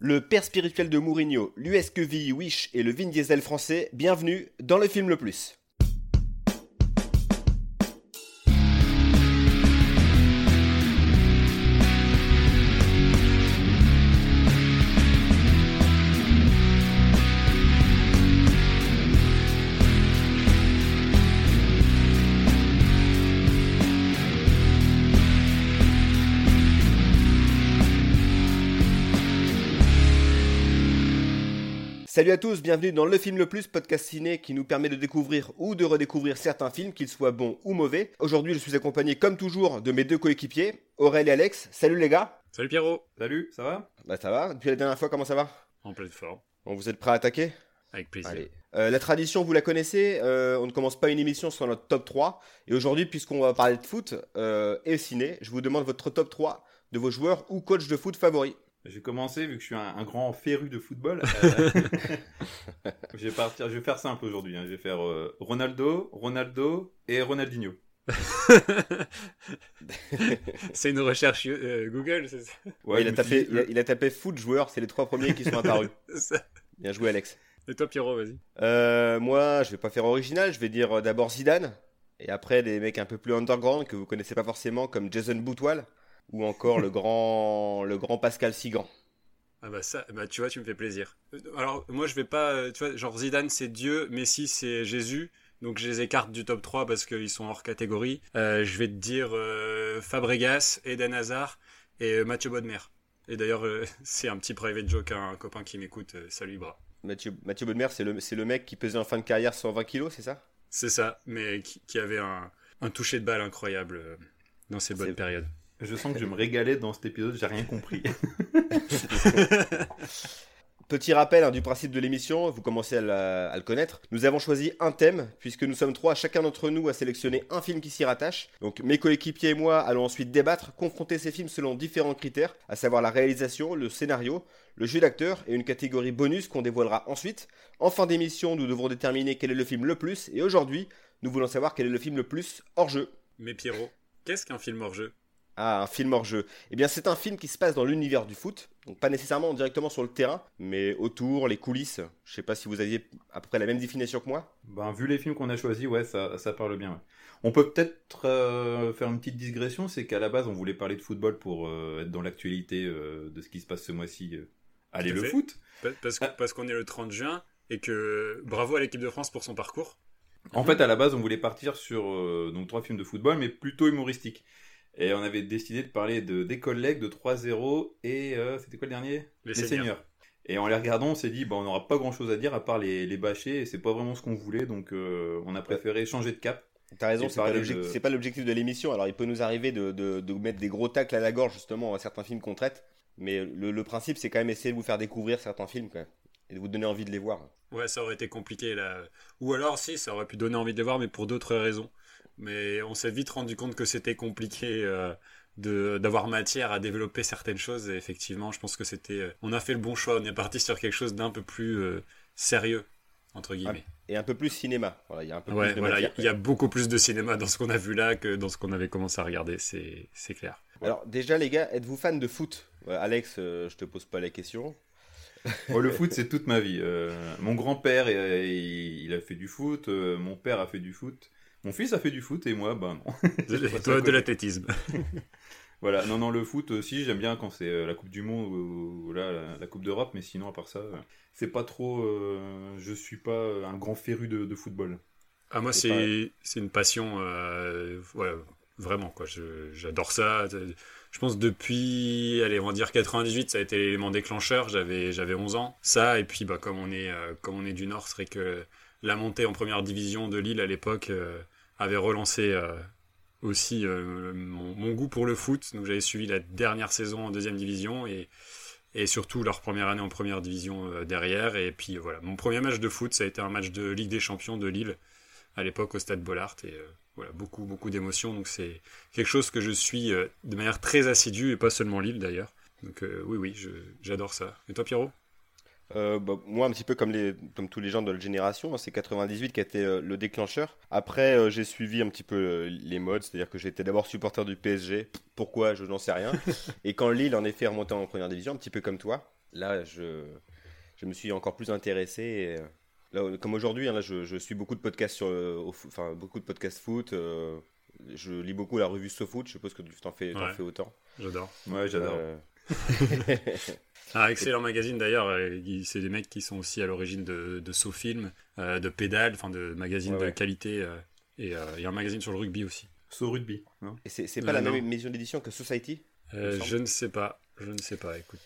Le père spirituel de Mourinho, l'USQVI Wish et le Vin Diesel français, bienvenue dans le film le plus. Salut à tous, bienvenue dans Le Film le Plus, podcast ciné qui nous permet de découvrir ou de redécouvrir certains films, qu'ils soient bons ou mauvais. Aujourd'hui, je suis accompagné comme toujours de mes deux coéquipiers, Aurel et Alex. Salut les gars Salut Pierrot Salut, ça va? Bah ça va, depuis la dernière fois, comment ça va? En pleine forme. Bon, vous êtes prêts à attaquer? Avec plaisir. Allez. Euh, la tradition, vous la connaissez, euh, on ne commence pas une émission sans notre top 3. Et aujourd'hui, puisqu'on va parler de foot euh, et ciné, je vous demande votre top 3 de vos joueurs ou coachs de foot favoris. Je vais commencer vu que je suis un, un grand féru de football. Euh, je, vais partir, je vais faire simple aujourd'hui. hein. Je vais faire euh, Ronaldo, Ronaldo et Ronaldinho. c'est une recherche euh, Google, c'est ça? Ouais, il, a tapé, dit, il, a, il a tapé foot joueur, c'est les trois premiers qui sont apparus. Bien joué Alex. Et toi Pierrot, vas-y. Euh, moi, je vais pas faire original, je vais dire euh, d'abord Zidane, et après des mecs un peu plus underground que vous connaissez pas forcément, comme Jason Boutoil, ou encore le grand, le grand Pascal Sigan. Ah bah ça, bah tu vois, tu me fais plaisir. Alors moi je vais pas, euh, tu vois, genre Zidane c'est Dieu, Messi c'est Jésus, donc je les écarte du top 3 parce qu'ils sont hors catégorie. Euh, je vais te dire euh, Fabregas, Eden Hazard et Mathieu Bodmer. Et d'ailleurs euh, c'est un petit private joke à un copain qui m'écoute, salut bras. Mathieu, Mathieu Bodmer, c'est le, le mec qui pesait en fin de carrière 120 kilos, c'est ça? C'est ça, mais qui, qui avait un, un toucher de balle incroyable dans ses bonnes périodes. Je sens que je me régalais dans cet épisode, j'ai rien compris. Petit rappel hein, du principe de l'émission, vous commencez à, la- à le connaître. Nous avons choisi un thème, puisque nous sommes trois, chacun d'entre nous a sélectionné un film qui s'y rattache. Donc mes coéquipiers et moi allons ensuite débattre, confronter ces films selon différents critères, à savoir la réalisation, le scénario, le jeu d'acteur et une catégorie bonus qu'on dévoilera ensuite. En fin d'émission, nous devrons déterminer quel est le film le plus, et aujourd'hui, nous voulons savoir quel est le film le plus hors jeu. Mais Pierrot, qu'est-ce qu'un film hors jeu? Ah, un film hors jeu. Eh bien, c'est un film qui se passe dans l'univers du foot, donc pas nécessairement directement sur le terrain, mais autour, les coulisses. Je sais pas si vous aviez à peu près la même définition que moi. ben, vu les films qu'on a choisis, ouais, ça, ça parle bien. ouais. On peut peut-être euh, faire une petite digression, c'est qu'à la base, on voulait parler de football pour euh, être dans l'actualité euh, de ce qui se passe ce mois-ci. euh. Allez, à le fait. foot Parce, Ah. parce qu'on est le 30 juin et que bravo à l'équipe de France pour son parcours. En fait, à la base, on voulait partir sur euh, donc trois films de football, mais plutôt humoristiques. Et on avait décidé de parler de des collègues de 3-0 et euh, c'était quoi le dernier? Les Seigneurs. Et en les regardant, on s'est dit, bah, on n'aura pas grand chose à dire à part les, les bâcher, et c'est pas vraiment ce qu'on voulait, donc euh, on a préféré changer de cap. T'as raison, c'est pas, de- pas l'objectif de l'émission. Alors, il peut nous arriver de, de, mettre des gros tacles à la gorge, justement, à certains films qu'on traite. Mais le, le principe, c'est quand même essayer de vous faire découvrir certains films, quand même, et de vous donner envie de les voir. Ouais, ça aurait été compliqué là. Ou alors si, ça aurait pu donner envie de les voir, mais pour d'autres raisons. Mais on s'est vite rendu compte que c'était compliqué euh, de d'avoir matière à développer certaines choses. Et effectivement, je pense que c'était. euh, on a fait le bon choix. On est parti sur quelque chose d'un peu plus euh, sérieux entre guillemets. Et un peu plus cinéma. Voilà, il y a un peu Ouais, plus de voilà, il y a- matière, il y, a beaucoup plus de cinéma dans ce qu'on a vu là que dans ce qu'on avait commencé à regarder. C'est c'est clair. Alors, déjà, les gars, êtes-vous fan de foot? Alex, euh, je te pose pas la question. Oh, le foot, c'est toute ma vie. Euh, mon grand-père, il, il a fait du foot, euh, mon père a fait du foot, mon fils a fait du foot, et moi, bah non. Toi, de l'athlétisme. Voilà, non, non, le foot aussi, j'aime bien quand c'est euh, la Coupe du Monde ou, là, la, la Coupe d'Europe, mais sinon, à part ça, euh, c'est pas trop. euh, je suis pas un grand féru de, de football. Ah, moi, C'est une passion. euh, ouais, vraiment, quoi. J'adore ça. Je pense depuis, allez, on va dire 98, ça a été l'élément déclencheur. J'avais j'avais 11 ans. Ça, et puis, bah, comme on est, euh, comme on est du Nord, c'est vrai que la montée en première division de Lille à l'époque euh, avait relancé euh, aussi euh, mon, goût pour le foot. Donc, j'avais suivi la dernière saison en deuxième division et surtout leur première année en première division derrière. Et puis voilà, mon premier match de foot, ça a été un match de Ligue des Champions de Lille à l'époque au Stade Bollard et voilà beaucoup beaucoup d'émotions. Donc c'est quelque chose que je suis de manière très assidue et pas seulement Lille d'ailleurs. Donc oui oui, j'adore ça. Et toi Pierrot? Euh, bah, moi, un petit peu comme, les, comme tous les gens de notre génération, hein, c'est 98 qui a été euh, le déclencheur. Après, euh, j'ai suivi un petit peu euh, les modes, c'est-à-dire que j'étais d'abord supporter du PSG. Pourquoi? Je n'en sais rien. Et quand Lille, en effet, est remonté en première division, un petit peu comme toi, là, je, je me suis encore plus intéressé. et, là, comme aujourd'hui, hein, là, je, je suis beaucoup de podcasts sur, euh, au enfin, beaucoup de podcasts foot. euh, je lis beaucoup la revue SoFoot. Je suppose que tu t'en fais, Ouais. fais autant. J'adore. Ouais, j'adore. Ah, excellent magazine d'ailleurs. euh, C'est des mecs qui sont aussi à l'origine de, de SoFilm, euh, de Pédale, enfin de magazines Ouais, de ouais. qualité. euh, et il y a un magazine sur le rugby aussi. So rugby. et c'est Euh, pas la non. même maison d'édition que Society Euh, je ne sais pas. Je ne sais pas, écoute.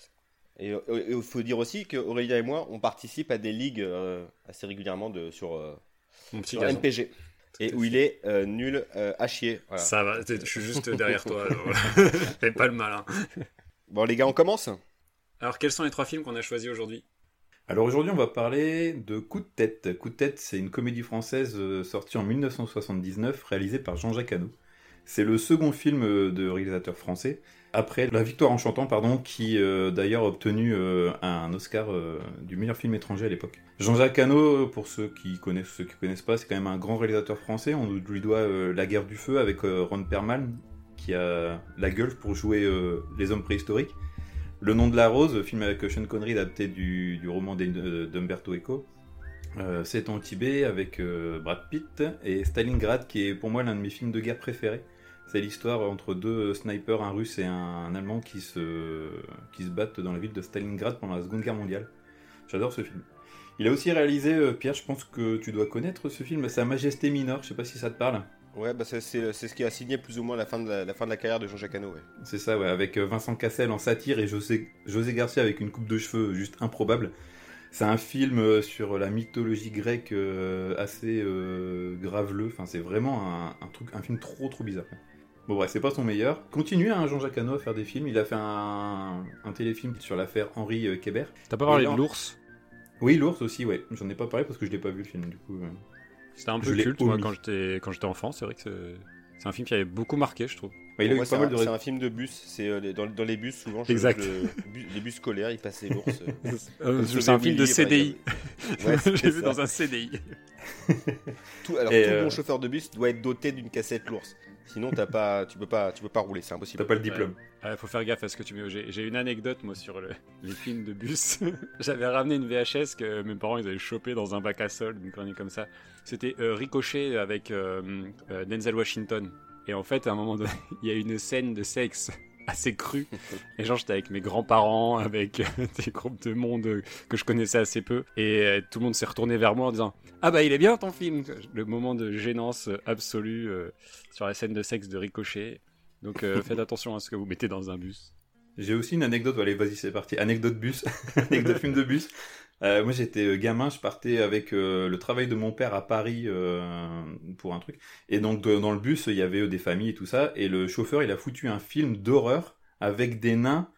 Et il faut dire aussi qu'Aurélien et moi, on participe à des ligues euh, assez régulièrement de, sur, euh, Mon petit sur. NPG. Et où il est euh, nul euh, à chier. Voilà. Ça va, je suis juste derrière toi. Fais pas le malin. Bon, les gars, on commence? Alors, quels sont les trois films qu'on a choisis aujourd'hui? Alors aujourd'hui, on va parler de Coup de tête. Coup de tête, c'est une comédie française euh, sortie en 1979, réalisée par Jean-Jacques Hano. C'est le second film euh, de réalisateur français, après La Victoire en chantant, pardon, qui euh, d'ailleurs a obtenu un Oscar du meilleur film étranger à l'époque. Jean-Jacques Hano, pour ceux qui connaissent, ceux qui connaissent pas, c'est quand même un grand réalisateur français. On lui doit La Guerre du Feu avec Ron Perlman, qui a la gueule pour jouer les hommes préhistoriques. Le nom de la rose, film avec Sean Connery adapté du, du roman d'Umberto Eco. Euh, c'est en Tibet avec euh, Brad Pitt et Stalingrad qui est pour moi l'un de mes films de guerre préférés. C'est l'histoire entre deux snipers, un russe et un, un allemand qui se, qui se battent dans la ville de Stalingrad pendant la Seconde Guerre mondiale. J'adore ce film. Il a aussi réalisé, euh, Pierre, je pense que tu dois connaître ce film, Sa Majesté Mineure, je sais pas si ça te parle. Ouais, bah c'est ce qui a signé plus ou moins la fin de la, la fin de la carrière de Jean-Jacques Hano. Ouais. C'est ça, ouais, avec euh, Vincent Cassel en satire et José, José Garcia avec une coupe de cheveux juste improbable. C'est un film euh, sur la mythologie grecque euh, assez euh, graveleux. Enfin, c'est vraiment un, un truc, un film trop trop bizarre. Bon bref, c'est pas son meilleur. Continue hein, Jean-Jacques Hano à faire des films. Il a fait un, un téléfilm sur l'affaire Henri euh, Kébert. T'as pas parlé de de l'ours? Oui, l'ours aussi, ouais. J'en ai pas parlé parce que je l'ai pas vu le film du coup. euh. C'était un peu culte, moi, quand j'étais quand j'étais enfant. C'est vrai que c'est c'est un film qui avait beaucoup marqué, je trouve. Ouais, il a Pour moi, eu c'est pas mal un, de c'est ré- un film de bus. C'est euh, les- dans, dans les bus souvent. je- Exact. les bus scolaires, ils passaient l'ours. euh. Euh, c'est un film de CDI. Ouais, J'ai vu dans un CDI. Tout, alors Et, tout euh, bon chauffeur de bus doit être doté d'une cassette l'ours. Sinon, t'as pas, tu peux pas, tu peux pas rouler, c'est impossible. T'as pas le diplôme. Ouais, faut faire gaffe à ce que tu mets. J'ai j'ai une anecdote, moi, sur le- les films de bus. J'avais ramené une VHS que mes parents ils avaient chopé dans un bac à sol, une connerie comme ça. C'était euh, Ricochet avec euh, euh, Denzel Washington. Et en fait, à un moment donné, il y a une scène de sexe assez crue. Et genre, j'étais avec mes grands-parents, avec des groupes de monde que je connaissais assez peu. Et tout le monde s'est retourné vers moi en disant Ah bah, il est bien ton film Le moment de gênance absolue sur la scène de sexe de Ricochet. Donc faites attention à ce que vous mettez dans un bus. J'ai aussi une anecdote, allez vas-y c'est parti, anecdote bus, anecdote film de bus. Euh, moi j'étais euh, gamin, je partais avec euh, le travail de mon père à Paris euh, pour un truc. Et donc de- dans le bus il y avait des familles et tout ça. Et le chauffeur il a foutu un film d'horreur avec des nains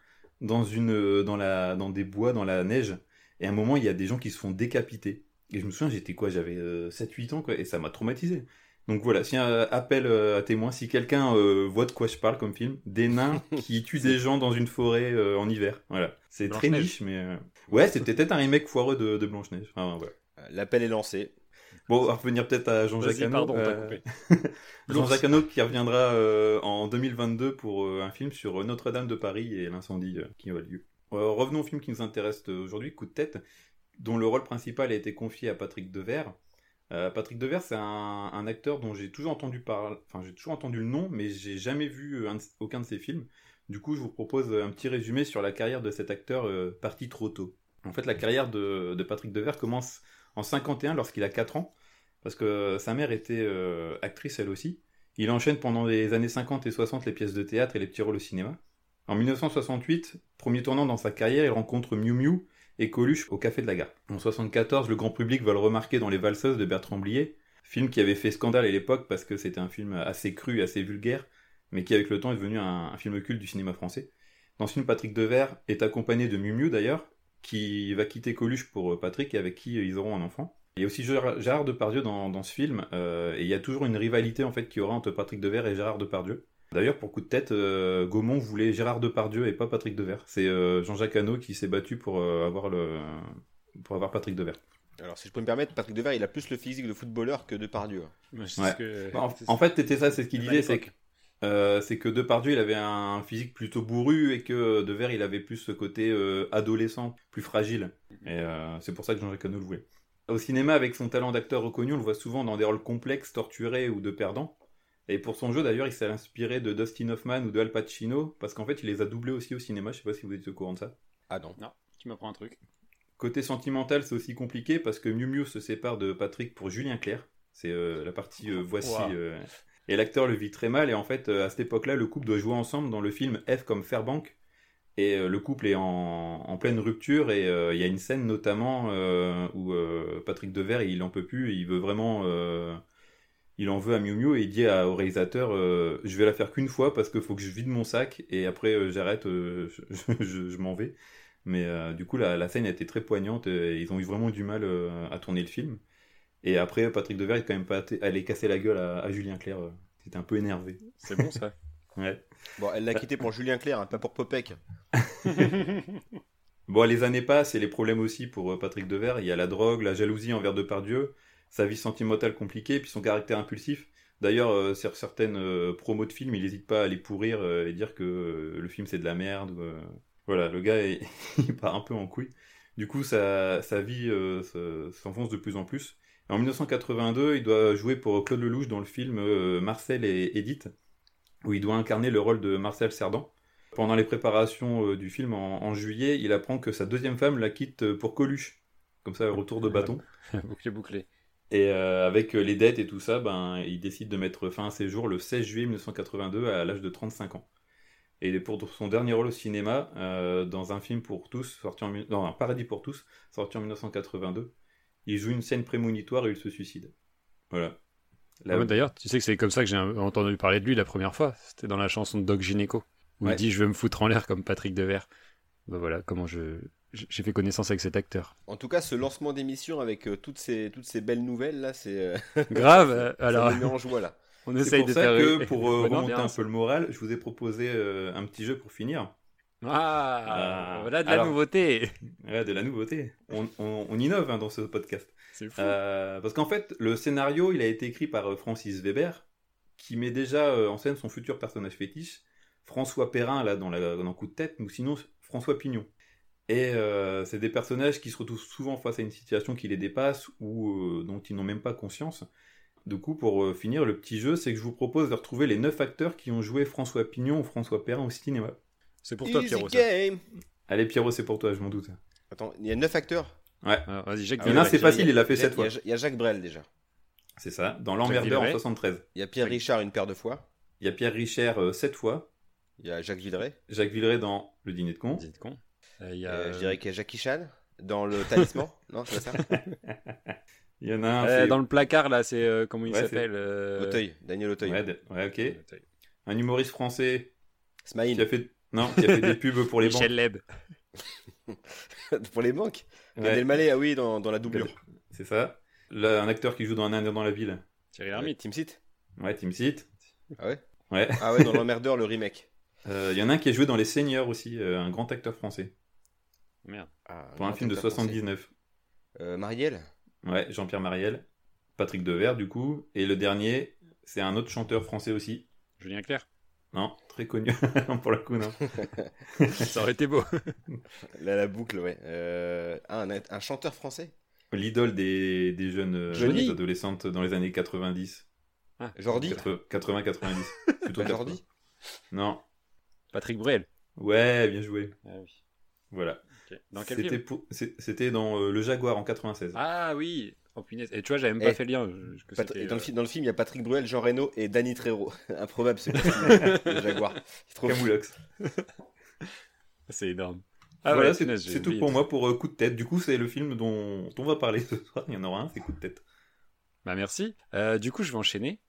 dans, une, dans, la, dans des bois, dans la neige. Et à un moment il y a des gens qui se font décapiter. Et je me souviens j'étais quoi, j'avais 7-8 ans quoi, et ça m'a traumatisé. Donc voilà, si un appel à témoin, si quelqu'un voit de quoi je parle comme film, des nains qui tuent des gens dans une forêt en hiver. Voilà, c'est très niche, mais ouais, c'était peut-être un remake foireux de, de Blanche Neige. Enfin, voilà. Euh, L'appel est lancé. Bon, on va revenir peut-être à Jean-Jacques Hano. euh. Jean-Jacques Hano qui reviendra euh, en 2022 pour euh, un film sur Notre-Dame de Paris et l'incendie euh, qui aura lieu. Euh, revenons au film qui nous intéresse aujourd'hui, Coup de tête, dont le rôle principal a été confié à Patrick Devers. Euh, Patrick Devers, c'est un, un acteur dont j'ai toujours entendu parler, enfin j'ai toujours entendu le nom, mais j'ai jamais vu un aucun de ses films. Du coup, je vous propose un petit résumé sur la carrière de cet acteur euh, parti trop tôt. En fait, la carrière de, de Patrick Devers commence en 51 lorsqu'il a 4 ans, parce que sa mère était euh, actrice elle aussi. Il enchaîne pendant les années 50 et 60 les pièces de théâtre et les petits rôles au cinéma. En 1968, premier tournant dans sa carrière, il rencontre Miu Miu et Coluche au Café de la Gare. En 74, le grand public va le remarquer dans Les Valseuses de Bertrand Blier, film qui avait fait scandale à l'époque parce que c'était un film assez cru, assez vulgaire, mais qui avec le temps est devenu un, un film culte du cinéma français. Dans ce film, Patrick Devers est accompagné de Miu Miu d'ailleurs, qui va quitter Coluche pour euh, Patrick et avec qui euh, ils auront un enfant. Il y a aussi Gérard Depardieu dans, dans ce film, euh, et il y a toujours une rivalité en fait qui aura entre Patrick Devers et Gérard Depardieu. D'ailleurs, pour coup de tête, euh, Gaumont voulait Gérard Depardieu et pas Patrick Devers. C'est euh, Jean-Jacques Hano qui s'est battu pour euh, avoir le pour avoir Patrick Devers. Alors, si je peux me permettre, Patrick Devers, il a plus le physique de footballeur que de Pardieu. Moi, c'est Ouais. ce que- Bah, en, en fait, c'était ça, c'est ce qu'il disait, c'est que Euh, c'est que Depardieu, il avait un physique plutôt bourru et que Devers, il avait plus ce côté euh, adolescent, plus fragile. Et euh, c'est pour ça que Jean-Jacques Hano le voulait. Au cinéma, avec son talent d'acteur reconnu, on le voit souvent dans des rôles complexes, torturés ou de perdants. Et pour son jeu, d'ailleurs, il s'est inspiré de Dustin Hoffman ou de Al Pacino, parce qu'en fait, il les a doublés aussi au cinéma. Je sais pas si vous êtes au courant de ça. Ah non. Non, tu m'apprends un truc. Côté sentimental, c'est aussi compliqué parce que Miu Miu se sépare de Patrick pour Julien Clerc. C'est euh, la partie euh, voici. Wow. euh, et l'acteur le vit très mal. Et en fait, euh, à cette époque-là, le couple doit jouer ensemble dans le film F comme Fairbank. Et euh, le couple est en, pleine rupture. Et euh, il y a une scène notamment où Patrick Devers, il en peut plus. Il veut vraiment. il en veut à Miu Miu et il dit au réalisateur Je vais la faire qu'une fois parce qu'il faut que je vide mon sac. Et après, j'arrête, je, m'en vais. Mais du coup, la, la scène a été très poignante. et ils ont eu vraiment du mal à tourner le film. Et après, Patrick Devers est quand même pas allé casser la gueule à, à Julien Clerc. euh. C'était un peu énervé. C'est bon ça. Ouais. Bon, elle l'a quitté pour Julien Clerc, hein, pas pour Popek. Bon, les années passent et les problèmes aussi pour euh, Patrick Devers. Il y a la drogue, la jalousie envers Depardieu, sa vie sentimentale compliquée, puis son caractère impulsif. D'ailleurs, euh, sur certaines euh, promos de films, il n'hésite pas à les pourrir euh, et dire que euh, le film c'est de la merde. ou, euh, Voilà, le gars, il, il part un peu en couille. Du coup, sa, sa vie euh, se- s'enfonce de plus en plus. En 1982, il doit jouer pour Claude Lelouch dans le film euh, Marcel et Edith, où il doit incarner le rôle de Marcel Cerdan. Pendant les préparations euh, du film en, en juillet, il apprend que sa deuxième femme la quitte euh, pour Coluche. Comme ça, retour de bâton. bouclé, bouclé. Et euh, avec les dettes et tout ça, ben, il décide de mettre fin à ses jours le 16 juillet 1982 à l'âge de 35 ans. Et pour son dernier rôle au cinéma, dans un film pour tous, sorti en, non, un paradis pour tous, sorti en 1982, il joue une scène prémonitoire et il se suicide. Voilà. La- Ouais, D'ailleurs, tu sais que c'est comme ça que j'ai entendu parler de lui la première fois. C'était dans la chanson de Doc Gynéco, où Ouais. il dit Je veux me foutre en l'air comme Patrick Devers. Bah voilà comment je j'ai fait connaissance avec cet acteur. En tout cas, ce lancement d'émission avec euh, toutes, ces, toutes ces belles nouvelles là, c'est. euh, Grave. euh, alors, en joie là. on C'est essaye pour de ça faire que pour euh, remonter un peu le moral, je vous ai proposé euh, un petit jeu pour finir. Ah, Ah, voilà de la alors- nouveauté. Ouais, de la nouveauté. On, on- on innove hein, dans ce podcast. C'est fou. Euh, parce qu'en fait, le scénario, il a été écrit par euh, Francis Weber, qui met déjà euh, en scène son futur personnage fétiche, François Perrin, là, dans, la, dans Coup de tête, ou sinon François Pignon. Et euh, c'est des personnages qui se retrouvent souvent face à une situation qui les dépasse ou dont ils n'ont même pas conscience. Du coup, pour finir, le petit jeu, c'est que je vous propose de retrouver les neuf acteurs qui ont joué François Pignon ou François Perrin au cinéma. C'est pour toi, Easy Pierrot. ça. game. Allez, Pierrot, c'est pour toi, je m'en doute. Attends, il y a 9 acteurs. Ah, Vas-y, Jacques Il y en a, c'est facile, il l'a fait Il y a- sept fois. il y a- il y a Jacques Brel déjà. C'est ça, dans L'Emmerdeur en Villeray. 73. Il y a Pierre Richard une paire de fois. Il y a Pierre Richer euh, sept fois, Il y a Jacques Villeray. Jacques Villeray dans Le Dîner de con. Dites con. Euh, Il y a... Euh, je dirais qu'il y a Jackie Chan dans le talisman. non, c'est pas ça Il y en a un, Euh, c'est- dans le placard là, c'est euh, comment il Ouais, s'appelle euh, Auteuil, Daniel Auteuil. Ouais, de- ouais, ok. Auteuil. Un humoriste français qui Smaïn. a fait, non, qui a fait des pubs pour les banques. Michel Leb. Pour les banques. Ouais, Gad Elmaleh, ah oui, dans, dans la doublure. c'est ça. Là, un acteur qui joue dans Un Indien dans la ville. Thierry Ouais, Lhermitte. Team Seat. Ouais, Team Seat. Ah ouais Ouais. Ah ouais, dans l'emmerdeur, le remake. Euh, Il y en a un qui a joué dans Les Seigneurs aussi, euh, un grand acteur français. Merde. Ah, Pour un film de acteur français. 79. Euh, Marielle Ouais, Jean-Pierre Mariel. Patrick Devers, du coup. Et le dernier, c'est un autre chanteur français aussi. Julien Clerc. Non, très connu. non, pour le coup, non. Ça aurait été beau. Là, la boucle, ouais. Euh, ah, un, un chanteur français? L'idole des, des jeunes euh, Johnny adolescentes dans les années 90. Jordi? 80-90. Plutôt Pas Jordi 80. Non. Patrick Bruel. Ouais, bien joué. Ah oui. Voilà. Dans quel C'était dans euh, Le Jaguar en 96. Ah oui. Oh punaise. Et tu vois, j'avais même pas fait le lien. je- que Pat- c'était, et dans, le euh, fi- dans le film, il y a Patrick Bruel, Jean Reno et Danny Trejo. Improbable, ce casting, le Jaguar. C'est trop. C'est énorme. Ah voilà, ouais, c'est c'est tout pour moi pour euh, Coup de tête. Du coup, c'est le film dont on va parler ce soir. Il y en aura un, c'est Coup de tête. Bah merci. Euh, du coup, je vais enchaîner.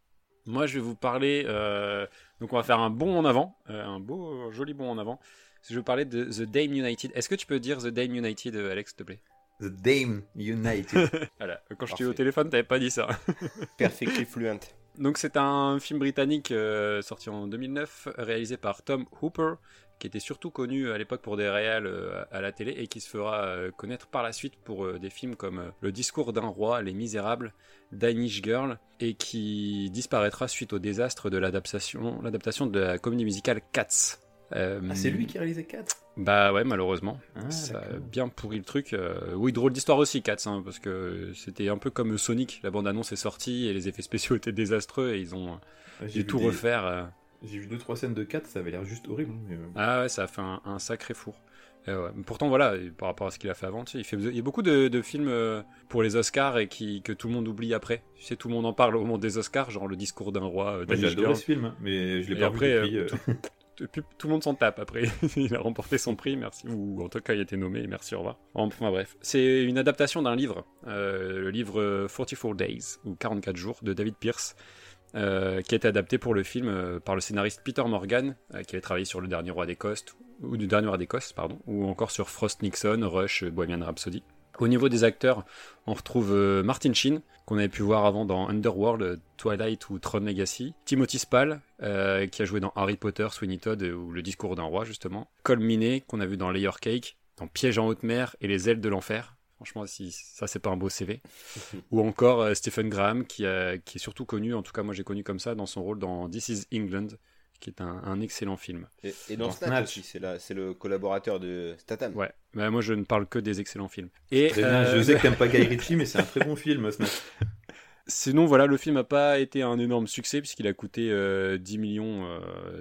Moi, je vais vous parler. euh, donc, on va faire un bond en avant, euh, un beau, joli bond en avant. Je vais vous parler de The Dame United. Est-ce que tu peux dire The Dame United, euh, Alex, s'il te plaît? The Dame United. Voilà. Quand je t'ai eu au téléphone, t'avais pas dit ça. Perfectly fluent. Donc c'est un film britannique euh, sorti en 2009, réalisé par Tom Hooper, qui était surtout connu à l'époque pour des réals à la télé et qui se fera connaître par la suite pour des films comme Le discours d'un roi, Les Misérables, Danish Girl et qui disparaîtra suite au désastre de l'adaptation, l'adaptation de la comédie musicale Cats. ah, c'est lui qui a réalisé Cats? Bah ouais, malheureusement. Ah, ça a bien pourri le truc. oui, drôle d'histoire aussi, Cats, hein, parce que c'était un peu comme Sonic. La bande-annonce est sortie et les effets spéciaux étaient désastreux et ils ont dû tout refaire. J'ai vu deux trois scènes de 4, ça avait l'air juste horrible. Hein, euh. Ah ouais, ça a fait un, sacré four. Pourtant voilà, par rapport à ce qu'il a fait avant, il, fait, il y a beaucoup de, films euh, pour les Oscars et qui, que tout le monde oublie après. Tu sais, tout le monde en parle au moment des Oscars, genre le discours d'un roi. Euh, J'ai adoré ce film, hein, mais je l'ai pas après, vu depuis, tout, le monde s'en tape après. il a remporté son prix, merci. Ou en tout cas, il a été nommé, merci, au revoir. Enfin bref. C'est une adaptation d'un livre, le livre 44 Days, ou 44 jours, de David Pierce. Euh, qui a été adapté pour le film euh, par le scénariste Peter Morgan, euh, qui avait travaillé sur Le Dernier Roi d'Écosse, ou du Dernier Roi d'Écosse, pardon, ou encore sur Frost Nixon, Rush, Bohemian Rhapsody. Au niveau des acteurs, on retrouve Martin Sheen, qu'on avait pu voir avant dans Underworld, Twilight ou Tron Legacy. Timothy Spall, qui a joué dans Harry Potter, Sweeney Todd ou Le Discours d'un Roi, justement. Cole Minet, qu'on a vu dans Layer Cake, dans Piège en haute mer et Les ailes de l'enfer. Franchement, si ça, c'est pas un beau CV. Ou encore euh, Stephen Graham, qui, qui, est surtout connu, en tout cas, moi j'ai connu comme ça, dans son rôle dans This is England, qui est un, excellent film. Et, dans, Snatch, c'est le collaborateur de Statham. Ouais, mais moi je ne parle que des excellents films. Et, je sais que t'aimes pas Guy Ritchie, mais c'est un très bon film, Snatch. Sinon, voilà, le film n'a pas été un énorme succès puisqu'il a coûté 10, euh, millions,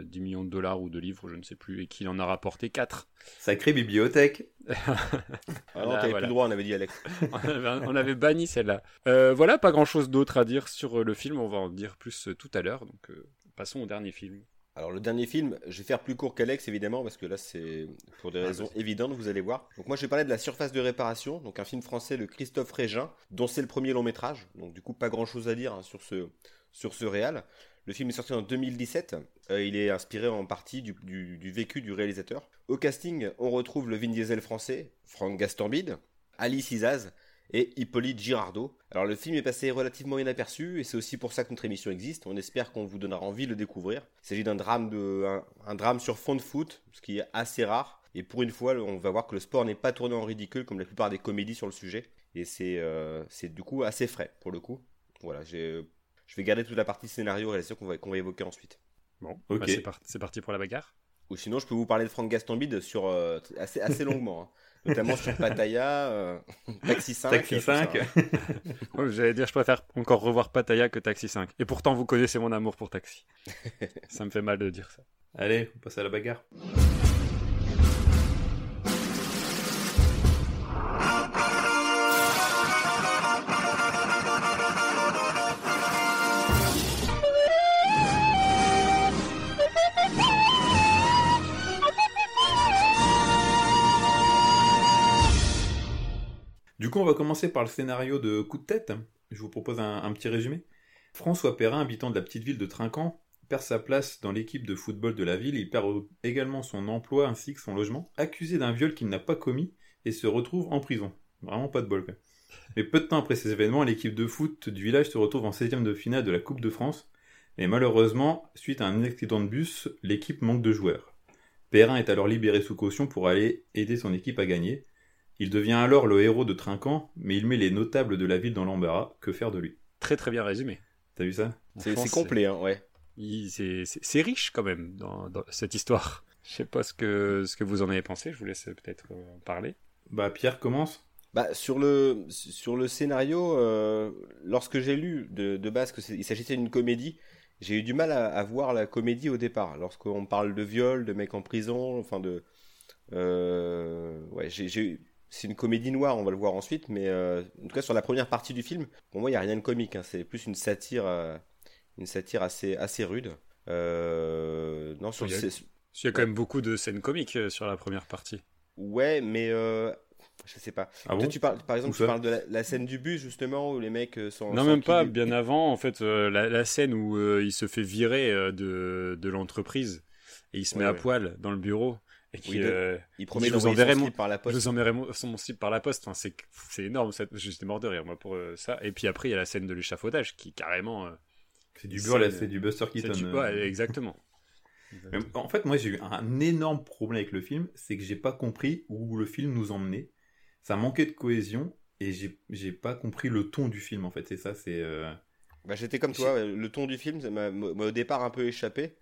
10 euh, millions de dollars ou de livres, je ne sais plus, et qu'il en a rapporté 4. Sacrée bibliothèque. ah non, t'avais plus le droit, on avait dit Alex. on, avait, banni celle-là. Euh, voilà, pas grand-chose d'autre à dire sur le film, on va en dire plus tout à l'heure. Donc, passons au dernier film. Alors le dernier film, je vais faire plus court qu'Alex évidemment parce que là c'est pour des ah, raisons évidentes, vous allez voir. Donc moi je vais parler de la surface de réparation, donc un film français de Christophe Régin, dont c'est le premier long métrage. Donc du coup pas grand chose à dire hein, sur ce sur ce réal. Le film est sorti en 2017. Euh, il est inspiré en partie du, du, vécu du réalisateur. Au casting, on retrouve le Vin Diesel français, Franck Gastambide, Alice Isaz, et Hippolyte Girardot. Alors le film est passé relativement inaperçu et c'est aussi pour ça que notre émission existe. On espère qu'on vous donnera envie de le découvrir. Il s'agit d'un drame de un, drame sur fond de foot, ce qui est assez rare. Et pour une fois, on va voir que le sport n'est pas tourné en ridicule comme la plupart des comédies sur le sujet. Et c'est euh, c'est du coup assez frais pour le coup. Voilà, je vais garder toute la partie scénario réalisation qu'on va, qu'on va évoquer ensuite. Bon, ok. Bah, c'est, parti pour la bagarre. Ou sinon, je peux vous parler de Franck Gastambide sur euh, assez, assez longuement. Hein notamment sur Pattaya, euh, Taxi 5. Taxi 5. J'allais dire, je préfère encore revoir Pattaya que Taxi 5. Et pourtant, vous connaissez mon amour pour Taxi. ça me fait mal de dire ça. Allez, on passe à la bagarre. Du coup, on va commencer par le scénario de Coup de tête. Je vous propose un, petit résumé. François Perrin, habitant de la petite ville de Trinquant, perd sa place dans l'équipe de football de la ville. Il perd également son emploi ainsi que son logement, accusé d'un viol qu'il n'a pas commis et se retrouve en prison. Vraiment pas de bol. Mais peu de temps après ces événements, l'équipe de foot du village se retrouve en 16e de finale de la Coupe de France. Et malheureusement, suite à un accident de bus, l'équipe manque de joueurs. Perrin est alors libéré sous caution pour aller aider son équipe à gagner. Il devient alors le héros de Trinquant, mais il met les notables de la ville dans l'embarras. Que faire de lui? Très très bien résumé. T'as vu ça? C'est complet, hein, ouais. C'est riche quand même dans, cette histoire. Je sais pas ce que, ce que vous en avez pensé, je vous laisse peut-être en parler. Bah Pierre commence. Bah, sur, le, sur le scénario, euh, lorsque j'ai lu de, de base qu'il s'agissait d'une comédie, j'ai eu du mal à, à, voir la comédie au départ. Lorsqu'on parle de viol, de mecs en prison, enfin de... Euh, ouais, j'ai c'est une comédie noire, on va le voir ensuite, mais euh, en tout cas sur la première partie du film, pour moi il n'y a rien de comique, hein. c'est plus une satire, euh, une satire assez, assez rude. Euh, non, sur il, y a, il y a quand même beaucoup de scènes comiques sur la première partie. Ouais, mais je sais pas. Ah tu parles, par exemple, tu parles de la, scène du bus justement où les mecs sont. Non, même pas. Bien avant, en fait, la, scène où il se fait virer de, de l'entreprise et il se met à poil dans le bureau. Et euh, il promet de vous enverrai mon, par la poste. Je vous enverrai mon, son, slip par la poste. Enfin, c'est, c'est énorme. J'étais mort de rire, moi, pour euh, ça. Et puis après, il y a la scène de l'échafaudage qui, carrément. Euh, c'est du beurre, c'est du Buster Keaton. ouais, exactement. En fait, moi, j'ai eu un énorme problème avec le film, c'est que j'ai pas compris où le film nous emmenait. Ça manquait de cohésion et j'ai pas compris le ton du film, en fait. C'est ça, c'est. Euh, bah, j'étais comme toi. Le ton du film m'a au départ un peu échappé.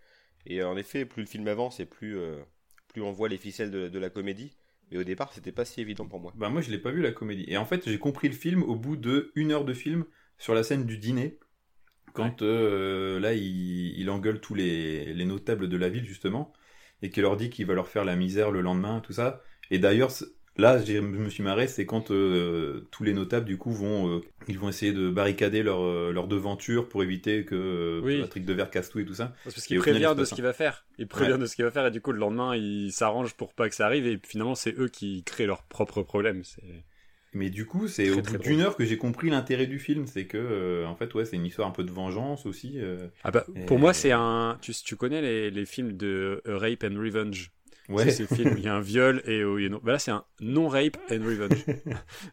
Et en effet, plus le film avance et plus, euh, plus on voit les ficelles de, la comédie. Mais au départ, c'était pas si évident pour moi. Bah moi, je l'ai pas vu la comédie. Et en fait, j'ai compris le film au bout de une heure de film sur la scène du dîner quand euh, là il, il, engueule tous les, les, notables de la ville justement et qu'il leur dit qu'il va leur faire la misère le lendemain tout ça et d'ailleurs là je me suis marré c'est quand euh, tous les notables du coup vont euh, ils vont essayer de barricader leur, leur devanture pour éviter que oui. Patrick Devers casse tout et tout ça parce qu'il prévient de ce qu'il va faire il prévient de ce qu'il va faire et du coup le lendemain il s'arrange pour pas que ça arrive et finalement c'est eux qui créent leurs propres problèmes mais du coup, c'est au bout d'une heure que j'ai compris l'intérêt du film. C'est que, euh, en fait, ouais, c'est une histoire un peu de vengeance aussi. Euh, ah bah, Pour moi, c'est un. Tu, tu connais les, les, films de Rape and Revenge? Ouais. C'est il y a un viol et oh, bah là c'est un non-rape and revenge.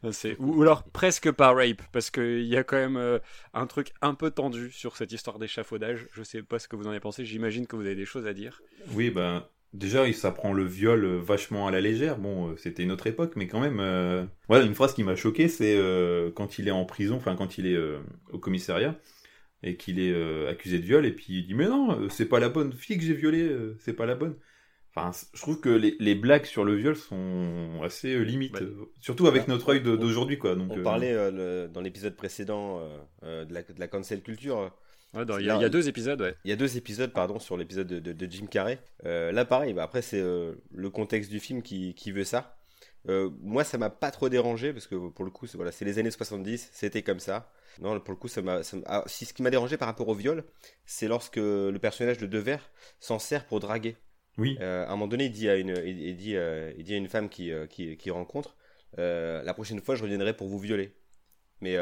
ou, ou, alors presque pas rape, parce qu'il y a quand même euh, un truc un peu tendu sur cette histoire d'échafaudage. Je sais pas ce que vous en avez pensé, j'imagine que vous avez des choses à dire. Oui, ben Déjà, ça prend le viol euh, vachement à la légère. Bon, euh, c'était une autre époque, mais quand même. Euh... Voilà, une phrase qui m'a choqué, c'est euh, quand il est en prison, enfin quand il est au commissariat et qu'il est accusé de viol, et puis il dit mais non, c'est pas la bonne fille que j'ai violée, c'est pas la bonne. Enfin, je trouve que les, les, blagues sur le viol sont assez limites, surtout avec notre œil d'aujourd'hui, quoi. Donc, on parlait dans l'épisode précédent de la, de, la, cancel culture il y, a deux épisodes, ouais. Il y a deux épisodes, pardon, sur l'épisode de, Jim Carrey. Euh, là, pareil, bah, après, c'est euh, le contexte du film qui, veut ça. Euh, moi, ça m'a pas trop dérangé, parce que pour le coup, c'est voilà, les années 70, c'était comme ça. Non, pour le coup, ça m'a. Ah, si ce qui m'a dérangé par rapport au viol, c'est lorsque le personnage de Devers s'en sert pour draguer. Oui. à un moment donné, il dit à une, il, dit, il dit à une femme qui, qui, qui rencontre La prochaine fois, je reviendrai pour vous violer. Mais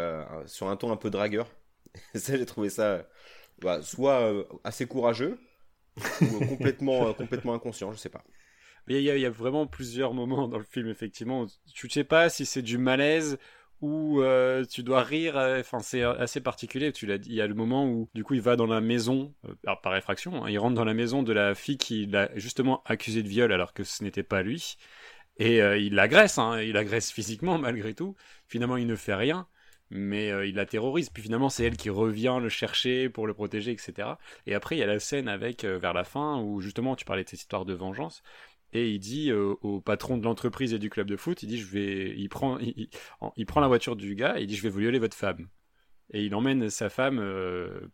sur un ton un peu dragueur. ça, j'ai trouvé ça bah, soit euh, assez courageux ou complètement, euh, complètement inconscient, je sais pas. Il y, a, il y, a vraiment plusieurs moments dans le film, effectivement. Tu ne sais pas si c'est du malaise ou euh, tu dois rire. Enfin, c'est assez particulier. Tu l'as dit. Il y a le moment où, du coup, il va dans la maison, par effraction, hein, il rentre dans la maison de la fille qui l'a justement accusé de viol alors que ce n'était pas lui. Et il l'agresse, hein, il l'agresse physiquement malgré tout. Finalement, il ne fait rien mais euh, il la terrorise. Puis finalement, c'est elle qui revient le chercher pour le protéger, etc. Et après, il y a la scène avec, euh, vers la fin, où justement, tu parlais de cette histoire de vengeance. Et il dit euh, au patron de l'entreprise et du club de foot, il dit, je vais, il prend, il, prend la voiture du gars et il dit, je vais violer votre femme. Et il emmène sa femme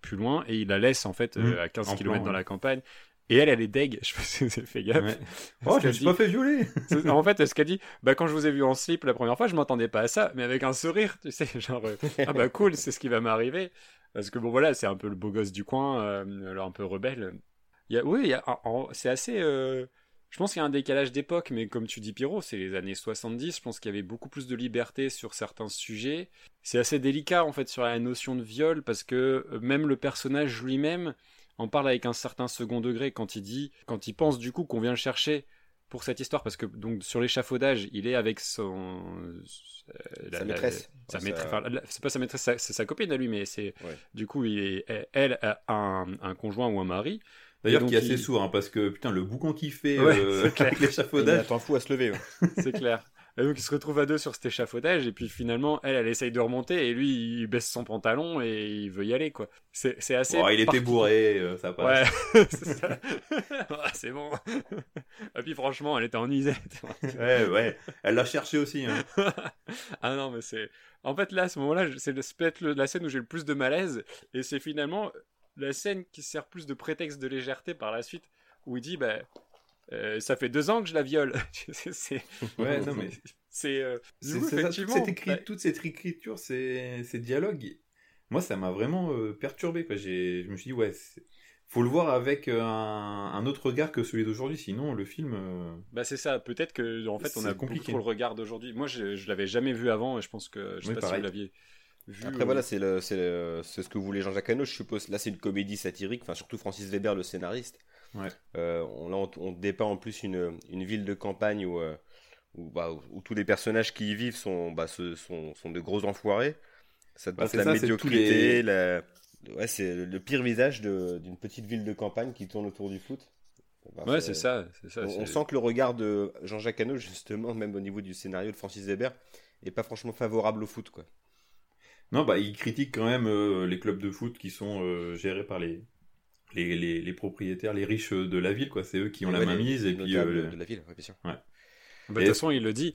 plus loin et il la laisse en fait mmh. à 15 km dans la campagne. Et elle, elle est deg. Je sais pas fait gaffe. Oh, je me suis pas fait violer. en fait, ce qu'elle dit, bah, quand je vous ai vu en slip la première fois, je m'attendais pas à ça, mais avec un sourire, tu sais, genre, euh, ah bah cool, c'est ce qui va m'arriver. Parce que bon, voilà, c'est un peu le beau gosse du coin, euh, alors un peu rebelle. Il y a, oui, il y a, c'est assez, euh, je pense qu'il y a un décalage d'époque, mais comme tu dis, Pierrot, c'est les années 70. Je pense qu'il y avait beaucoup plus de liberté sur certains sujets. C'est assez délicat, en fait, sur la notion de viol, parce que même le personnage lui-même, en parle avec un certain second degré quand il dit, quand il pense du coup qu'on vient le chercher pour cette histoire, parce que donc sur l'échafaudage, il est avec son euh, sa maîtresse. sa maîtresse. c'est pas sa maîtresse, c'est sa copine à lui, mais c'est du coup il est, elle a un, un conjoint ou un mari. D'ailleurs, qui est assez sourd, hein, parce que putain, le boucan qu'il fait euh, avec l'échafaudage. Il fou à se lever. c'est clair. Et donc ils se retrouvent à deux sur cet échafaudage et puis finalement elle elle essaye de remonter et lui il baisse son pantalon et il veut y aller quoi. C'est c'est assez. il était bourré, euh, ça passe. Ouais, c'est ça. c'est bon. et puis franchement elle était en isette. ouais ouais, elle l'a cherché aussi. Hein. ah non mais c'est. En fait là à ce moment-là c'est peut-être la scène où j'ai le plus de malaise et c'est finalement la scène qui sert plus de prétexte de légèreté par la suite où il dit bah euh, ça fait deux ans que je la viole. c'est ouais, non mais c'est euh, cette écrit, toute cette écriture, ces, ces dialogues. Moi, ça m'a vraiment euh, perturbé. Quoi. Je me suis dit ouais, faut le voir avec un, un, autre regard que celui d'aujourd'hui, sinon le film. Bah c'est ça. Peut-être que en fait on a compliqué trop le regard d'aujourd'hui. Moi, je, je l'avais jamais vu avant. Je pense que je sais pas si vous l'aviez. Vu, Après voilà, c'est ce que voulait Jean-Jacques Hano, je suppose. Là, c'est une comédie satirique, enfin surtout Francis Weber, le scénariste. Euh, on, là, on, dépeint en plus une, une ville de campagne où, euh, bah, où, tous les personnages qui y vivent sont, bah, sont, sont, de gros enfoirés. Ça te bah, la médiocrité, ouais, c'est le pire visage d'une petite ville de campagne qui tourne autour du foot. Ouais, c'est ça. ça on sent que le regard de Jean-Jacques Hano, justement, même au niveau du scénario de Francis Weber, est pas franchement favorable au foot, quoi. Non, bah, il critique quand même euh, les clubs de foot qui sont euh, gérés par les, les, les, les propriétaires, les riches de la ville, quoi. C'est eux qui ont la Ouais, main mise et les puis euh, de la ville, ouais, bien sûr. Bah, de toute façon, il le dit.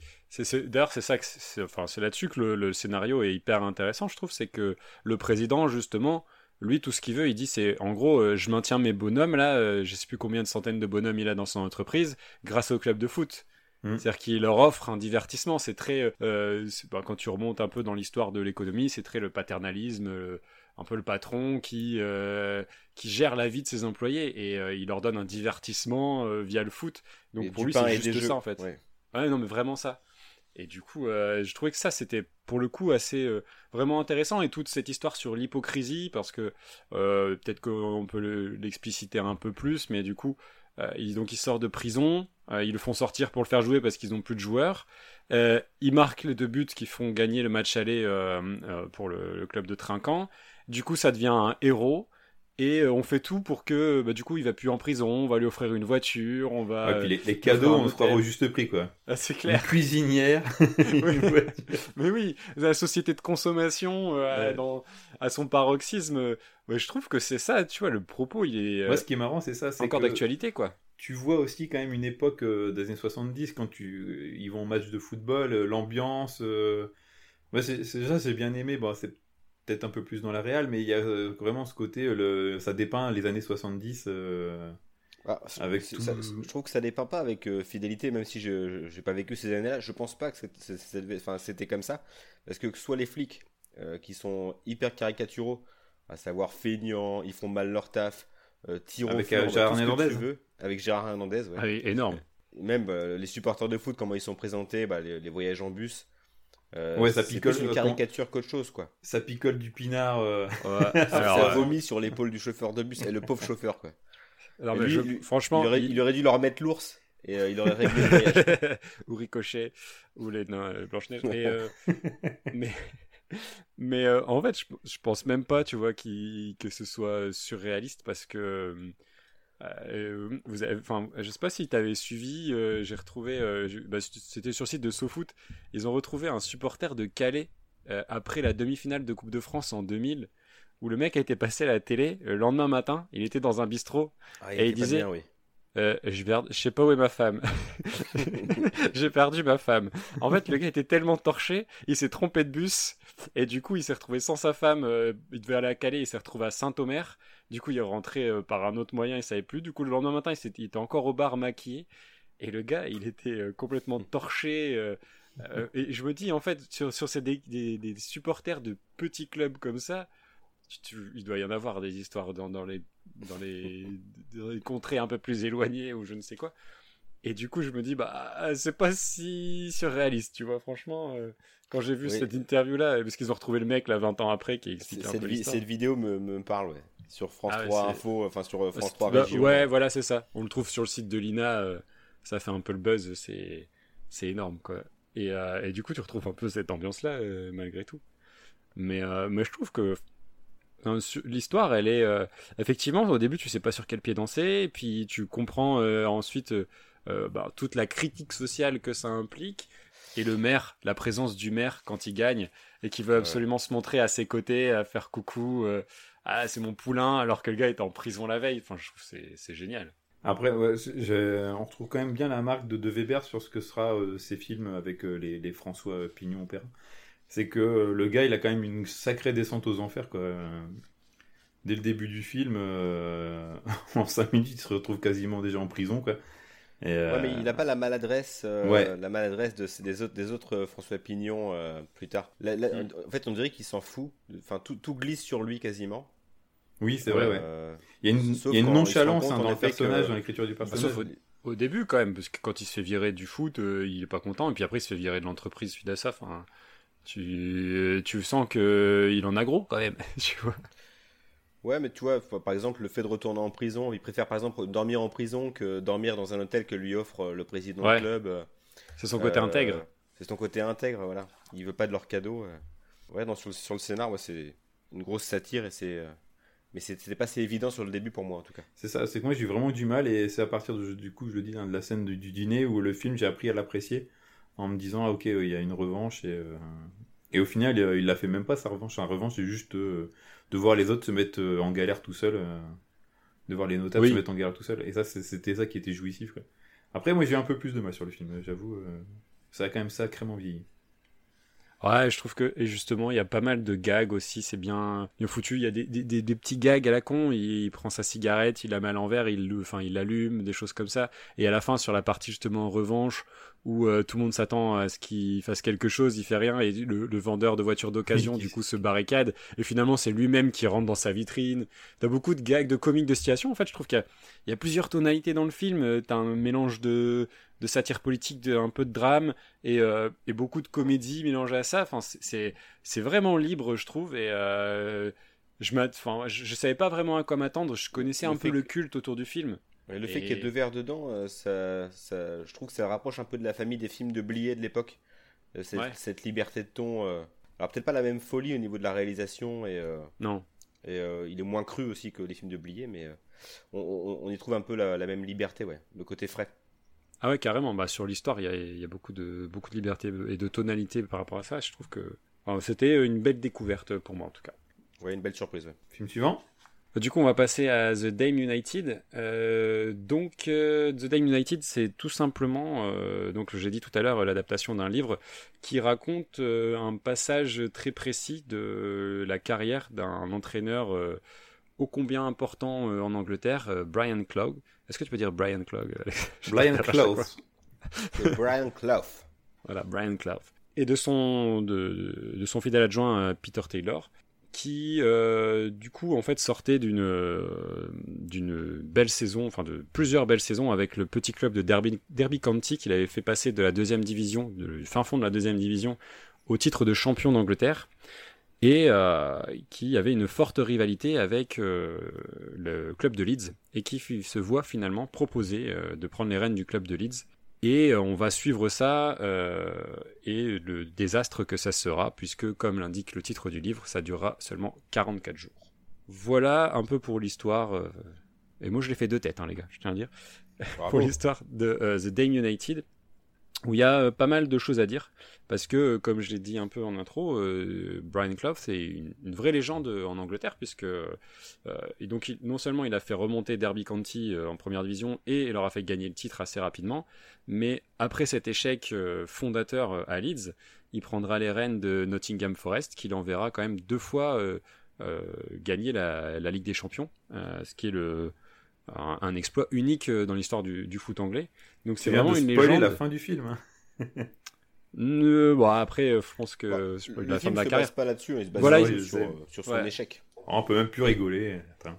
D'ailleurs, c'est ça que c'est, enfin, c'est là-dessus que le, le scénario est hyper intéressant, je trouve. C'est que le président, justement, lui, tout ce qu'il veut, il dit c'est en gros, euh, je maintiens mes bonhommes là, euh, je sais plus combien de centaines de bonhommes il a dans son entreprise, grâce au club de foot. Mm. C'est-à-dire qu'il leur offre un divertissement. C'est très. euh, c'est- bah, quand tu remontes un peu dans l'histoire de l'économie, c'est très le paternalisme, euh, un peu le patron qui, euh, qui gère la vie de ses employés et euh, il leur donne un divertissement euh, via le foot. Donc Et pour lui, c'est juste jeux. ça en fait. Ouais. Ouais, non, mais vraiment ça. Et du coup, euh, je trouvais que ça, c'était pour le coup assez euh, vraiment intéressant. Et toute cette histoire sur l'hypocrisie, parce que euh, peut-être qu'on peut le- l'expliciter un peu plus, mais du coup, euh, il, donc il sort de prison, euh, ils le font sortir pour le faire jouer parce qu'ils n'ont plus de joueurs. Euh, il marque les deux buts qui font gagner le match aller euh, euh, pour le, le club de Trinquant. Du coup, ça devient un héros. Et euh, on fait tout pour que, bah, du coup, il va plus en prison. On va lui offrir une voiture. On va. ouais, puis les, cadeaux, on se croit hôtel. au juste prix, quoi. Ah, c'est Une clair. cuisinière. Oui. Mais oui, la société de consommation euh, Ouais. dans, à son paroxysme, euh, ouais, je trouve que c'est ça, tu vois, le propos, il est euh, Moi, ce qui est marrant, c'est ça. c'est encore d'actualité, quoi. Tu vois aussi quand même une époque euh, des années 70, quand tu, ils vont au match de football, euh, l'ambiance. euh, c'est, c'est- ça, j'ai bien aimé. Bon, c'est peut-être un peu plus dans la réal, mais il y a euh, vraiment ce côté, euh, le... ça dépeint les années 70. euh, Ah, Avec tout- ça- je trouve que ça dépeint pas avec euh, fidélité, même si je j'ai pas vécu ces années-là. Je pense pas que c'était comme ça, parce que que soit les flics euh, qui sont hyper caricaturaux, à savoir feignants, ils font mal leur taf, euh, tirent au Avec, Gérard Hernandez. veux, avec Gérard Hernandez, ouais. Ah énorme. Même les supporters de foot, comment ils sont présentés, bah, les, les voyages en bus. Euh, Ouais, ça c'est picole, plus une euh, caricature qu'autre chose, quoi. Ça picole du pinard. euh, Ouais, ça alors, euh, vomit sur l'épaule du chauffeur de bus, et le pauvre chauffeur, quoi. alors, Et mais lui, je- lui, franchement, il, aurait, il- il aurait dû leur mettre l'ours, et euh, il aurait réglé le voyage. ou Ricochet, ou les nains euh, Blanche-Neige. Mais, euh, mais, mais euh, en fait, je, je pense même pas, tu vois, que ce soit surréaliste parce que. Euh, vous avez, enfin, je sais pas si tu avais suivi, euh, j'ai retrouvé, euh, bah, c'était sur le site de SoFoot, ils ont retrouvé un supporter de Calais euh, après la demi-finale de Coupe de France en 2000, où le mec a été passé à la télé le lendemain matin, il était dans un bistrot, Ah, Et il disait- bien, oui. Euh, je, perds- je sais pas où est ma femme. J'ai perdu ma femme. En fait, le gars était tellement torché, il s'est trompé de bus et du coup, il s'est retrouvé sans sa femme. euh, il devait aller à Calais, il s'est retrouvé à Saint-Omer. Du coup, il est rentré euh, par un autre moyen, il savait plus. Du coup, le lendemain matin, il, était encore au bar maquillé et le gars, il était complètement torché. et je me dis, en fait, sur, sur ces des- des supporters de petits clubs comme ça, tu- il doit y en avoir des histoires dans, dans les, dans, les, dans les contrées un peu plus éloignées ou je ne sais quoi. Et du coup, je me dis, bah, c'est pas si surréaliste, tu vois, franchement. euh, quand j'ai vu Oui. cette interview-là, parce qu'ils ont retrouvé le mec là 20 ans après qui explique un Cette, peu vi- l'histoire. cette vidéo me, me parle, ouais. Sur France Ah ouais, 3 c'est- Info, enfin sur euh, France Bah, 3 bah, Région. ouais, voilà, c'est ça. On le trouve sur le site de l'INA, euh, ça fait un peu le buzz, c'est c'est énorme, quoi. Et, euh, et du coup, tu retrouves un peu cette ambiance-là, malgré tout. Mais, mais je trouve que l'histoire, elle est... euh, effectivement, au début, tu sais pas sur quel pied danser, et puis tu comprends euh, ensuite euh, bah, toute la critique sociale que ça implique, et le maire, la présence du maire quand il gagne, et qui veut absolument se montrer à ses côtés, à faire coucou... ah c'est mon poulain alors que le gars est en prison la veille. Enfin je trouve c'est c'est génial. Après, ouais, on retrouve quand même bien la marque de, de Weber sur ce que sera ces films avec les, les François Pignon Opéra. C'est que euh, le gars, il a quand même une sacrée descente aux enfers, quoi. Dès le début du film, euh, en 5 minutes, il se retrouve quasiment déjà en prison, quoi. Et, euh, Ouais, mais il n'a pas la maladresse, euh, Ouais. la maladresse de, des autres, des autres François Pignon euh, plus tard. La- la- Mm. En fait, on dirait qu'il s'en fout. Enfin, tout, tout glisse sur lui quasiment. Oui, c'est vrai, ouais. Euh, Il y a une, y a nonchalance hein, dans le personnage, que- dans l'écriture du Bah, personnage. sauf au, au début quand même parce que quand il se fait virer du foot euh, il est pas content et puis après il se fait virer de l'entreprise suite à ça enfin tu tu sens que il en a gros quand même tu vois Ouais, mais tu vois, par exemple, le fait de retourner en prison, il préfère par exemple dormir en prison que dormir dans un hôtel que lui offre euh, le président Ouais. du club. euh, c'est son côté euh, intègre C'est son côté intègre, voilà. Il veut pas de leur cadeau. euh. Ouais, non, sur, le- sur le scénar, ouais, c'est une grosse satire et c'est euh, Mais c'était pas assez évident sur le début pour moi en tout cas. C'est ça, c'est que moi j'ai eu vraiment du mal et c'est à partir du coup, je le dis, hein, de la scène du, dîner où le film j'ai appris à l'apprécier en me disant ah ok il y a une revanche et, et au final il l'a fait même pas sa revanche, sa revanche c'est juste de voir les autres se mettre en galère tout seul, de voir les notables se mettre en galère tout seul et ça c'était ça qui était jouissif. Quoi. Après moi j'ai un peu plus de mal sur le film, j'avoue, ça a quand même sacrément vieilli. Ouais, je trouve que et justement, il y a pas mal de gags aussi, c'est bien, bien foutu. Il y a des, des, des, petits gags à la con. Il, prend sa cigarette, il la met à l'envers, il, enfin, il l'allume, des choses comme ça. Et à la fin, sur la partie justement revanche, où euh, tout le monde s'attend à ce qu'il fasse quelque chose, il fait rien, et le, vendeur de voitures d'occasion, du coup, se barricade. Et finalement, c'est lui-même qui rentre dans sa vitrine. T'as beaucoup de gags, de comiques de situation. En fait, je trouve qu'il y, y, a plusieurs tonalités dans le film. T'as un mélange de de satire politique, de, un peu de drame et, euh, et beaucoup de comédie mélangée à ça. Enfin, c'est vraiment libre, je trouve. Et euh, je, enfin, je, savais pas vraiment à quoi m'attendre. Je connaissais un peu le culte autour du film. Le fait qu'il y ait deux verres dedans, euh, ça, ça, je trouve que ça rapproche un peu de la famille des films de Blier de l'époque. Cette, cette, liberté de ton. alors peut-être pas la même folie au niveau de la réalisation et. non. Et il est moins cru aussi que les films de Blier, mais on, on, y trouve un peu la, la même liberté, ouais, le côté frais. Ah ouais, carrément. Bah, sur l'histoire, il y a, beaucoup, de, beaucoup de liberté et de tonalité par rapport à ça. Je trouve que c'était une belle découverte pour moi, en tout cas. Ouais, une belle surprise. Film suivant? Du coup, on va passer à The Dame United. Euh, donc, euh, The Dame United, c'est tout simplement, euh, donc j'ai dit tout à l'heure, l'adaptation d'un livre qui raconte un passage très précis de la carrière d'un entraîneur ô combien important en Angleterre, Brian Clough. Est-ce que tu peux dire Brian Clough Brian Clough. Brian Clough. Voilà, Brian Clough. Et de son, de, de son fidèle adjoint Peter Taylor, qui euh, du coup en fait sortait d'une euh, d'une belle saison, enfin de plusieurs belles saisons avec le petit club de Derby, County qu'il avait fait passer de la deuxième division, du fin fond de la deuxième division, au titre de champion d'Angleterre et euh, qui avait une forte rivalité avec le club de Leeds et qui se voit finalement proposer de prendre les rênes du club de Leeds. Et on va suivre ça et le désastre que ça sera, puisque comme l'indique le titre du livre, ça durera seulement 44 jours. Voilà un peu pour l'histoire. et moi je l'ai fait deux têtes, hein, les gars, je tiens à dire. pour l'histoire de The Dame United où il y a euh, pas mal de choses à dire, parce que, euh, comme je l'ai dit un peu en intro, euh, Brian Clough, c'est une, vraie légende en Angleterre, puisque non seulement il a fait remonter Derby County en première division, et il leur a fait gagner le titre assez rapidement, mais après cet échec fondateur à Leeds, il prendra les rênes de Nottingham Forest, qu'il enverra quand même deux fois gagner la, Ligue des Champions, ce qui est le, un, exploit unique dans l'histoire du, du, foot anglais. Donc c'est vraiment une légende. la fin du film. Hein. bon, après, euh, je pense que bah, la fin de la carrière. Se pas là-dessus, il se base voilà, sur, sur, son échec. Oh, on peut même plus rigoler.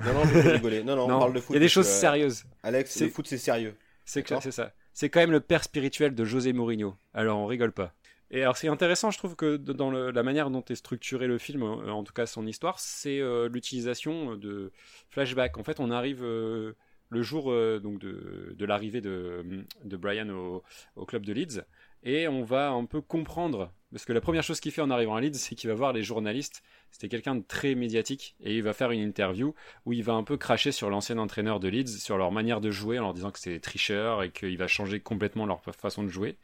Non, non, on peut plus rigoler. Non, non, on parle de foot. Il y a des choses sérieuses. Alex, le foot, c'est sérieux. C'est c'est ça. C'est quand même le père spirituel de José Mourinho. Alors, on rigole pas. Et alors, c'est intéressant, je trouve, que dans la manière dont est structuré le film, euh, en tout cas son histoire, c'est euh, l'utilisation de flashbacks. En fait, on arrive le jour euh, donc de, l'arrivée de, Brian au, au, club de Leeds. Et on va un peu comprendre, parce que la première chose qu'il fait en arrivant à Leeds, c'est qu'il va voir les journalistes. C'était quelqu'un de très médiatique, et il va faire une interview où il va un peu cracher sur l'ancien entraîneur de Leeds, sur leur manière de jouer, en leur disant que c'est tricheur et qu'il va changer complètement leur façon de jouer.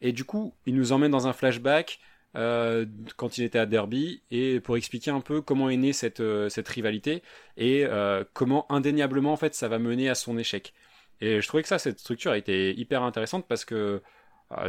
Et du coup, il nous emmène dans un flashback euh, quand il était à Derby et pour expliquer un peu comment est née cette, euh, cette rivalité et euh, comment indéniablement en fait ça va mener à son échec. Et je trouvais que ça, cette structure a été hyper intéressante parce que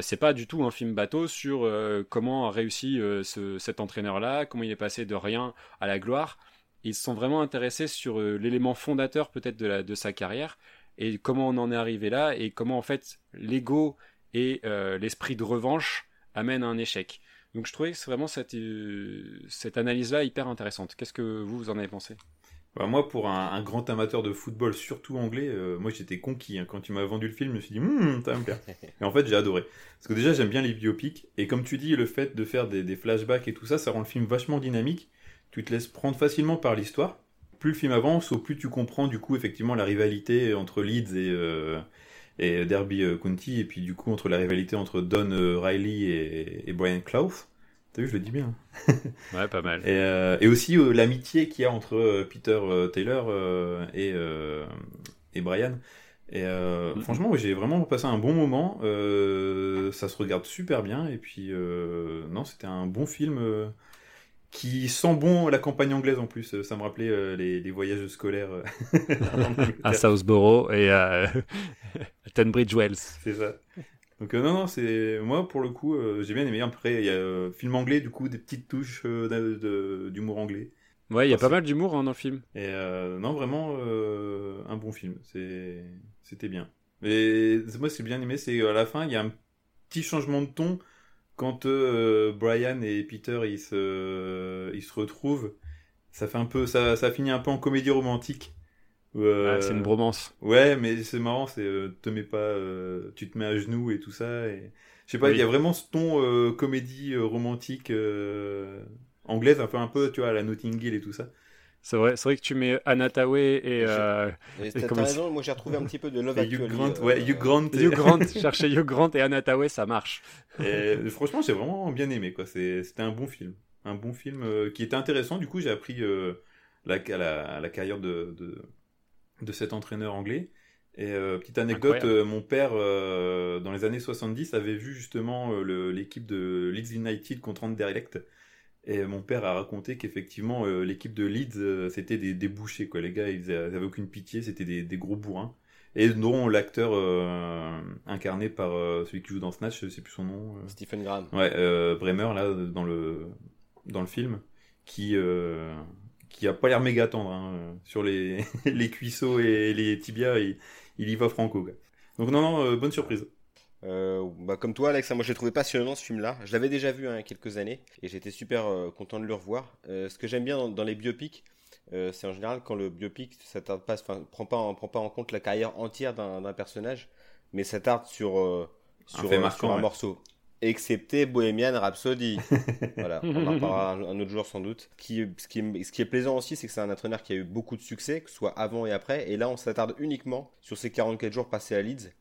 c'est pas du tout un film bateau sur comment a réussi ce, cet entraîneur-là, comment il est passé de rien à la gloire. Ils se sont vraiment intéressés sur l'élément fondateur peut-être de, de sa carrière et comment on en est arrivé là et comment en fait l'ego et l'esprit de revanche amènent à un échec. Donc je trouvais que vraiment cette, euh, cette analyse-là hyper intéressante. Qu'est-ce que vous, vous en avez pensé? Bah, moi, pour un, grand amateur de football, surtout anglais, euh, moi j'étais conquis. Hein. Quand tu m'as vendu le film, je me suis dit, hum, ça va me plaire. et en fait, j'ai adoré. Parce que déjà, j'aime bien les biopics. Et comme tu dis, le fait de faire des, flashbacks et tout ça, ça rend le film vachement dynamique. Tu te laisses prendre facilement par l'histoire. Plus le film avance, au plus tu comprends du coup effectivement la rivalité entre Leeds et, euh, et Derby County, et puis du coup entre la rivalité entre Don Riley et, Brian Clough. T'as vu, je le dis bien. ouais, pas mal. Et, euh, et aussi euh, l'amitié qu'il y a entre euh, Peter euh, Taylor euh, et, euh, et Brian. Et euh, Mhm. franchement, j'ai vraiment passé un bon moment. Euh, ça se regarde super bien. Et puis, euh, non, c'était un bon film euh, qui sent bon la campagne anglaise en plus. Euh, Ça me rappelait euh, les, les voyages scolaires euh, à Southborough et à, à Tunbridge Wells. C'est ça. Donc euh, non, non, c'est moi pour le coup, euh, j'ai bien aimé. Après, il y a euh, film anglais, du coup, des petites touches euh, d'humour anglais. Ouais, il y a pas c'est- mal d'humour hein, dans le film. Et euh, non, vraiment euh, un bon film. C'est c'était bien. Et moi, ce que j'ai bien aimé, c'est à la fin, il y a un petit changement de ton quand euh, Brian et Peter ils se ils se retrouvent. Ça fait un peu, ça ça finit un peu en comédie romantique. Euh, Ah, c'est une bromance. Ouais, mais c'est marrant, c'est euh, te mets pas, tu te mets à genoux et tout ça. Et je sais pas, il Oui. y a vraiment ce ton comédie romantique anglaise, un peu un peu, tu vois, à la Notting Hill et tout ça. C'est vrai, c'est vrai que tu mets Anna Tawai et euh, Et T'as raison, moi j'ai retrouvé un petit peu de Love Et Actually. Hugh Grant, euh, ouais, Hugh Grant. et- Hugh Grant. Chercher Hugh Grant et Anna Tawai, ça marche. Et franchement, j'ai vraiment bien aimé, quoi. C'était un bon film. Un bon film euh, qui était intéressant. Du coup, j'ai appris euh, la, la, la carrière de, de, de cet entraîneur anglais. Et euh, petite anecdote, euh, mon père, euh, dans les années 70, avait vu justement euh, l'équipe de Leeds United contre Anderlecht. Et mon père a raconté qu'effectivement, euh, l'équipe de Leeds, euh, c'était des débouchés, quoi. Les gars, ils ils avaient aucune pitié, c'était des, des gros bourrins. Et dont l'acteur euh, incarné par celui qui joue dans Snatch, je sais plus son nom. Stephen Graham. Ouais, Bremer là dans le dans le film qui qui a pas l'air méga tendre hein, sur les les cuisseaux et les tibias, il, il y va franco. quoi. Donc non non, bonne surprise. Euh, bah, comme toi, Alex, hein, moi j'ai trouvé passionnant ce film-là. Je l'avais déjà vu hein, il y a quelques années et j'étais super euh, content de le revoir. Euh, ce que j'aime bien dans, dans les biopics, c'est en général quand le biopic s'attarde pas, enfin, prend pas, en, prend pas en compte la carrière entière d'un personnage, mais s'attarde sur, sur, euh, marquant, sur un ouais. morceau. Excepté Bohemian Rhapsody. voilà, on en reparlera un, un autre jour sans doute. Qui, ce, qui est, ce qui est plaisant aussi, c'est que c'est un entraîneur qui a eu beaucoup de succès, que ce soit avant et après. Et là, on s'attarde uniquement sur ces 44 jours passés à Leeds.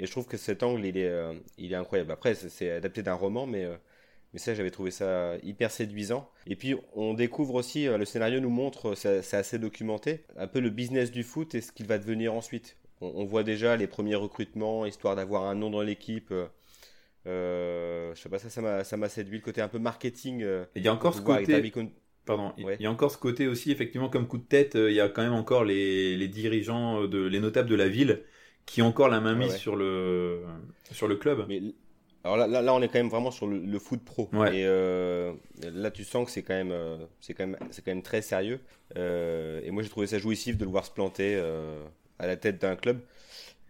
Et je trouve que cet angle, il est, euh, il est incroyable. Après, c'est- adapté d'un roman, mais, euh, mais ça, j'avais trouvé ça hyper séduisant. Et puis, on découvre aussi, euh, le scénario nous montre, c'est assez documenté, un peu le business du foot et ce qu'il va devenir ensuite. On, on voit déjà les premiers recrutements, histoire d'avoir un nom dans l'équipe. euh, je sais pas, ça, ça m'a séduit, le côté un peu marketing. Et il y a encore ce côté Derby Coun- Pardon, il Ouais. il y a encore ce côté aussi, effectivement, comme coup de tête, il y a quand même encore les, les dirigeants, de, les notables de la ville qui ont encore la main mise ouais. sur, le, sur le club. Mais alors là, là, là, on est quand même vraiment sur le, le foot pro. Ouais. Et euh, là, tu sens que c'est quand même, euh, c'est quand même, c'est quand même très sérieux. Euh, et moi, j'ai trouvé ça jouissif de le voir se planter euh, à la tête d'un club.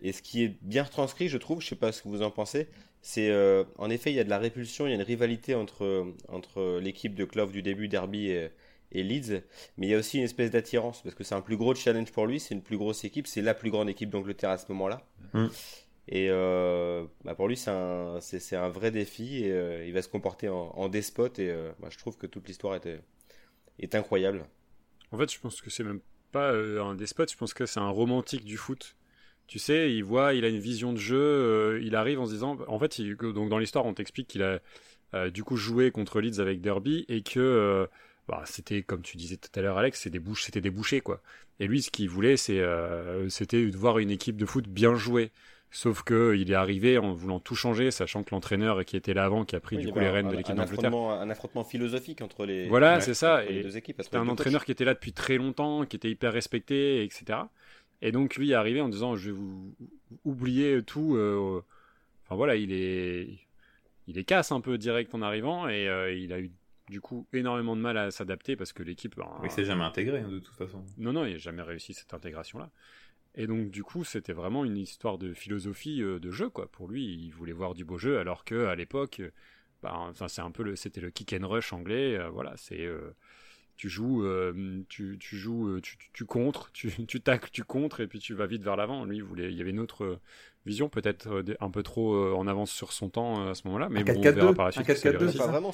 Et ce qui est bien retranscrit, je trouve, je sais pas ce que vous en pensez, c'est en effet, il y a de la répulsion, il y a une rivalité entre entre l'équipe de Clove du début, Derby et, et Leeds, mais il y a aussi une espèce d'attirance parce que c'est un plus gros challenge pour lui, c'est une plus grosse équipe, c'est la plus grande équipe d'Angleterre à ce moment-là. Mm. Et euh, bah, pour lui, c'est un, c'est, c'est un vrai défi et euh, il va se comporter en, en despote. Et euh, bah, je trouve que toute l'histoire est, est incroyable. En fait, je pense que c'est même pas euh, un despote, je pense que c'est un romantique du foot. Tu sais, il voit, il a une vision de jeu, euh, il arrive en se disant. En fait, il- donc dans l'histoire, on t'explique qu'il a euh, du coup joué contre Leeds avec Derby et que euh, bah, c'était, comme tu disais tout à l'heure, Alex, c'est des bouches, c'était des bouchées, quoi. Et lui, ce qu'il voulait, c'est, euh, c'était de voir une équipe de foot bien jouée. Sauf que il est arrivé en voulant tout changer, sachant que l'entraîneur qui était là avant, qui a pris Oui, du y coup les un- rênes de l'équipe un d'Angleterre. affrontement, un affrontement philosophique entre les, Voilà, Ouais, c'est ça. les deux équipes. C'était les un entraîneur qui était là depuis très longtemps, qui était hyper respecté, etc. Et donc lui est arrivé en disant je vais vous oublier tout. euh, Enfin voilà, il est il est casse un peu direct en arrivant et euh, il a eu du coup énormément de mal à s'adapter parce que l'équipe. ben, Mais c'est jamais intégré, hein, de toute façon. non non, il n'a jamais réussi cette intégration là. Et donc du coup c'était vraiment une histoire de philosophie euh, de jeu quoi. Pour lui, il voulait voir du beau jeu alors que à l'époque, enfin c'est un peu le c'était le kick and rush anglais. euh, voilà, c'est euh, tu joues, euh, tu, tu joues, euh, tu, tu, tu contres, tu, tu tacles, tu contres, et puis tu vas vite vers l'avant. Lui, il, voulait, il y avait une autre vision, peut-être un peu trop en avance sur son temps à ce moment-là, mais Un bon, on 4-4-2, verra par la un suite. que ça lui 4-4-2, réussit. Pas ça vraiment.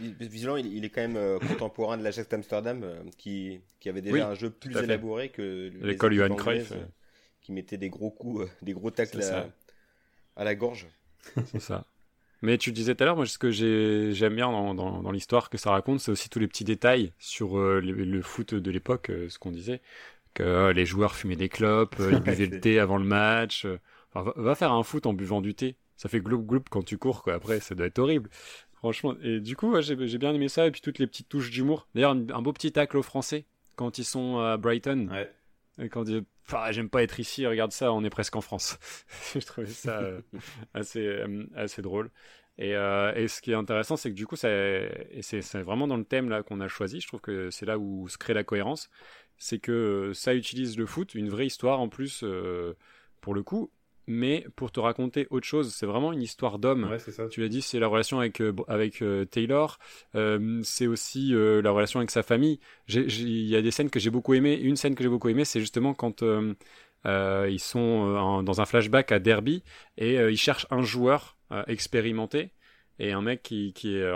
C'est- il, est quand même euh, contemporain de l'Ajax d'Amsterdam, euh, qui, qui avait déjà Oui, un jeu plus élaboré que L'école Johan Cruyff, euh, euh. qui mettait des gros coups, des gros tacles à, la gorge. C'est ça. Mais tu disais tout à l'heure, moi, ce que j'aime bien dans, dans, l'histoire que ça raconte, c'est aussi tous les petits détails sur le, le, foot de l'époque, ce qu'on disait que les joueurs fumaient des clopes, ils buvaient le thé avant le match. Enfin, va, faire un foot en buvant du thé. Ça fait gloup gloup quand tu cours, quoi. Après, ça doit être horrible. Franchement. Et du coup, j'ai bien aimé ça. Et puis toutes les petites touches d'humour. D'ailleurs, un, beau petit tacle aux Français quand ils sont à Brighton. Ouais. Et quand ils disent J'aime pas être ici, regarde ça, on est presque en France. je trouvais ça euh, assez, euh, assez drôle. Et, euh, et, ce qui est intéressant, c'est que du coup, c'est vraiment dans le thème là qu'on a choisi. Je trouve que c'est là où se crée la cohérence. C'est que ça utilise le foot, une vraie histoire en plus, pour le coup, mais pour te raconter autre chose. C'est vraiment une histoire d'homme. tu l'as dit, c'est la relation avec, euh, avec euh, Taylor. Euh, c'est aussi la relation avec sa famille. Il y a des scènes que j'ai beaucoup aimées. Une scène que j'ai beaucoup aimée, c'est justement quand ils sont dans un flashback à Derby et ils cherchent un joueur expérimenté et un mec qui, qui est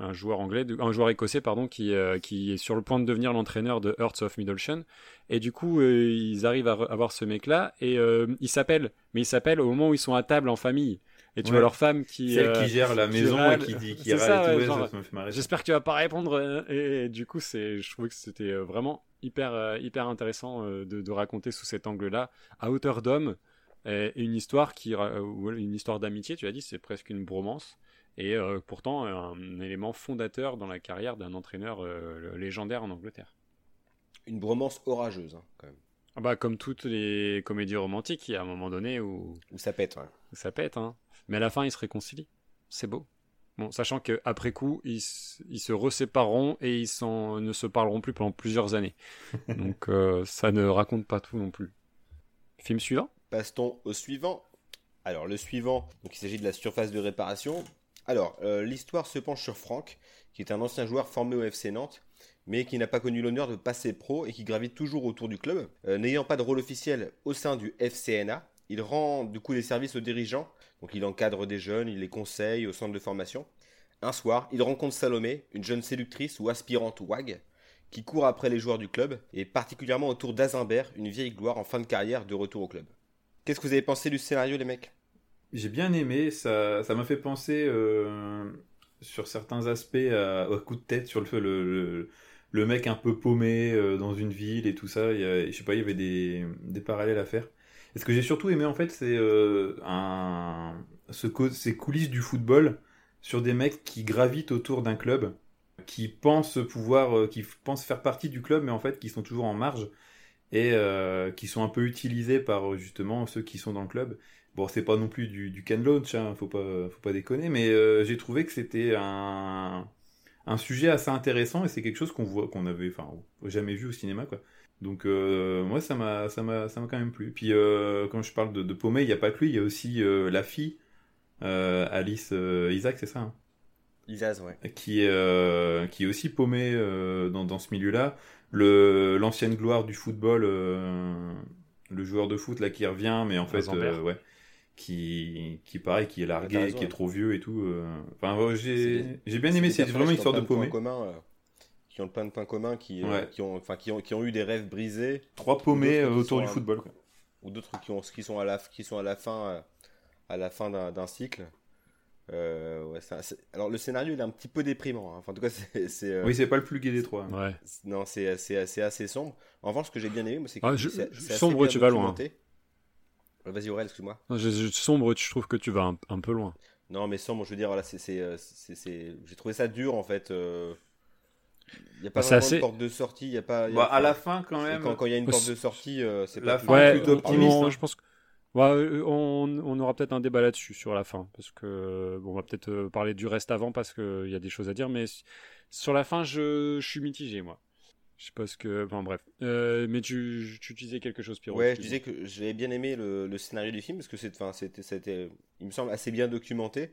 un joueur anglais, un joueur écossais pardon, qui, qui est sur le point de devenir l'entraîneur de Hearts of Middleshan et du coup, euh, ils arrivent à avoir ce mec-là et euh, ils s'appellent. Mais ils s'appellent au moment où ils sont à table en famille. Et tu vois leur femme qui. Celle qui euh, gère la maison et qui dit qui râle. J'espère que tu vas pas répondre. Et, du coup, c'est, je trouvais que c'était vraiment hyper, hyper intéressant de, de, raconter sous cet angle-là, à hauteur d'homme, et une histoire qui, une histoire d'amitié. Tu as dit, c'est presque une bromance. Et pourtant, un élément fondateur dans la carrière d'un entraîneur légendaire en Angleterre une bromance orageuse, hein, quand même. Ah bah, comme toutes les comédies romantiques, il y a un moment donné où. Où ça pète, ouais. ça pète, hein. Mais à la fin, ils se réconcilient. C'est beau. Bon, sachant qu'après coup, ils, ils, se resépareront et ils ne se parleront plus pendant plusieurs années. Donc, euh, ça ne raconte pas tout non plus. Film suivant? Passe-t-on au suivant? Alors, le suivant, donc il s'agit de la surface de réparation. Alors, euh, l'histoire se penche sur Franck, qui est un ancien joueur formé au FC Nantes mais qui n'a pas connu l'honneur de passer pro et qui gravite toujours autour du club. Euh, n'ayant pas de rôle officiel au sein du FCNA, il rend du coup des services aux dirigeants, donc il encadre des jeunes, il les conseille au centre de formation. Un soir, il rencontre Salomé, une jeune séductrice ou aspirante WAG, qui court après les joueurs du club, et particulièrement autour d'Azimbert, une vieille gloire en fin de carrière de retour au club. Qu'est-ce que vous avez pensé du scénario, les mecs? J'ai bien aimé, ça m'a fait penser euh, sur certains aspects au coup de tête sur le, le, le mec un peu paumé euh, dans une ville et tout ça. Il y je sais pas, il y avait des, parallèles à faire. Ce que j'ai surtout aimé en fait, c'est euh, ce, ces coulisses du football sur des mecs qui gravitent autour d'un club, qui pensent pouvoir, qui pensent faire partie du club, mais en fait qui sont toujours en marge et qui sont un peu utilisés par justement ceux qui sont dans le club. Bon, c'est pas non plus du, du can launch, hein, faut pas, faut pas déconner, mais j'ai trouvé que c'était un un sujet assez intéressant et c'est quelque chose qu'on voit qu'on avait enfin jamais vu au cinéma quoi. Donc euh, moi ça m'a ça m'a ça m'a quand même plu. Puis euh, quand je parle de, de Paumé il n'y a pas que lui il y a aussi euh, la fille Alice Isaac c'est ça hein? Isaz ouais. Qui est qui est aussi paumée dans, dans ce milieu là le l'ancienne gloire du football le joueur de foot là qui revient mais en fait ouais qui, qui pareil, qui est largué, qui est trop vieux et tout. Euh. Enfin, j'ai, j'ai bien aimé, c'est vraiment une histoire de paumé. Euh, qui ont plein de points communs, qui, euh, qui, ont, enfin, qui, ont, qui ont eu des rêves brisés. Trois paumés autour du football. Quoi. Ou d'autres qui, ont, qui, sont à la, qui sont à la fin, à la fin d'un, cycle. ouais, alors le scénario il est un petit peu déprimant. Hein. Enfin, en tout cas, c'est. Oui, c'est pas le plus gai des trois. Ouais. Non, c'est, c'est, assez sombre. En revanche, ce que j'ai bien aimé, c'est que ah, c'est, sombre, tu vas loin. Vas-y Aurel, excuse-moi. sombre, je trouve que tu vas un, peu loin. Non, mais sombre, je veux dire, voilà, c'est, euh, j'ai trouvé ça dur en fait. Il euh, n'y a pas bah, vraiment de porte de sortie, il y a pas. bah, à la fin quand même. Quand il y a une porte de sortie, euh, c'est pas ouais, plutôt optimiste. Hein. Je pense que. on, on, aura peut-être un débat là-dessus sur la fin, parce que bon, on va peut-être parler du reste avant parce qu'il y a des choses à dire, mais sur la fin, je, je suis mitigé moi. Je sais pas ce que. Enfin bref. Euh, mais tu, tu, disais quelque chose, Pierrot. Ouais, je disais que j'avais bien aimé le, scénario du film parce que c'était, c'était, il me semble assez bien documenté.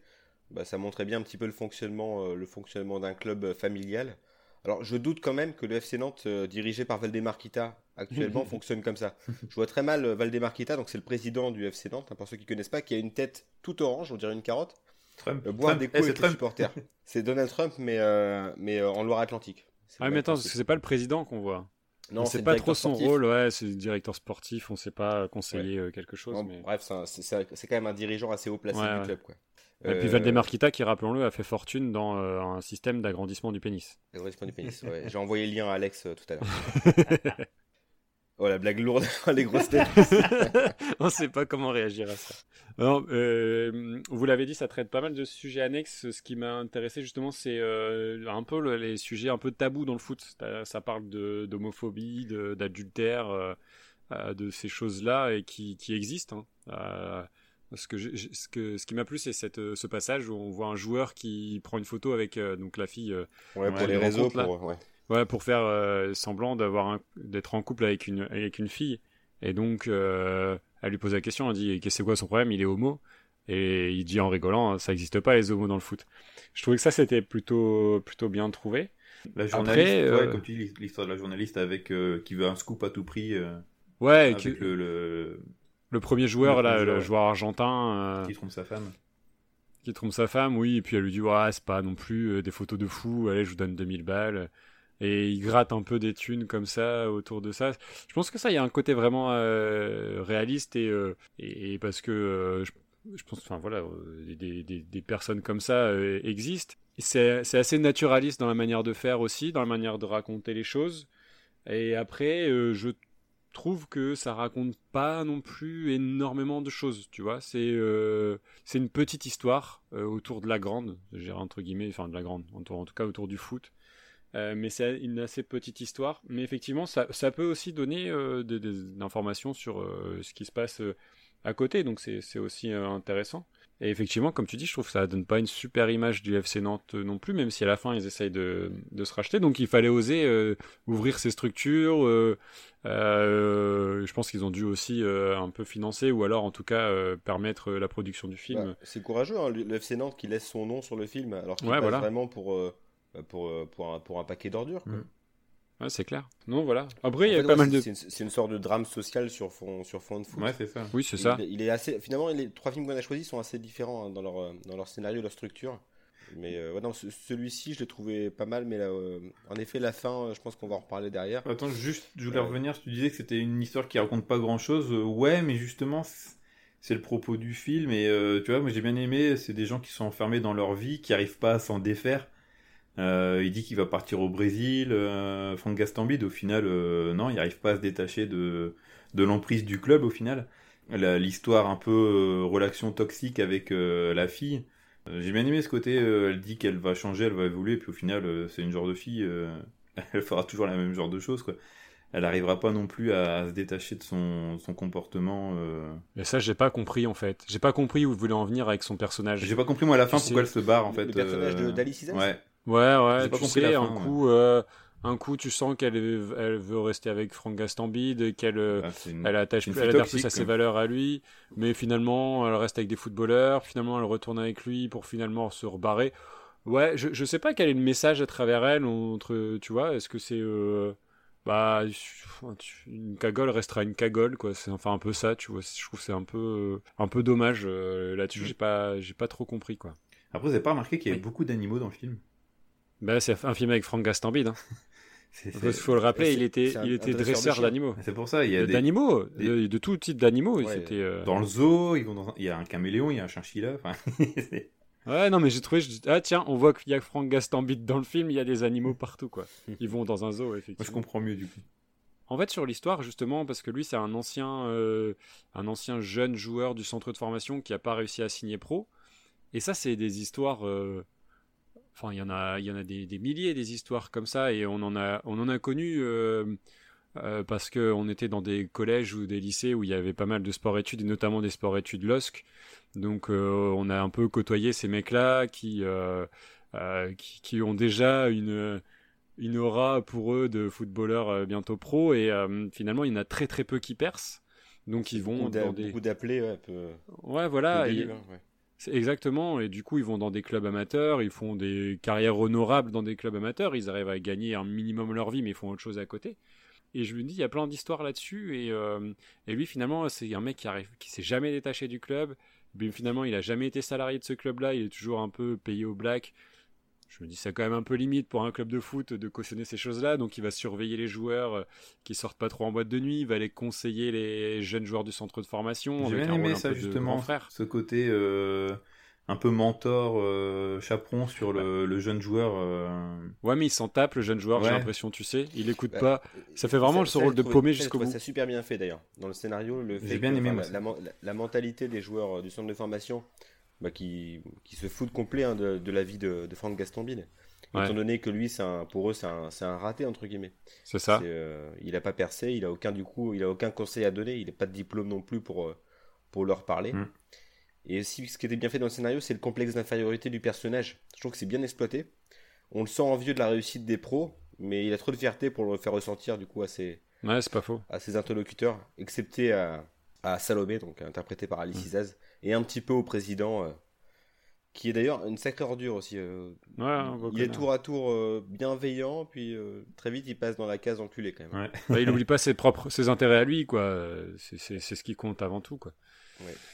Bah, ça montrait bien un petit peu le fonctionnement, euh, le fonctionnement d'un club familial. Alors, je doute quand même que le FC Nantes, euh, dirigé par Valdemar Kita, actuellement, fonctionne comme ça. Je vois très mal Valdemar Kita, donc c'est le président du FC Nantes, hein, pour ceux qui connaissent pas, qui a une tête tout orange, on dirait une carotte. Trump. boire des coups avec les supporters. c'est Donald Trump, mais, mais en Loire-Atlantique. Ah, mais attends, c'est pas le président qu'on voit. Non, c'est pas trop son rôle, ouais, c'est le directeur sportif, on sait pas conseiller euh, quelque chose. Bref, c'est quand même un dirigeant assez haut placé du club, quoi. Et puis Euh, Valdemar Kita, qui rappelons-le, a fait fortune dans euh, un système d'agrandissement du pénis. L'agrandissement du pénis, ouais. J'ai envoyé le lien à Alex euh, tout à l'heure. oh la blague lourde, les grosses têtes. On ne sait pas comment réagir à ça. Alors, euh, vous l'avez dit, ça traite pas mal de sujets annexes. Ce qui m'a intéressé justement, c'est euh, un peu le- les sujets un peu tabous dans le foot. Ça, ça parle d'homophobie, d'adultère, euh, euh, de ces choses-là et qui, qui existent. hein. Euh, ce, que ce, que, ce qui m'a plu, c'est cette, euh, ce passage où on voit un joueur qui prend une photo avec euh, donc la fille euh, Ouais, pour les réseaux, pour, ouais. Ouais, pour faire euh, semblant d'avoir un- d'être en couple avec une avec une fille. Et donc euh, elle lui pose la question, elle dit c'est quoi son problème, il est homo? Et il dit en rigolant, ça n'existe pas les homos dans le foot. Je trouvais que ça c'était plutôt plutôt bien trouvé. La journaliste, Après, ouais, euh, comme tu dis, l'histoire de la journaliste avec qui veut un scoop à tout prix, Ouais, avec que- le, le- le premier joueur le là, premier le joueur. argentin qui trompe sa femme. qui trompe sa femme, oui, et puis elle lui dit ouais, c'est pas non plus des photos de fou, allez, je vous donne 2000 balles. Et il gratte un peu des thunes comme ça autour de ça. Je pense que ça, il y a un côté vraiment euh, réaliste et, euh, et, et parce que euh, je, pense, enfin voilà, des, des, personnes comme ça existent. C'est assez naturaliste dans la manière de faire aussi, dans la manière de raconter les choses. Et après, je trouve que ça raconte pas non plus énormément de choses, tu vois. C'est une petite histoire autour de la grande, je entre guillemets, enfin de la grande, en tout cas autour du foot. Euh, mais c'est une assez petite histoire. Mais effectivement, ça, ça peut aussi donner euh, des, des informations sur euh, ce qui se passe à côté, donc c'est aussi intéressant. Et effectivement, comme tu dis, je trouve que ça donne pas une super image du FC Nantes non plus, même si à la fin ils essayent de, de se racheter. Donc il fallait oser ouvrir ces structures. je pense qu'ils ont dû aussi un peu financer ou alors en tout cas permettre la production du film. Bah, c'est courageux, hein, le FC Nantes qui laisse son nom sur le film, alors qu'il Ouais, voilà. vraiment pour, pour, euh, pour, un, pour un paquet d'ordures. quoi. Mm. Ouais, c'est clair. Non, voilà. Après, il y a fait, pas ouais, mal c'est- de. c'est une- C'est une, sorte de drame social sur fond, sur fond de foot. Ouais, c'est ça. Oui, c'est ça. Il, est assez. Finalement, les trois films qu'on a choisis sont assez différents hein, dans, leur, euh, dans leur scénario, leur structure. Mais euh, ouais, non, ce- celui-ci, je l'ai trouvé pas mal, mais là, euh, en effet, la fin, euh, je pense qu'on va en reparler derrière. Attends, juste, je voulais revenir. Tu disais que c'était une histoire qui raconte pas grand chose. ouais, mais justement, c'est- c'est le propos du film. Et euh, tu vois, moi j'ai bien aimé. C'est des gens qui sont enfermés dans leur vie, qui arrivent pas à s'en défaire. Euh, il dit qu'il va partir au Brésil. Euh, Franck Gastambide, au final, euh, non, il arrive pas à se détacher de, de l'emprise du club, au final. L'histoire un peu euh, relation toxique avec la fille. J'ai bien aimé ce côté, elle dit qu'elle va changer, elle va évoluer, puis au final, c'est une genre de fille, elle fera toujours la même genre de choses, quoi. Elle arrivera pas non plus à, à se détacher de son, son comportement. Mais ça, j'ai pas compris en fait. J'ai pas compris où il voulait en venir avec son personnage. J'ai pas compris, moi, à la fin, Tu sais, pourquoi elle se barre, en fait. le personnage d'Alice Ouais. Ouais, ouais, pas tu sais, un ouais. coup, euh, un coup, tu sens qu'elle elle veut rester avec Franck Gastambide, qu'elle euh, Ah, une- elle attache elle toxique, plus à ses valeurs à lui, mais finalement, elle reste avec des footballeurs, finalement, elle retourne avec lui pour finalement se rebarrer. Ouais, je, je sais pas quel est le message à travers elle, entre, tu vois, est-ce que c'est. euh, bah, une cagole restera une cagole, quoi. C'est enfin un peu ça, tu vois. Je trouve que c'est un peu, un peu dommage euh, là-dessus. Mm. J'ai pas, j'ai pas trop compris, quoi. Après, vous avez pas remarqué qu'il y avait Oui. beaucoup d'animaux dans le film? Bah, c'est un film avec Franck Gastambide. Hein. Il faut le rappeler, il était, il était dresseur d'animaux. c'est pour ça, il y a des... D'animaux, des- de, de tout type d'animaux. Ouais. Euh, Dans le zoo, ils vont dans un- il y a un caméléon, il y a un chinchilla, Ouais, non, mais j'ai trouvé. je Ah, tiens, on voit qu'il y a Franck Gastambide dans le film, il y a des animaux partout, quoi. Ils vont dans un zoo, Moi, je effectivement. comprends mieux, du coup. En fait, sur l'histoire, justement, parce que lui, c'est un ancien, euh, un ancien jeune joueur du centre de formation qui a pas réussi à signer pro. Et ça, c'est des histoires. euh, Enfin, il y en a, il y en a des, des milliers des histoires comme ça, et on en a, on en a connu euh, euh, parce que on était dans des collèges ou des lycées où il y avait pas mal de sport-études et notamment des sport-études LOSC. Donc, euh, on a un peu côtoyé ces mecs-là qui, euh, euh, qui, qui ont déjà une une aura pour eux de footballeurs bientôt pro et finalement il y en a très très peu qui percent donc ils vont dans des beaucoup d'appelés, ouais, un peu. ouais voilà et- ouais. Exactement et du coup ils vont dans des clubs amateurs ils font des carrières honorables dans des clubs amateurs ils arrivent à gagner un minimum leur vie mais ils font autre chose à côté. Et je me dis il y a plein d'histoires là-dessus et, euh, et lui finalement c'est un mec qui arrive qui s'est jamais détaché du club mais finalement il a jamais été salarié de ce club là il est toujours un peu payé au black je me dis c'est quand même un peu limite pour un club de foot de cautionner ces choses-là. Donc il va surveiller les joueurs euh, qui sortent pas trop en boîte de nuit, il va aller conseiller les jeunes joueurs du centre de formation J'ai bien aimé ça justement, frère. ce côté euh, un peu mentor, euh, chaperon sur le, le jeune joueur. euh. Ouais, mais il s'en tape, le jeune joueur, j'ai l'impression, tu sais. Il écoute Bah, pas. Ça fait vraiment ce rôle de paumé jusqu'au bout. Ça super bien fait d'ailleurs. Dans le scénario, le J'ai fait bien que, aimé, enfin, moi, la, mentalité des joueurs euh, du centre de formation bah, qui, qui se foutent complet hein, de, de la vie de, de Franck Gastambide. Ouais. Étant donné que lui, c'est un, pour eux, c'est un, un raté entre guillemets. C'est ça. Euh, il a pas percé, il a aucun du coup, il a aucun conseil à donner, il n'a pas de diplôme non plus pour euh, pour leur parler. Mm. Et aussi, ce qui était bien fait dans le scénario, c'est le complexe d'infériorité du personnage. Je trouve que c'est bien exploité. On le sent envieux de la réussite des pros, mais il a trop de fierté pour le faire ressentir du coup à ses, Ouais, c'est pas faux. à ses interlocuteurs, excepté à, à Salomé, donc interprété par Alice Isaz, et un petit peu au président, euh, qui est d'ailleurs une sacrée ordure aussi. euh. Ouais, il est tour à tour euh, bienveillant, puis euh, très vite il passe dans la case enculé quand même. Ouais. Bah, il oublie pas ses propres, ses intérêts à lui, quoi. C'est- C'est c'est ce qui compte avant tout, quoi.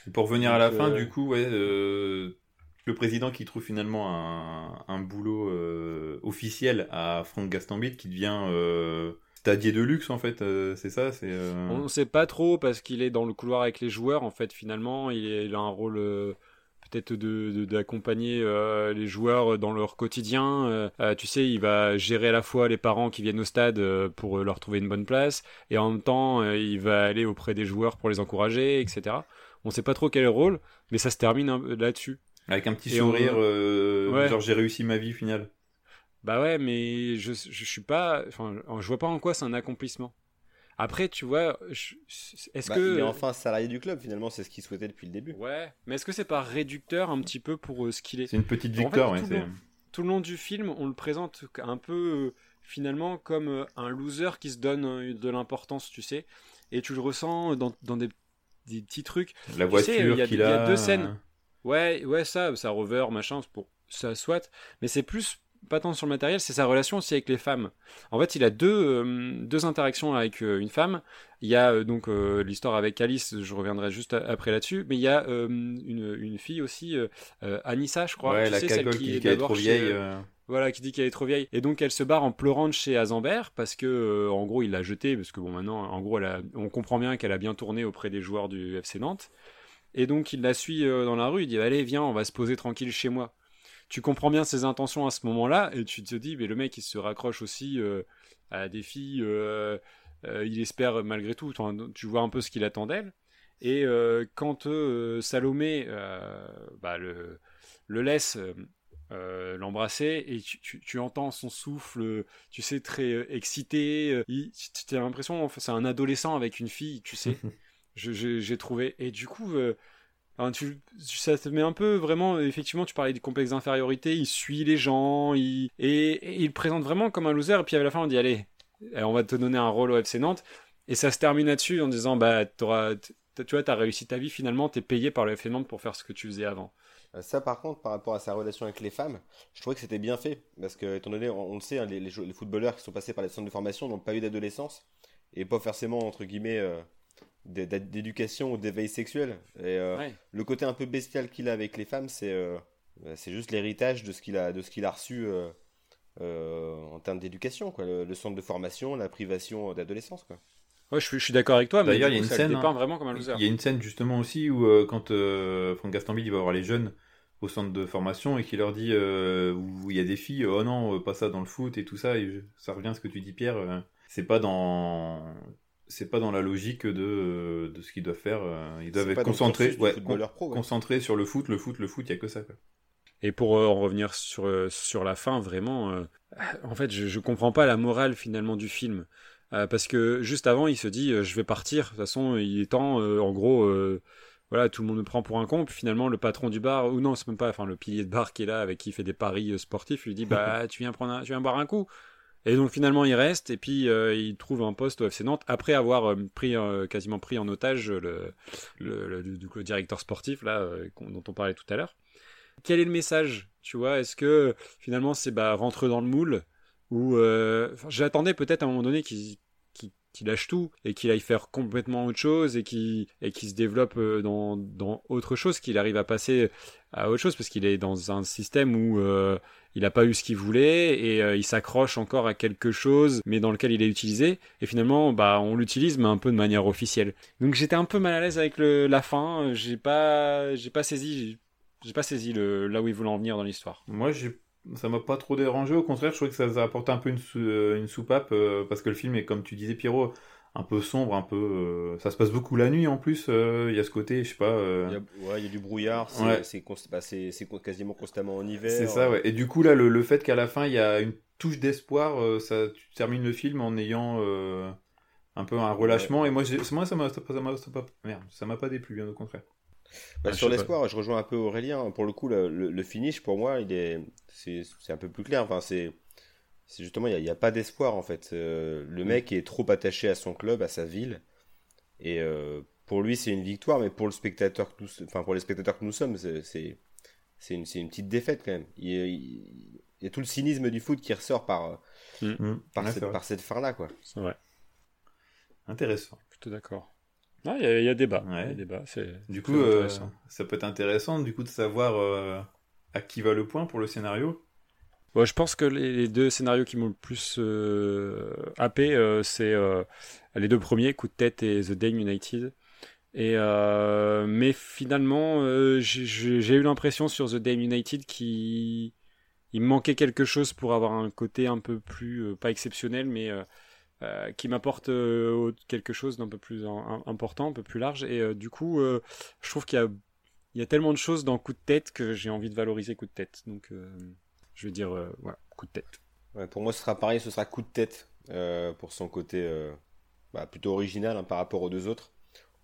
Et Pour revenir à la fin, du coup, ouais, euh, le président qui trouve finalement un, un boulot euh, officiel à Franck Gastambide qui devient euh, stadier de luxe en fait, euh, c'est ça, c'est. euh, On ne sait pas trop parce qu'il est dans le couloir avec les joueurs, en fait, finalement. Il, est- il a un rôle euh, peut-être de- d'accompagner les joueurs dans leur quotidien. Tu sais, il va gérer à la fois les parents qui viennent au stade pour leur trouver une bonne place et en même temps, il va aller auprès des joueurs pour les encourager, etc. On ne sait pas trop quel est le rôle, mais ça se termine là-dessus. Avec un petit Et sourire, Ouais. genre j'ai réussi ma vie finale. Bah ouais, mais je, je suis pas. Enfin, je vois pas en quoi c'est un accomplissement. Après, tu vois, je- est-ce Bah, que. Il est enfin salarié du club finalement, c'est ce qu'il souhaitait depuis le début. Ouais, mais est-ce que c'est pas réducteur un petit peu pour euh, ce qu'il est? C'est une petite En fait, victoire, ouais. tout c'est- le monde- Tout le long du film, on le présente un peu euh, finalement comme euh, un loser qui se donne euh, de l'importance, tu sais. Et tu le ressens dans, dans des, des petits trucs. La Tu sais, voiture il y a- qu'il il y a deux scènes. Ouais, ouais, ça, ça rover, machin, pour ça soit. Mais c'est plus pas tant sur le matériel, c'est sa relation aussi avec les femmes. En fait, il a deux, euh, deux interactions avec euh, une femme. Il y a euh, donc l'histoire avec Alice, je reviendrai juste a- après là-dessus. Mais il y a une, une fille aussi, Anissa, je crois. Ouais, Tu la sais, celle qui qui est est trop vieille. voilà, qui dit qu'elle est trop vieille. Et donc elle se barre en pleurant de chez Azambert parce que, euh, en gros, il l'a jetée parce que bon, maintenant, en gros, elle a- on comprend bien qu'elle a bien tourné auprès des joueurs du FC Nantes. Et donc il la suit euh, dans la rue. Il dit allez, viens, on va se poser tranquille chez moi. Tu comprends bien ses intentions à ce moment-là et tu te dis, mais le mec, il se raccroche aussi euh, à des filles. euh, euh, il espère malgré tout. Tu vois un peu ce qu'il attend d'elle. Et quand Salomé bah, le, le laisse euh, l'embrasser et tu, tu- tu entends son souffle, tu sais, très euh, excité. euh, il- tu as l'impression, enfin, c'est un adolescent avec une fille, tu sais. J'ai trouvé. Et du coup, enfin, tu, ça te met un peu vraiment. Effectivement, tu parlais du complexe d'infériorité. Il suit les gens, il, et, il présente vraiment comme un loser. Et puis à la fin, on dit allez, euh, on va te donner un rôle au FC Nantes. Et ça se termine là-dessus en disant bah, t'auras- tu vois, réussi ta vie finalement, t'es payé par le FC Nantes pour faire ce que tu faisais avant. Euh, Ça, par contre, par rapport à sa relation avec les femmes, je trouvais que c'était bien fait. Parce que, étant donné, on, le sait, hein, les, footballeurs qui sont passés par les centres de formation n'ont pas eu d'adolescence et pas forcément, entre guillemets, euh, d'éducation ou d'éveil sexuel. Et euh, Ouais. le côté un peu bestial qu'il a avec les femmes, c'est euh, bah, c'est juste l'héritage de ce qu'il a, de ce qu'il a reçu euh, euh, en termes d'éducation. quoi. Le, le centre de formation, la privation d'adolescence. quoi. Ouais, je suis, je suis d'accord avec toi, mais D'ailleurs, il y a une ça scène, hein. vraiment comme un loser. Il y a une scène justement aussi où euh, quand euh, Franck Gastambide il va voir les jeunes au centre de formation et qu'il leur dit euh, où il y a des filles, oh non, pas ça dans le foot et tout ça, et je- ça revient à ce que tu dis Pierre, euh, c'est pas dans c'est pas dans la logique de, de ce qu'ils doivent faire, euh, ils doivent être concentrés, ouais, pro, ouais. concentrés sur le foot, le foot, le foot, il y a que ça quoi. Et pour euh, en revenir sur, euh, sur la fin, vraiment, euh, en fait, je, je comprends pas la morale finalement du film. Euh, parce que juste avant, il se dit euh, je vais partir. De toute façon, il est temps. euh, en gros, euh, voilà, tout le monde me prend pour un con. Puis finalement, le patron du bar, ou non, c'est même pas, enfin, le pilier de bar qui est là, avec qui il fait des paris euh, sportifs, lui dit bah, tu viens prendre, un- tu viens boire un coup. Et donc finalement, il reste et puis euh, il trouve un poste au FC Nantes après avoir euh, euh, quasiment pris en otage le, le, directeur sportif là dont on parlait tout à l'heure. Quel est le message Tu vois, est-ce que finalement c'est bah rentre dans le moule ou j'attendais peut-être à un moment donné qu'il qu'il lâche tout et qu'il aille faire complètement autre chose et qu'il et qu'il se développe dans, dans autre chose, qu'il arrive à passer à autre chose parce qu'il est dans un système où il n'a pas eu ce qu'il voulait et euh, il s'accroche encore à quelque chose mais dans lequel il est utilisé et finalement bah on l'utilise mais un peu de manière officielle. Donc j'étais un peu mal à l'aise avec le, la fin, j'ai pas j'ai pas saisi, j'ai- pas saisi le, là où ils voulaient en venir dans l'histoire. Moi, j'ai ça m'a pas trop dérangé. Au contraire, je trouvais que ça nous a apporté un peu une, euh, soupape euh, parce que le film est, comme tu disais, Pierrot, un peu sombre, un peu. euh, ça se passe beaucoup la nuit en plus. euh, Il y a ce côté, je sais pas. euh, Il y a, ouais, il y a du brouillard, c'est Ouais. c'est const- bah, quasiment constamment en hiver. C'est ça, ouais. Et du coup, là, le, le fait qu'à la fin, il y a une touche d'espoir, euh, ça, tu termines le film en ayant euh, un peu un relâchement. Et moi, j'ai- moi ça m'a ça m'a- ça m'a- merde, ça m'a pas déplu, bien au contraire. Bah, Ah, sur l'espoir, je rejoins un peu Aurélien. Pour le coup, le, le- le finish, pour moi, il est, c'est, c'est un peu plus clair. Enfin, c'est, c'est justement, il n'y a, il y a pas d'espoir en fait. Euh, le Mm. mec est trop attaché à son club, à sa ville, et euh, pour lui, c'est une victoire, mais pour le spectateur que nous, enfin pour les spectateurs que nous sommes, c'est, une, c'est une petite défaite quand même. Il, y a- il y a tout le cynisme du foot qui ressort par, Mmh. par, Ouais, cette, par cette fin-là, quoi. C'est vrai, Intéressant. plutôt d'accord. Ah, Il y, a- il y a débat. Ouais. Y a débat. C'est Du coup, euh, ça peut être intéressant du coup de savoir euh, à qui va le point pour le scénario. Ouais, je pense que les, deux scénarios qui m'ont le plus euh, happé, euh, c'est euh, les deux premiers, Coup de tête et The Dame United. Et mais finalement, j'ai- eu l'impression sur The Dame United qu'il il manquait quelque chose pour avoir un côté un peu plus, pas exceptionnel, mais qui m'apporte quelque chose d'un peu plus important, un peu plus large. Et du coup, je trouve qu'il y y a tellement de choses dans Coup de tête que j'ai envie de valoriser Coup de tête. Donc, je vais dire, euh, Coup de tête. Pour moi, ce sera pareil, ce sera coup de tête euh, pour son côté euh, bah, plutôt original hein, par rapport aux deux autres.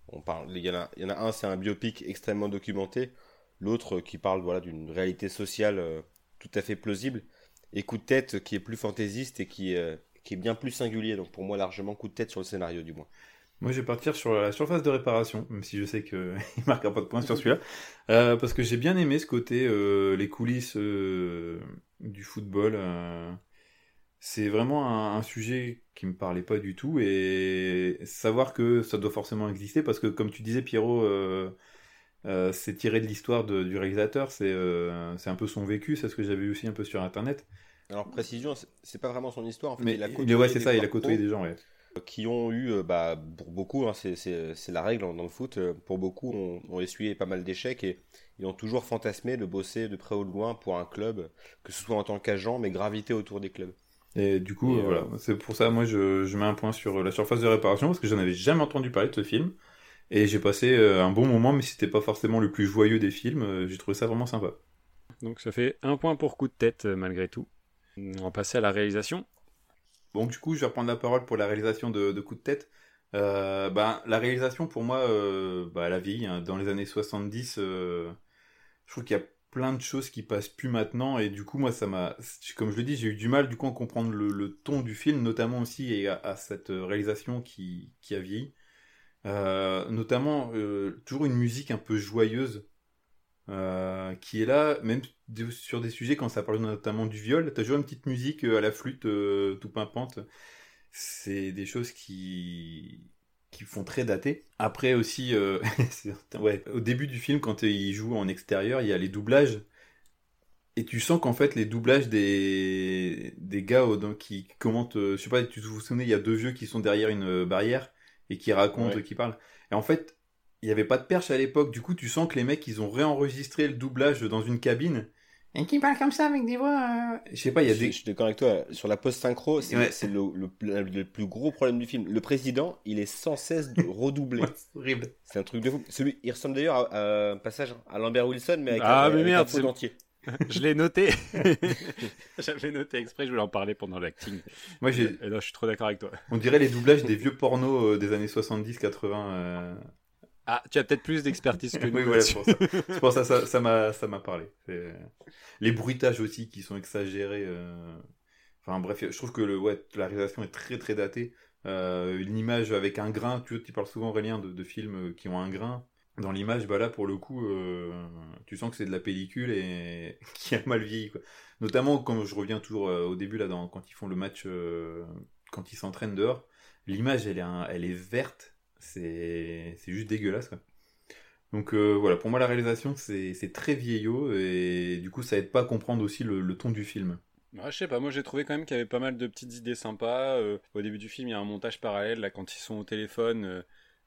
On parle, il y en a, un, c'est un biopic extrêmement documenté, l'autre qui parle voilà d'une réalité sociale tout à fait plausible, et coup de tête qui est plus fantaisiste et qui est bien plus singulier. Donc pour moi, largement coup de tête sur le scénario du moins. Moi, je vais partir sur la surface de réparation, même si je sais qu'il marquera pas de point sur celui-là, Euh, parce que j'ai bien aimé ce côté, euh, les coulisses euh, du football. c'est vraiment un, un sujet qui me parlait pas du tout, et savoir que ça doit forcément exister, parce que comme tu disais, Pierrot, c'est tiré de l'histoire du réalisateur, c'est un peu son vécu, c'est ce que j'avais vu aussi un peu sur Internet. Alors précision, c'est- pas vraiment son histoire. En fait, Mais il a côtoyé ouais, c'est ça, il a côtoyé des gens, ouais. Qui ont eu, euh, bah, pour beaucoup, hein, c'est- la règle dans le foot, euh, pour beaucoup, ont, ont essuyé pas mal d'échecs et ils ont toujours fantasmé de bosser de près ou de loin pour un club, que ce soit en tant qu'agent, mais graviter autour des clubs. Et du coup, Et, euh, euh, voilà, c'est pour ça, moi, je, je mets un point sur la surface de réparation parce que j'en avais jamais entendu parler de ce film. Et j'ai passé un bon moment, mais c'était pas forcément le plus joyeux des films. J'ai trouvé ça vraiment sympa. Donc ça fait un point pour coup de tête malgré tout. On va passer à la réalisation. Donc, du coup, je vais reprendre la parole pour la réalisation de, Coup de tête. Euh, ben, la réalisation, pour moi, euh, bah, la vieillit. hein. Dans les années 70, euh, je trouve qu'il y a plein de choses qui passent plus maintenant. Et du coup, moi, ça m'a. Comme je le dis, j'ai eu du mal, du coup, à comprendre le, ton du film, notamment aussi et à, cette réalisation qui, qui a vieilli. Euh, notamment, euh, toujours une musique un peu joyeuse. Euh, qui est là, même sur des sujets quand ça parle notamment du viol, t'as toujours une petite musique euh, à la flûte euh, tout pimpante. C'est des choses qui qui font très dater. Après aussi, euh, ouais, au début du film, quand il joue en extérieur, il y a les doublages. Et tu sens qu'en fait, les doublages des, des gars qui commentent, je sais pas, tu vous souvenez, il y a deux vieux qui sont derrière une barrière et qui racontent, Ouais. qui parlent. Et en fait, il n'y avait pas de perche à l'époque, du coup, tu sens que les mecs, ils ont réenregistré le doublage dans une cabine. Et qui parlent comme ça avec des voix. euh, Je sais pas, il y a je, des. je suis d'accord avec toi, sur la post-synchro, c'est Ouais. le, le- le plus gros problème du film. Le président, il est sans cesse de redoubler. Ouais, c'est horrible. C'est un truc de fou. Celui, il ressemble d'ailleurs à, à un passage à Lambert Wilson, mais avec Ah, un, mais avec merde, un dentier. je l'ai noté. J'avais noté exprès, je voulais en parler pendant l'acting. Moi, j'ai. Et là, je suis trop d'accord avec toi. On dirait les doublages des vieux pornos euh, des années 70-80. euh, Ah, tu as peut-être plus d'expertise que nous. Oui, voilà, c'est pour ça. C'est pour ça ça ça m'a ça m'a parlé. C'est- Les bruitages aussi qui sont exagérés. euh, Enfin bref, je trouve que le ouais, la réalisation est très très datée. Euh, une image avec un grain, tu, tu parles souvent Aurélien de, de films euh, qui ont un grain. Dans l'image, bah là pour le coup, euh, tu sens que c'est de la pellicule et qui a mal vieilli. Quoi. Notamment quand je reviens toujours euh, au début là, dans, quand ils font le match, euh, quand ils s'entraînent dehors, l'image elle elle est verte, c'est juste dégueulasse. Quoi. Donc euh, voilà, pour moi la réalisation c'est très vieillot et du coup ça aide pas à comprendre aussi le, ton du film. Je sais pas, moi j'ai trouvé quand même qu'il y avait pas mal de petites idées sympas. Euh, au début du film, il y a un montage parallèle, là, quand ils sont au téléphone, euh,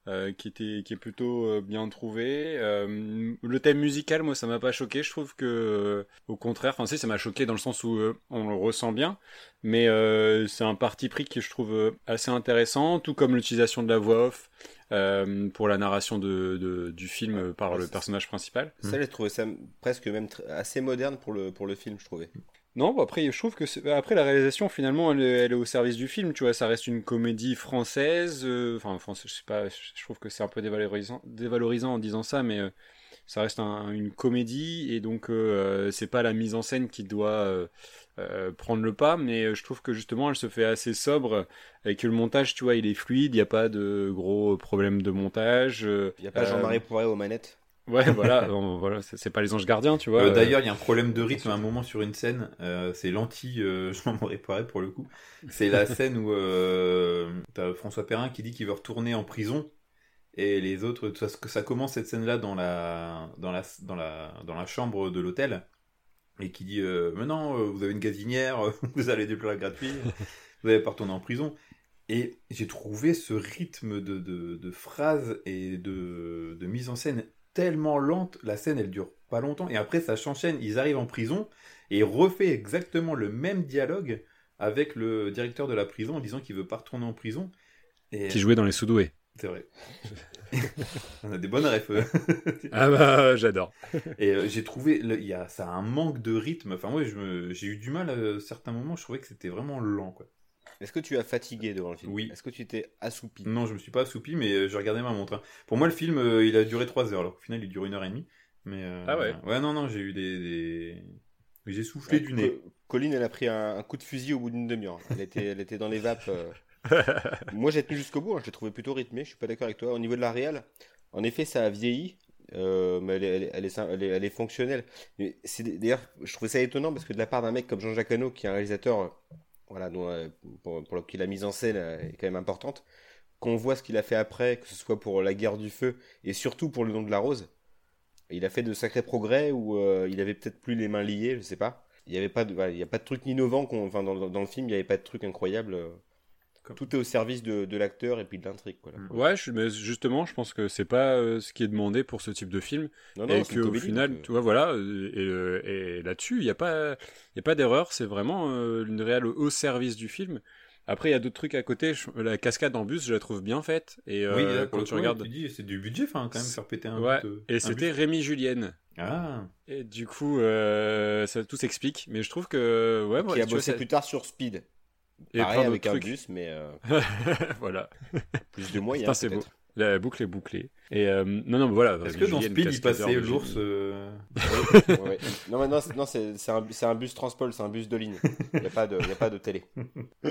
euh, qui était qui est plutôt euh, bien trouvé. Euh, le thème musical, moi, ça m'a pas choqué. Je trouve que, euh, au contraire, enfin, si, ça m'a choqué dans le sens où euh, on le ressent bien, mais euh, c'est un parti pris que je trouve euh, assez intéressant, tout comme l'utilisation de la voix off euh, pour la narration de, de- du film par le personnage principal. Ça, j'ai trouvé ça presque même assez moderne pour le, pour le film, je trouvais. Non, bah après, je trouve que c'est- après la réalisation, finalement, elle, est- elle est au service du film. Tu vois, ça reste une comédie française. euh, Enfin, français, je sais pas. Je trouve que c'est un peu dévalorisant, dévalorisant en disant ça, mais euh, ça reste un- une comédie et donc euh, c'est pas la mise en scène qui doit euh, euh, prendre le pas. Mais euh, je trouve que justement, elle se fait assez sobre et que le montage, tu vois, il est fluide. Il n'y a pas de gros problèmes de montage. euh, Il n'y a pas euh, Jean-Marie Poiré aux manettes? Ouais, voilà, bon, voilà, c'est pas les anges gardiens, tu vois. Euh, euh, D'ailleurs, il y a un problème de rythme à un moment sur une scène. euh, c'est l'anti euh, Jean-Marie Poiret pour le coup. C'est la scène où t'as François Perrin qui dit qu'il veut retourner en prison. Et les autres, ça, ça commence cette scène-là dans la, dans, la, dans, la, dans la chambre de l'hôtel. Et qui dit Mais non, vous avez une gazinière, vous allez des plats gratuits, vous n'allez pas retourner en prison. Et j'ai trouvé ce rythme de, de, de phrases et de, de mise en scène tellement lente. La scène, elle dure pas longtemps. Et après, ça s'enchaîne. Ils arrivent en prison et refait exactement le même dialogue avec le directeur de la prison en disant qu'il veut pas retourner en prison. Et Qui jouait dans les Soudoués. c'est vrai. On a des bonnes refs. euh. Ah bah, j'adore. Et euh, j'ai trouvé, il y a, ça a un manque de rythme. Enfin, moi, me- j'ai eu du mal à certains moments. Je trouvais que c'était vraiment lent, quoi. Est-ce que tu as fatigué devant le film Oui. Est-ce que tu t'es assoupi? Non, je me suis pas assoupi, mais euh, je regardais ma montre. hein. Pour moi, le film, euh, il a duré 3 heures. Alors qu'au final, il dure une heure et demie. Mais, euh, Ah ouais Ouais, non, non, j'ai eu des. des- J'ai soufflé Ouais, du nez. Co- Colline, elle a pris un, un coup de fusil au bout d'une demi-heure. Elle était, elle était dans les vapes. euh. Moi, j'ai tenu jusqu'au bout. hein. Je l'ai trouvé plutôt rythmé. Je suis pas d'accord avec toi. Au niveau de la réal, en effet, ça a vieilli. euh, mais elle est, elle, est, elle, est, elle fonctionnelle. D'ailleurs, je trouvais ça étonnant parce que de la part d'un mec comme Jean-Jacques Hano, qui est un réalisateur, voilà, dont, euh, pour, pour qui la mise en scène euh, est quand même importante, qu'on voit ce qu'il a fait après, que ce soit pour La Guerre du Feu et surtout pour Le Nom de la Rose, il a fait de sacrés progrès où euh, il avait peut-être plus les mains liées, je sais pas. Il n'y avait pas de, il y a pas de truc innovant qu'on, enfin, dans- dans le film, il n'y avait pas de truc incroyable. Tout est au service de, de l'acteur et puis de l'intrigue. Quoi, là. Ouais, je, mais justement, je pense que c'est pas euh, ce qui est demandé pour ce type de film. Non, et qu'au comédie, final, donc, euh, tu vois, voilà, euh, et, et là-dessus, il n'y a pas, y a pas d'erreur. C'est vraiment euh, une réelle au service du film. Après, il y a d'autres trucs à côté. La cascade en bus, je la trouve bien faite. Et euh, oui, là, quand tu coup, regardes, tu dis, c'est du budget, enfin, quand même, faire péter un ouais, but, et un c'était. Rémi Julienne. Ah, Et du coup, euh, ça tout s'explique. Mais je trouve que, ouais, qui a vois, bossé ça- plus tard sur Speed. Et Pareil plein avec un bus, mais euh, voilà. plus de moyens. Putain, c'est beau. La boucle est bouclée. Et euh, non, non, mais voilà. est-ce que dans Speed, il passait l'ours euh, Ouais, ouais. Non, mais non, c'est- un, c'est un bus Transpol, c'est un bus de ligne. Il n'y a, pas de- il y a pas de télé. Je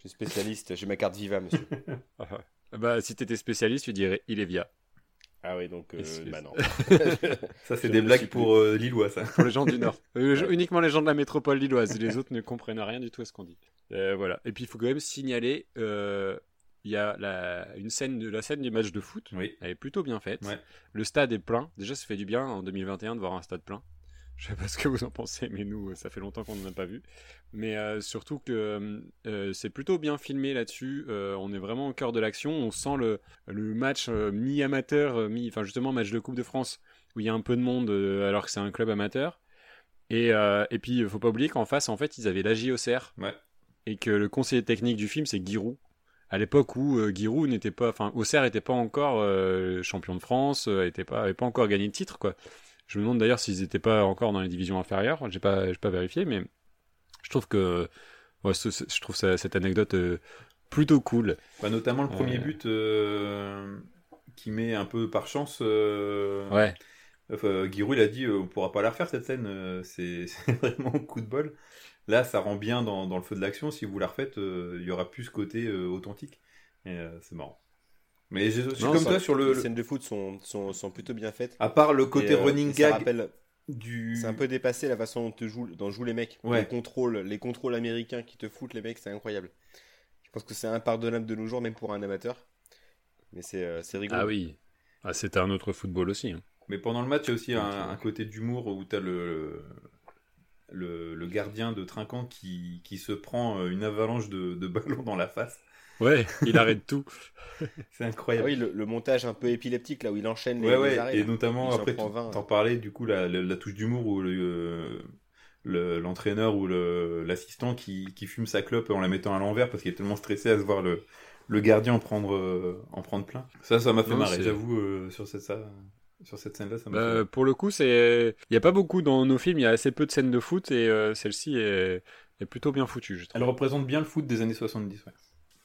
suis spécialiste, j'ai ma carte Viva, monsieur. Ah Bah, si t'étais spécialiste, tu dirais il est via. Ah oui, donc, euh, bah non. Ça, c'est des blagues pour euh, Lillois, ça. Pour les gens du Nord. Euh, uniquement les gens de la métropole lilloise. Les autres ne comprennent rien du tout à ce qu'on dit. Euh, voilà. Et puis, il faut quand même signaler euh, il y a la, une scène de, la scène du match de foot. Oui. Elle est plutôt bien faite. Ouais. Le stade est plein. Déjà, ça fait du bien en 2021 de voir un stade plein. Je sais pas ce que vous en pensez, mais nous, ça fait longtemps qu'on n'en a pas vu. Mais euh, surtout que euh, c'est plutôt bien filmé là-dessus. Euh, on est vraiment au cœur de l'action. On sent le, le match mi-amateur, mi, enfin justement match de Coupe de France où il y a un peu de monde alors que c'est un club amateur. Et, et puis, il faut pas oublier qu'en face, en fait, ils avaient la JOCR. Ouais. Et que le conseiller technique du film, c'est Giroud. À l'époque où euh, Giroud n'était pas, enfin, Auxerre n'était pas encore euh, champion de France, euh, était pas, avait pas encore gagné de titre, quoi. Je me demande d'ailleurs s'ils n'étaient pas encore dans les divisions inférieures. J'ai pas, j'ai pas vérifié, mais je trouve que, ouais, ce- ce- je trouve ça- cette anecdote euh, plutôt cool. Bah, notamment le premier Euh. but euh, qui met un peu par chance. euh, Ouais. Enfin, Giroud, il a dit euh, on pourra pas la refaire cette scène, euh, c'est vraiment coup de bol. Là, ça rend bien dans, dans le feu de l'action. Si vous la refaites, euh, il y aura plus ce côté euh, authentique. Et euh, c'est marrant. Mais je je suis Non, comme ça- toi sur le. Les le- scènes de foot sont, sont, sont plutôt bien faites. À part le côté Et, running gag rappelle- du. C'est un peu dépassé la façon dont, te jouent, dont jouent les mecs. Ouais. Les contrôles, les contrôles américains qui te foutent les mecs, c'est incroyable. Je pense que c'est impardonnable de nos jours, même pour un amateur. Mais c'est euh, c'est rigolo. Ah oui. Ah, c'était un autre football aussi. hein. Mais pendant le match, il y a aussi un, un côté d'humour où t'as le. Le, le gardien de Trinquant qui, qui se prend euh, une avalanche de, de ballons dans la face. Ouais, il arrête tout. C'est Ah incroyable. oui, le, le montage un peu épileptique là où il enchaîne les, ouais, les ouais, arrêts. et notamment après, prend tu 20, t'en ouais. parlais du coup la, la, la touche d'humour où le, euh, le- l'entraîneur ou le- l'assistant qui, qui fume sa clope en la mettant à l'envers parce qu'il est tellement stressé à se voir le, le gardien en prendre, euh, en prendre plein. Ça, ça m'a fait Non, marrer, j'avoue, euh, sur cette, ça, sur cette scène-là, ça m'a Bah, pour le coup, c'est il y a pas beaucoup dans nos films, il y a assez peu de scènes de foot et euh, celle-ci est... est plutôt bien foutue, je trouve. Elle représente bien le foot des années 70, ouais.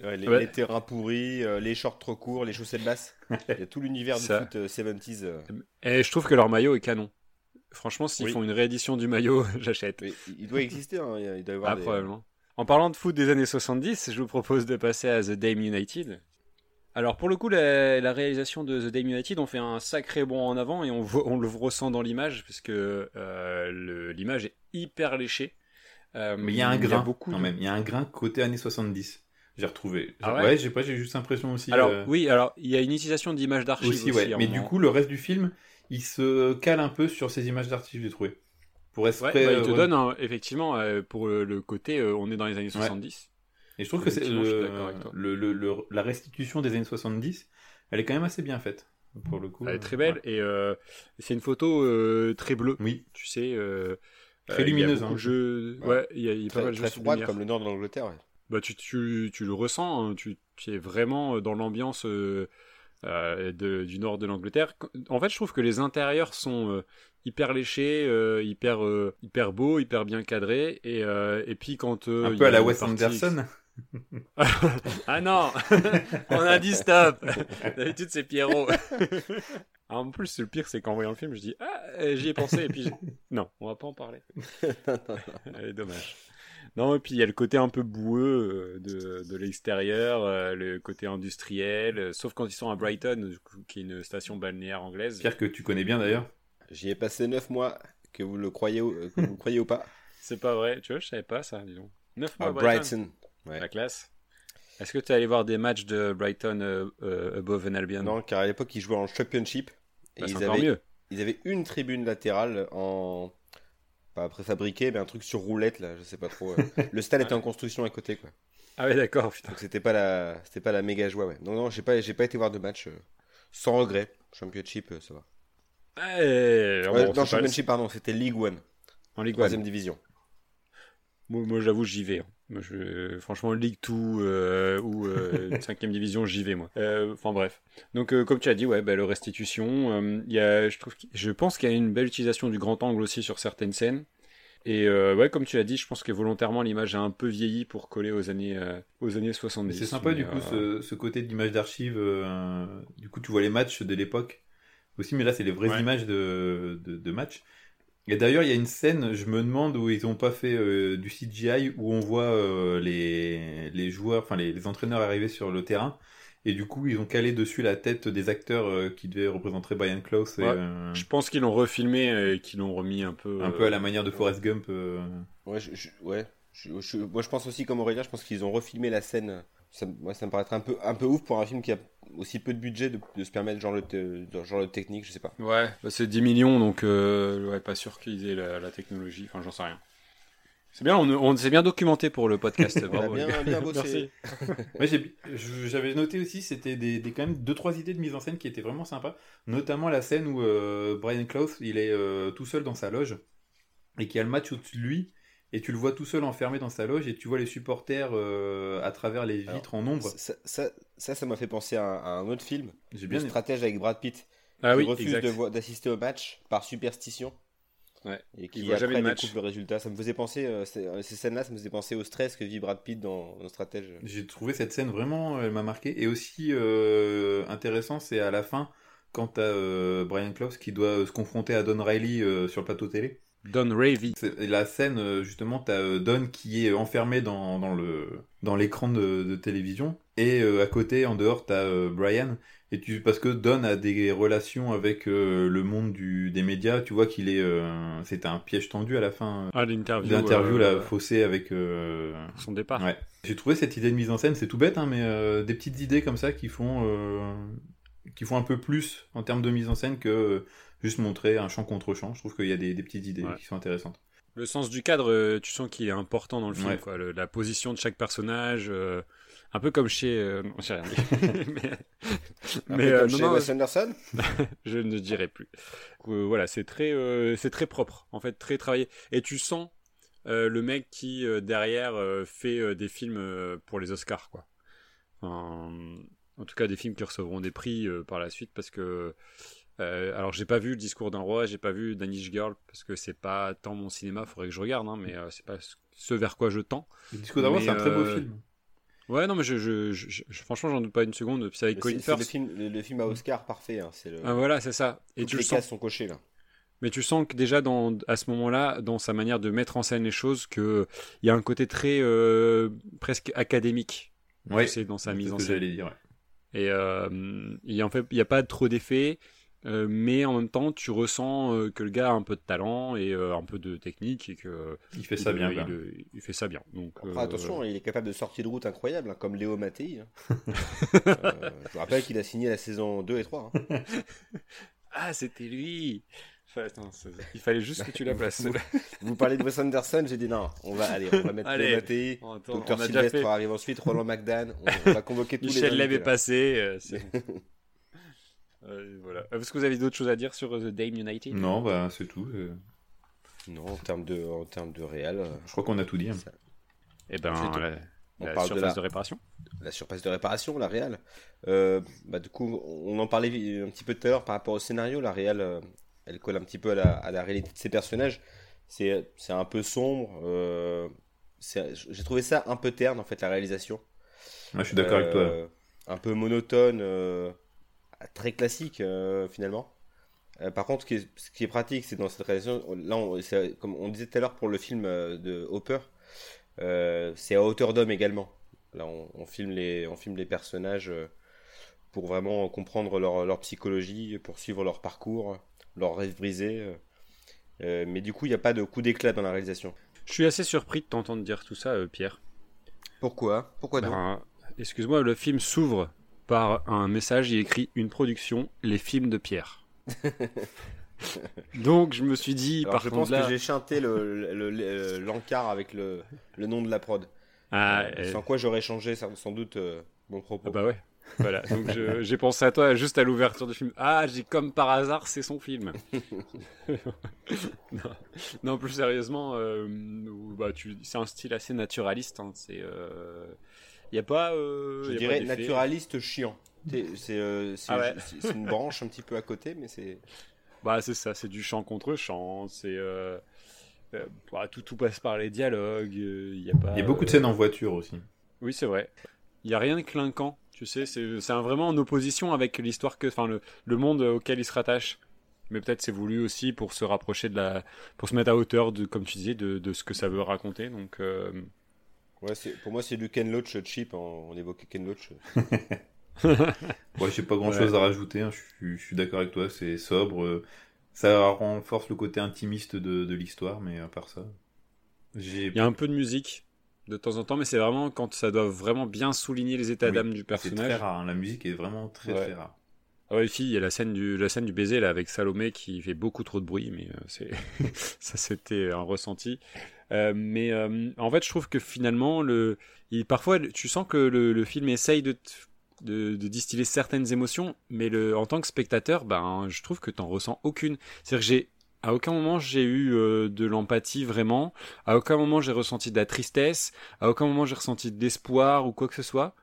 Ouais, les, Ouais. les terrains pourris, euh, les shorts trop courts, les chaussettes basses. Il y a tout l'univers du Ça. foot euh, 70s. euh. Et je trouve que leur maillot est canon. Franchement, s'ils Oui. font une réédition du maillot, j'achète. Il doit exister, hein, il doit y avoir Ah, des- probablement. En parlant de foot des années 70, je vous propose de passer à The Dame United. Alors pour le coup, la, la réalisation de The Dame United, on fait un sacré bond en avant et on, le ressent dans l'image parce que euh, l'image est hyper léchée. Euh, Mais il y a un grain, beaucoup quand de- même. Il y a un grain côté années 70. J'ai retrouvé. Ah ouais, ouais j'ai pas, j'ai juste l'impression aussi. Alors euh, oui, alors il y a une utilisation d'images d'archives aussi, ouais. Mais moment. du coup, le reste du film, il se cale un peu sur ces images d'archives, j'ai trouvé. Pour être Ouais, bah, il euh, te ouais. donne effectivement euh, pour le, côté euh, on est dans les années 70. Et je trouve que c'est le, le- le- le- la restitution des années 70, elle est quand même assez bien faite. Pour le coup. Elle est très euh, belle ouais. et euh, c'est une photo euh, très bleue. Oui. Tu sais. euh, Très euh, il y a lumineuse, beaucoup hein. de jeux- Ouais. Ouais, il y a, il y a pas mal de très jeux de froide lumière. comme le nord de l'Angleterre. ouais. Bah, tu, tu, tu le ressens, hein, tu, tu es vraiment dans l'ambiance euh, euh, de- du nord de l'Angleterre. En fait, je trouve que les intérieurs sont euh, hyper léchés, euh, hyper, euh, hyper beaux, hyper bien cadrés. Et, euh, et puis quand. euh, Un il peu à la Wes partie- Anderson. Ah non On a dit stop D'habitude, c'est Pierrot. en plus, le pire, c'est qu'en voyant le film, je dis Ah, euh, j'y ai pensé. Et puis, non, on va pas en parler. Dommage. Non, et puis il y a le côté un peu boueux euh, de, de l'extérieur, euh, le côté industriel, euh, sauf quand ils sont à Brighton, qui est une station balnéaire anglaise. Pierre que tu connais bien d'ailleurs. J'y ai passé 9 mois, que vous le croyez ou, que vous le croyez ou pas. C'est pas vrai, tu vois, je savais pas ça, dis donc. 9 mois À à Brighton. Brighton. Ouais. La classe. Est-ce que tu es allé voir des matchs de Brighton euh, euh, above and Albion? Non, car à l'époque, ils jouaient en Championship. Et Bah, ils, avaient, mieux. ils avaient une tribune latérale en. Pas préfabriquée, mais un truc sur roulette, là, je sais pas trop. euh. Le stade était en construction à côté, quoi. Ah ouais, d'accord, putain. Donc c'était pas la, c'était pas la méga joie, ouais. Non, non, j'ai pas, j'ai pas été voir de match euh, sans regret. Championship, euh, ça va. Ouais, bon, non, pas- Championship, pardon, c'était League One, en Ligue 1. troisième division. Moi, moi, j'avoue, j'y vais. hein. Moi, je... Franchement, Ligue 2 euh, ou 5 division, j'y vais, moi. Euh, Enfin, bref. Donc, euh, comme tu as dit, ouais, bah, le restitution. euh, y a, je, trouve, je pense qu'il y a une belle utilisation du grand angle aussi sur certaines scènes. Et euh, ouais, comme tu l'as dit, je pense que volontairement, l'image a un peu vieilli pour coller aux années, euh, aux années 70. C'est sympa du coup euh, ce, ce côté d'image d'archives. euh, du coup, tu vois les matchs de l'époque aussi, mais là c'est les vraies Ouais. images de, de, de matchs. Et d'ailleurs, il y a une scène, je me demande où ils n'ont pas fait euh, du CGI, où on voit euh, les, les joueurs, enfin les, les entraîneurs arriver sur le terrain. Et du coup, ils ont calé dessus la tête des acteurs euh, qui devaient représenter Brian Close. et, Ouais. euh, Je pense qu'ils l'ont refilmé et qu'ils l'ont remis un peu. un euh, peu à la manière de Forrest Gump. euh. Ouais, je, je- ouais. Je- je- moi, je pense aussi, comme Aurélien, je pense qu'ils ont refilmé la scène. Ça, ça me paraîtrait un peu, un peu ouf pour un film qui a aussi peu de budget de, de se permettre genre le, te- genre le technique, je sais pas. Ouais, bah, c'est 10 millions, donc euh, ouais, pas sûr qu'ils aient la, la technologie. Enfin, j'en sais rien. C'est bien, on, on s'est bien documenté pour le podcast. On a bien, bien bossé. J'avais noté aussi, c'était des, des- quand même deux trois idées de mise en scène qui étaient vraiment sympas, notamment la scène où euh, Brian Clough il est euh, tout seul dans sa loge et qu'il y a le match au-dessus de lui et tu le vois tout seul enfermé dans sa loge et tu vois les supporters euh, à travers les vitres en ombre. Ça, ça, ça, ça m'a fait penser à un, à un autre film, J'ai Le bien aimé. stratège avec Brad Pitt, Ah qui oui, refuse d'assister au match par superstition. Ouais. Et qui voit jamais après le match. découvre le résultat. Ça me faisait penser, euh, euh, ces scènes-là, ça me faisait penser au stress que vit Brad Pitt dans, dans Stratège. J'ai trouvé cette scène vraiment, elle m'a marqué. Et aussi euh, intéressant, c'est à la fin quand t'as euh, Brian Clough qui doit se confronter à Don Riley euh, sur le plateau télé. Don Ravy. C'est la scène, euh, justement, t'as euh, Don qui est enfermé dans, dans le dans l'écran de, de télévision et euh, à côté, en dehors, t'as euh, Brian. Et tu parce que Don a des relations avec euh, le monde du, des médias, tu vois qu'il est c'était un piège tendu à la fin Ah, l'interview. l'interview là faussée avec Son départ. Ouais. J'ai trouvé cette idée de mise en scène, c'est tout bête, hein, mais des petites idées comme ça qui font, qui font un peu plus en termes de mise en scène que juste montrer un champ contre champ. Je trouve qu'il y a des, des petites idées Ouais. qui sont intéressantes. Le sens du cadre, euh, tu sens qu'il est important dans le film, Ouais. quoi. Le- la position de chaque personnage, euh, un peu comme chez. euh, non, j'ai rien dit. mais Un mais, peu euh, comme non, chez non, Wes Anderson je ne dirai plus. Euh, voilà, c'est très, euh, c'est très propre, en fait, très travaillé. Et tu sens euh, le mec qui euh, derrière euh, fait euh, des films euh, pour les Oscars, quoi. Enfin, en tout cas, des films qui recevront des prix euh, par la suite, parce que. Euh, alors, j'ai pas vu le discours d'un roi, j'ai pas vu Danish Girl, parce que c'est pas tant mon cinéma, faudrait que je regarde, hein, mais euh, c'est pas ce- vers quoi je tends. Le discours d'avant, Mais, c'est un très beau euh, film. Ouais, non, mais je, je, je- je- franchement, j'en doute pas une seconde. Puis c'est avec C'est Colin c'est le film, le, le film à Oscar parfait. hein, c'est le... Ah, voilà, c'est ça. Et Toutes tu le les sens cases sont cochées là. Mais tu sens que déjà dans, à ce moment-là, dans sa manière de mettre en scène les choses, que il y a un côté très euh, presque académique, Ouais, sais, dans sa c'est mise ce en que scène. j'allais dire. ouais. Et euh, il y a en fait, il y a pas trop d'effets, euh, mais en même temps, tu ressens euh, que le gars a un peu de talent et euh, un peu de technique et que Il fait il, ça bien. il, quoi. il- il fait ça bien. Donc Après, euh, attention, il est capable de sortir de route incroyable, hein, comme Léo Mattei. hein. Euh, je vous rappelle qu'il a signé la saison 2 et 3. hein. ah, c'était lui. Enfin, attends, c'est- il fallait juste que tu la places. Vous parlez de Wes Anderson, j'ai dit non, on va aller, on va mettre Allez. Léo Mattei. Déjà Sylvestre fait. arrive ensuite, Roland McDan. On, on va convoquer tous Michel les Leb invités, est passé. Euh, voilà. Est-ce que vous avez d'autres choses à dire sur euh, The Dame United? Non, bah c'est tout. euh. Non, en termes de, en termes de réel, Je crois qu'on a tout dit. hein. Eh ben, la, On la parle de surface la- de réparation. la surface de réparation, la réal. Euh, bah, du coup, on en parlait un petit peu tout à l'heure par rapport au scénario. La réal, elle colle un petit peu à la, à la réalité de ses personnages. C'est c'est un peu sombre. euh, J'ai trouvé ça un peu terne, en fait, la réalisation. Ah, je suis d'accord avec toi. Un peu monotone, euh, très classique euh, finalement. Euh, par contre, ce qui est, ce qui est pratique, c'est dans cette réalisation, là, on, comme on disait tout à l'heure pour le film euh, de Hopper, euh, c'est à hauteur d'homme également. Là, on, on filme les, on filme les personnages pour vraiment comprendre leur, leur psychologie, pour suivre leur parcours, leur rêve brisé. Euh, mais du coup, il n'y a pas de coup d'éclat dans la réalisation. Je suis assez surpris de t'entendre dire tout ça, euh, Pierre. Pourquoi? Pourquoi donc? Ben, Excuse-moi, le film s'ouvre par un message, il écrit une production, les films de Pierre. Donc je me suis dit, Alors, par je contre pense là, que j'ai chanté le- le- le- l'encart avec le, le nom de la prod. ah, Euh, euh, Sans quoi j'aurais changé sans, doute euh, mon propos. ah bah ouais. Voilà, donc je- j'ai pensé à toi juste à l'ouverture du film. Ah, j'ai comme par hasard, c'est son film. non. non, plus sérieusement, euh, bah, tu, c'est un style assez naturaliste. hein, c'est, il y a pas. euh, je y a dirais pas naturaliste chiant. C'est euh, c'est- Ah ouais. c'est- c'est une branche un petit peu à côté, mais c'est. Bah c'est ça, c'est du chant contre chant, c'est euh, euh, bah, tout tout passe par les dialogues, il y a pas. Il y a beaucoup de euh, scènes en voiture aussi. Oui c'est vrai. Il y a rien de clinquant, tu sais, c'est c'est un- vraiment en opposition avec l'histoire que, enfin le, le monde auquel il se rattache. Mais peut-être c'est voulu aussi pour se rapprocher de la, pour se mettre à hauteur de, comme tu disais, de, de ce que ça veut raconter. Donc euh, Ouais, c'est- pour moi, c'est du Ken Loach cheap. hein, On évoquait Ken Loach. Ouais, j'ai pas grand chose à rajouter. hein, Je suis, d'accord avec toi. C'est sobre. euh, Ça renforce le côté intimiste de, de l'histoire, mais à part ça, il y a un peu de musique de temps en temps, mais c'est vraiment quand ça doit vraiment bien souligner les états Oui, d'âme du C'est très personnage. rare. hein, La musique est vraiment très Ouais. très rare. Ah ouais, fille, il y a la scène du, la scène du baiser là avec Salomé qui fait beaucoup trop de bruit, mais euh, c'est, ça c'était un ressenti. Euh, mais euh, en fait, je trouve que finalement, le, parfois, tu sens que le, film essaye de, distiller certaines émotions, mais en tant que spectateur, ben, je trouve que t'en ressens aucune. C'est-à-dire que j'ai, à aucun moment j'ai eu euh, de l'empathie vraiment, à aucun moment j'ai ressenti de la tristesse, à aucun moment j'ai ressenti de l'espoir ou quoi que ce soit.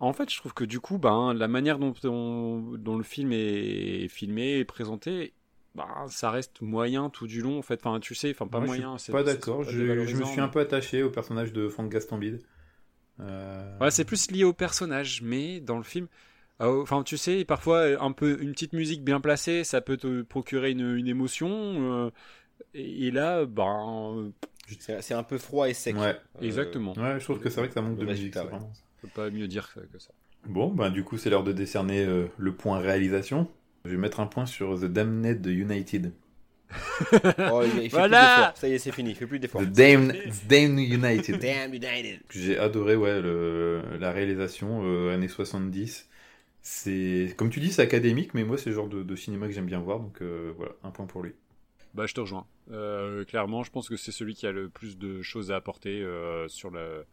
En fait, je trouve que du coup, ben, la manière dont, on- dont le film est filmé et présenté, ben, ça reste moyen tout du long. En fait, enfin, tu sais, enfin pas Moi, moyen. Je suis c'est- pas d'accord. Je, je me suis un peu attaché au personnage de Franck Gastambide. Euh, Ouais, c'est plus lié au personnage, mais dans le film, euh, enfin, tu sais, parfois un peu une petite musique bien placée, ça peut te procurer une, une émotion. euh, et, et là, ben, C'est c'est un peu froid et sec. Ouais. Euh, exactement. Ouais, je trouve que c'est vrai que ça manque de musique. ouais. ça. On peut pas mieux dire que, que ça. Bon, ben du coup, c'est l'heure de décerner euh, le point réalisation. Je vais mettre un point sur The Damned de United. Oh, il, il fait Voilà plus. Ça y est, c'est fini. Il fait plus d'efforts. The Damned, United. Damn United. J'ai adoré ouais, le- la réalisation, euh, années 70. C'est, comme tu dis, c'est académique, mais moi, c'est le genre de, de cinéma que j'aime bien voir, donc euh, voilà, un point pour lui. Bah, je te rejoins. Euh, clairement, je pense que c'est celui qui a le plus de choses à apporter euh, sur, le,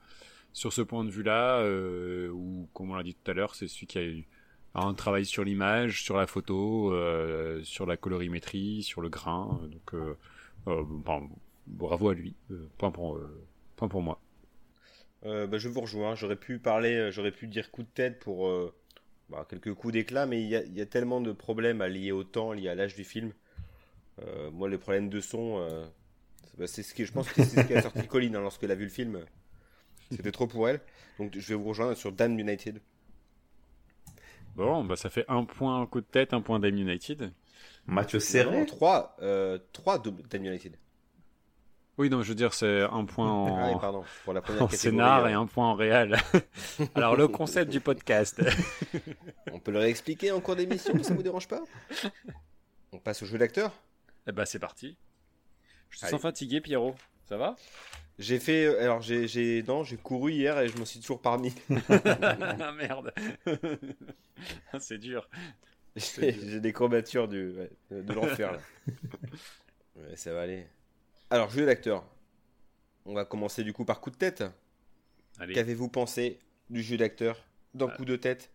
sur ce point de vue-là, euh, ou comme on l'a dit tout à l'heure, c'est celui qui a eu un travail sur l'image, sur la photo, euh, sur la colorimétrie, sur le grain. Donc, euh, euh, bon, bravo à lui. Euh, point, pour, euh, point pour moi. Euh, bah, je vous rejoins. J'aurais pu parler, euh, j'aurais pu dire coup de tête pour euh, bah, quelques coups d'éclat, mais il y a, il y a tellement de problèmes lier au temps, liés à l'âge du film. Euh, moi, les problèmes de son, euh, bah, c'est ce qui, je pense que c'est ce qui a sorti Colline hein, lorsqu'elle a vu le film. C'était trop pour elle. Donc, je vais vous rejoindre sur Dan United. Bon, bah, ça fait un point coup de tête, un point Dame United. Match Non, serré. 3, euh, 3 de Dan United. Oui, non, je veux dire, c'est un point en, Ah oui, pardon. Pour la première en catégorie, scénar euh, et un point en réel. Alors, le concept du podcast. On peut le réexpliquer en cours d'émission, ça vous dérange pas? On passe au jeu d'acteur? Eh bah, c'est parti. Je te Allez. sens fatigué, Pierrot. Ça va? J'ai fait, euh, alors j'ai, j'ai, non, j'ai couru hier et je m'en suis toujours parmi. Ah merde. c'est dur. J'ai j'ai des courbatures du, ouais, de l'enfer là. Ouais, ça va aller. Alors, jeu d'acteur. On va commencer du coup par coup de tête. Allez, Qu'avez-vous pensé du jeu d'acteur dans Ah. coup de tête?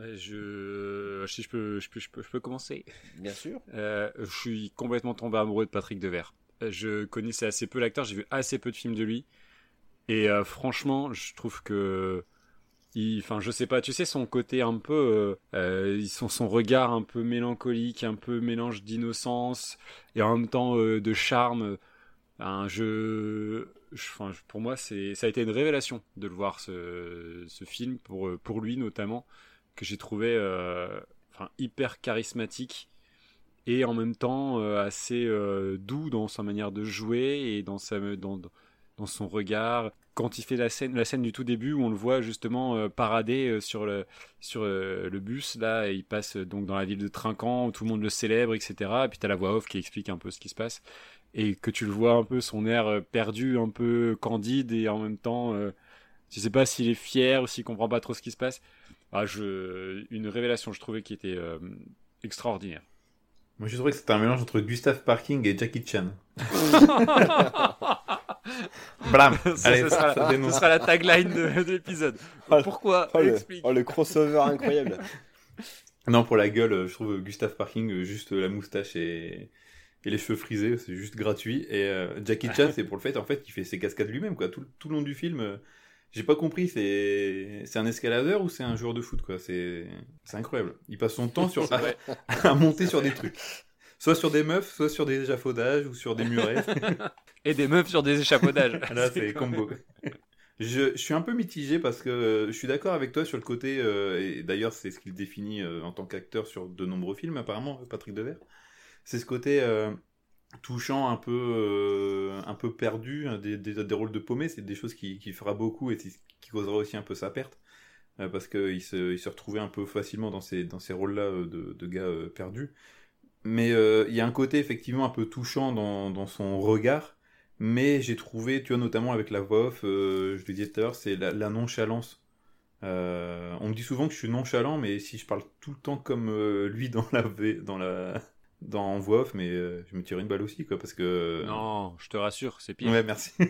euh, je... Si je peux, je peux, je peux, je peux commencer. Bien sûr. Euh, je suis complètement tombé amoureux de Patrick Devers. Je connaissais assez peu l'acteur, j'ai vu assez peu de films de lui. Et euh, franchement, je trouve que. Enfin, je sais pas, tu sais, son côté un peu. Euh, euh, son, regard un peu mélancolique, un peu mélange d'innocence et en même temps de charme. Un jeu. pour moi, ça a été une révélation de le voir ce, film, pour, lui notamment, que j'ai trouvé hyper charismatique et en même temps euh, assez euh, doux dans sa manière de jouer et dans, sa, dans, dans son regard. Quand il fait la scène, la scène du tout début où on le voit justement euh, parader sur, le, sur le bus, là, et il passe donc dans la ville de Trinquant où tout le monde le célèbre, etc. Et puis tu as la voix off qui explique un peu ce qui se passe. Et que tu le vois un peu, son air perdu, un peu candide, et en même temps, tu sais pas s'il est fier ou s'il comprend pas trop ce qui se passe. Ah, je, une révélation, je trouvais qui était extraordinaire. Moi, je trouvais que c'était un mélange entre Gustave Parking et Jackie Chan. Blam Ça, Allez, ce, sera, ça ce dénonce. sera la tagline de, de l'épisode. Oh, Pourquoi Oh le, oh, le crossover incroyable. Non, pour la gueule, je trouve Gustave Parking, euh, juste la moustache et, et les cheveux frisés, c'est juste gratuit. Et euh, Jackie Chan, c'est pour le fait, en fait, qu'il fait ses cascades lui-même, quoi. Tout, tout le long du film, euh, j'ai pas compris, c'est c'est un escaladeur ou c'est un joueur de foot, quoi? C'est c'est incroyable. Il passe son temps sur, à, à monter sur des trucs. Soit sur des meufs, soit sur des échafaudages ou sur des murets. Et des meufs sur des échafaudages. Là, c'est combo. Je, je suis un peu mitigé parce que euh, je suis d'accord avec toi sur le côté, euh, et d'ailleurs c'est ce qu'il définit euh, en tant qu'acteur sur de nombreux films apparemment, Patrick Devers. C'est ce côté euh, touchant, un peu, euh, un peu perdu, hein, des, des, des rôles de paumé, c'est des choses qui, qui fera beaucoup et qui causera aussi un peu sa perte. euh, parce qu'il se, il se retrouvait un peu facilement dans ces, dans ces rôles-là euh, de, de gars perdus. Mais il y a un côté effectivement un peu touchant dans, dans son regard, mais j'ai trouvé, tu vois, notamment avec la voix off, je le disais tout à l'heure, c'est la, la nonchalance. On me dit souvent que je suis nonchalant, mais si je parle tout le temps comme lui dans la, dans la, dans en voix off, mais euh, je me tire une balle aussi, quoi, parce que. Non, je te rassure, c'est pire. Ouais, merci.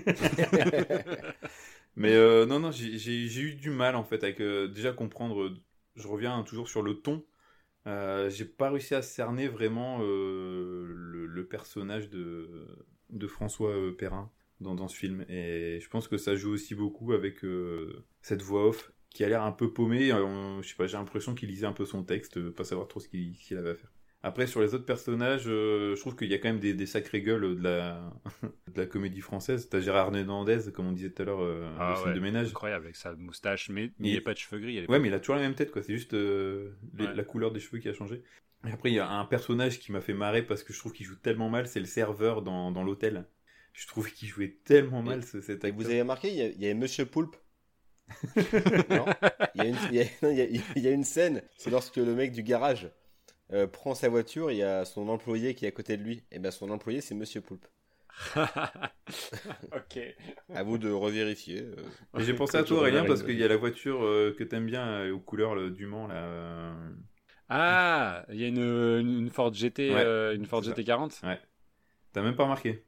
mais euh, non, non, j'ai eu du mal en fait avec euh, déjà comprendre. euh, Je reviens toujours sur le ton. Euh, j'ai pas réussi à cerner vraiment euh, le, le personnage de, de François euh, Perrin dans, dans ce film. Et je pense que ça joue aussi beaucoup avec euh, cette voix off qui a l'air un peu paumée. Euh, je sais pas, j'ai l'impression qu'il lisait un peu son texte, euh, pas savoir trop ce qu'il ce qu'il avait à faire. Après, sur les autres personnages, euh, je trouve qu'il y a quand même des, des sacrées gueules de la, de la comédie française. T'as Gérard Hernandez, comme on disait tout à l'heure, euh, Ah le film ouais, de ménage. Incroyable avec sa moustache, mais il n'y a pas de cheveux gris. Ouais, mais il a toujours la même tête, quoi. C'est juste euh, les- Ouais. la couleur des cheveux qui a changé. Et après, il y a un personnage qui m'a fait marrer parce que je trouve qu'il joue tellement mal, c'est le serveur dans, dans l'hôtel. Je trouve qu'il jouait tellement mal, ce- cet Et acteur. vous avez remarqué, il y, a- il y avait Monsieur Poulpe. non il y, a une, il, y a, non, il y a- il y a une scène, c'est lorsque le mec du garage euh, prend sa voiture, il y a son employé qui est à côté de lui. Et ben son employé, c'est Monsieur Poulpe. ok. À vous de revérifier. euh. J'ai pensé à toi, Aurélien, parce qu'il y a la voiture euh, que t'aimes bien euh, aux couleurs du Mans, là. euh, Ah, il y a une, une Ford GT, Ouais, euh, une Ford ça. GT 40. Ouais. T'as même pas remarqué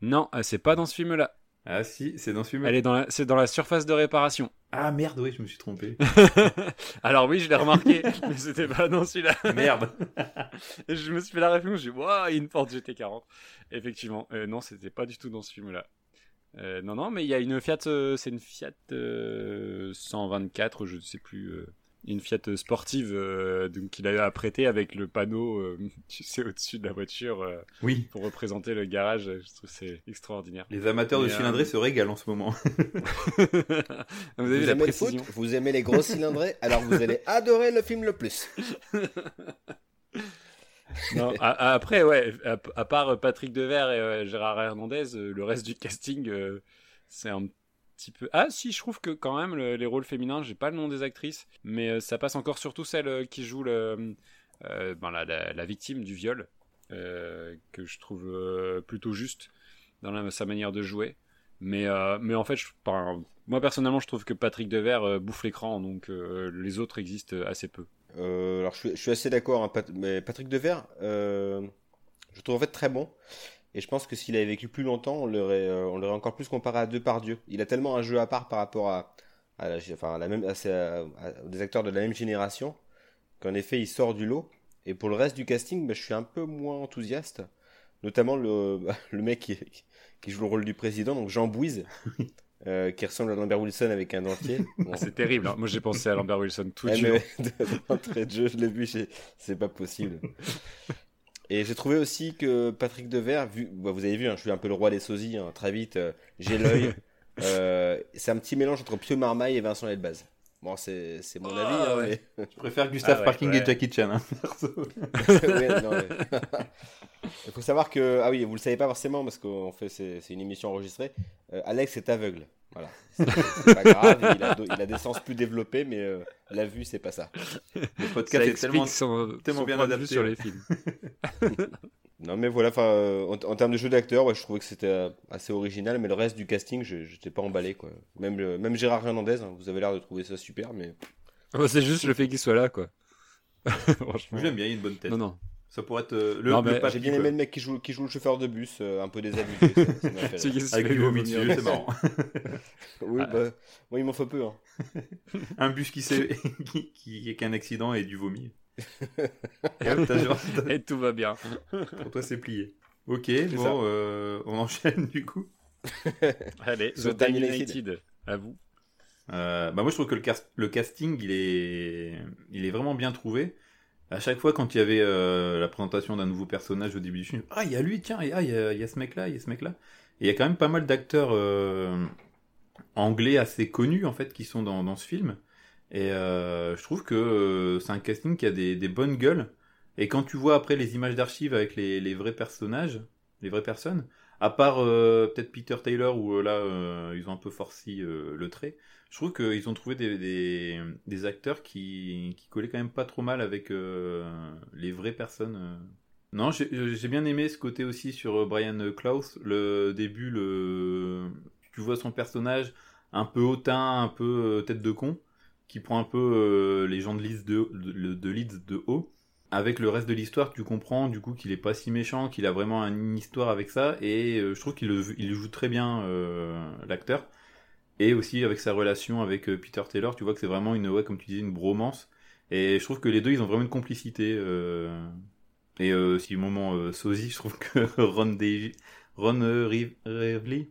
Non, c'est pas dans ce film-là. Ah si, c'est dans ce film. Elle est dans la... c'est dans la surface de réparation. Ah merde, oui, je me suis trompé. Alors oui, je l'ai remarqué, mais c'était pas dans celui-là. merde. Je me suis fait la réflexion, j'ai dit, waouh, une Ford GT40. Effectivement, euh, non, c'était pas du tout dans ce film-là. Euh, non, non, mais il y a une Fiat, euh, c'est une Fiat euh, 124, je ne sais plus, une Fiat sportive euh, donc qu'il a apprêté avec le panneau, euh, tu sais, au-dessus de la voiture euh, Oui. pour représenter le garage. Je trouve que c'est extraordinaire. Les amateurs de Mais, euh, cylindrée se régalent en ce moment. vous avez vu la aimez le foot, vous aimez les gros cylindrés, alors vous allez adorer le film le plus. Non, après, ouais, à, à part Patrick Devers et euh, Gérard Hernandez, euh, le reste du casting, euh, c'est un Ah, si, je trouve que quand même, le- les rôles féminins, j'ai pas le nom des actrices, mais euh, ça passe encore surtout celle euh, qui joue euh, ben, la, victime du viol, que je trouve plutôt juste dans sa manière de jouer. Mais, en fait, moi personnellement, je trouve que Patrick Devers bouffe l'écran, donc les autres existent assez peu. Alors je suis, assez d'accord, hein, mais Patrick Devers, je trouve en fait très bon. Et je pense que s'il avait vécu plus longtemps, on l'aurait, euh, on l'aurait encore plus comparé à Depardieu. Il a tellement un jeu à part par rapport à, à la, enfin, à la même, à ses- à- à- des acteurs de la même génération, qu'en effet il sort du lot. Et pour le reste du casting, bah, je suis un peu moins enthousiaste. Notamment le, le mec qui, qui joue le rôle du président, donc Jean Bouise, euh, qui ressemble à Lambert Wilson avec un dentier. Bon, Ah, c'est terrible. hein. Moi, j'ai pensé à Lambert Wilson tout de eh, suite. mais d'entrée de jeu, je l'ai vu, c'est pas possible. Et j'ai trouvé aussi que Patrick Devers, vu, bah, vous avez vu, hein, je suis un peu le roi des sosies, hein, très vite, euh, j'ai l'œil. Euh, c'est un petit mélange entre Pio Marmaille et Vincent Elbaz. Bon, c'est c'est mon Ah, avis, hein, ouais. Je préfère Gustave Ah ouais, Parking ouais. et Jackie Chan. hein, perso. mais- Ouais, non, mais- Il faut savoir que, ah oui, vous le savez pas forcément parce qu'on fait, c'est c'est une émission enregistrée. euh, Alex est aveugle. Voilà. C'est pas grave, il a, il a des sens plus développés, mais euh, la vue, c'est pas ça. Le podcast est tellement. son, tellement son bien adapté, sur les films. Non, mais voilà, euh, en, en termes de jeu d'acteur, ouais, je trouvais que c'était euh, assez original, mais le reste du casting, je j'étais pas emballé, quoi. Même, même Gérard Hernandez, hein, vous avez l'air de trouver ça super, mais. Oh, c'est juste le fait qu'il soit là, quoi. Franchement. J'aime bien, il a une bonne tête. Non, non. Ça pourrait être euh, le, Non, le mais papy, J'ai bien quoi. aimé le mec qui joue, qui joue le chauffeur de bus, euh, un peu désabusé. ça- fait Avec du vomi dessus, c'est marrant. Oui, bah, moi, il m'en faut peu. Hein. Un bus qui s'est qui, qui qui a un accident et du vomi. Et hop, t'as genre- t'as- Et tout va bien. pour toi, c'est plié. Ok, bon, euh, on enchaîne du coup. Allez, The The Time United. United. À vous. Euh, bah moi je trouve que le, cast- le casting il est il est vraiment bien trouvé. À chaque fois quand il y avait euh, la présentation d'un nouveau personnage au début du film, ah il y a lui tiens, ah il y a, y a ce mec là, il y a ce mec là. Et il y a quand même pas mal d'acteurs euh, anglais assez connus en fait qui sont dans, dans ce film. Et euh, je trouve que euh, c'est un casting qui a des, des bonnes gueules. Et quand tu vois après les images d'archives avec les, les vrais personnages, les vraies personnes, à part euh, peut-être Peter Taylor où euh, là ils ont un peu forci le trait, je trouve qu'ils ont trouvé des, acteurs qui, collaient quand même pas trop mal avec euh, les vraies personnes. euh. Non, j'ai bien aimé ce côté aussi sur euh, Brian Klaus. Le début, tu vois son personnage un peu hautain, un peu tête de con, qui prend un peu les gens de Leeds de, haut. Avec le reste de l'histoire, tu comprends du coup qu'il est pas si méchant, qu'il a vraiment une histoire avec ça, et je trouve qu'il joue très bien l'acteur. Et aussi avec sa relation avec euh, Peter Taylor, tu vois que c'est vraiment une, ouais, comme tu disais, une bromance. Et je trouve que les deux, ils ont vraiment une complicité. euh. Et euh, si moment euh, sosie, je trouve que Ron, Day... Ron euh, Riv- Rivley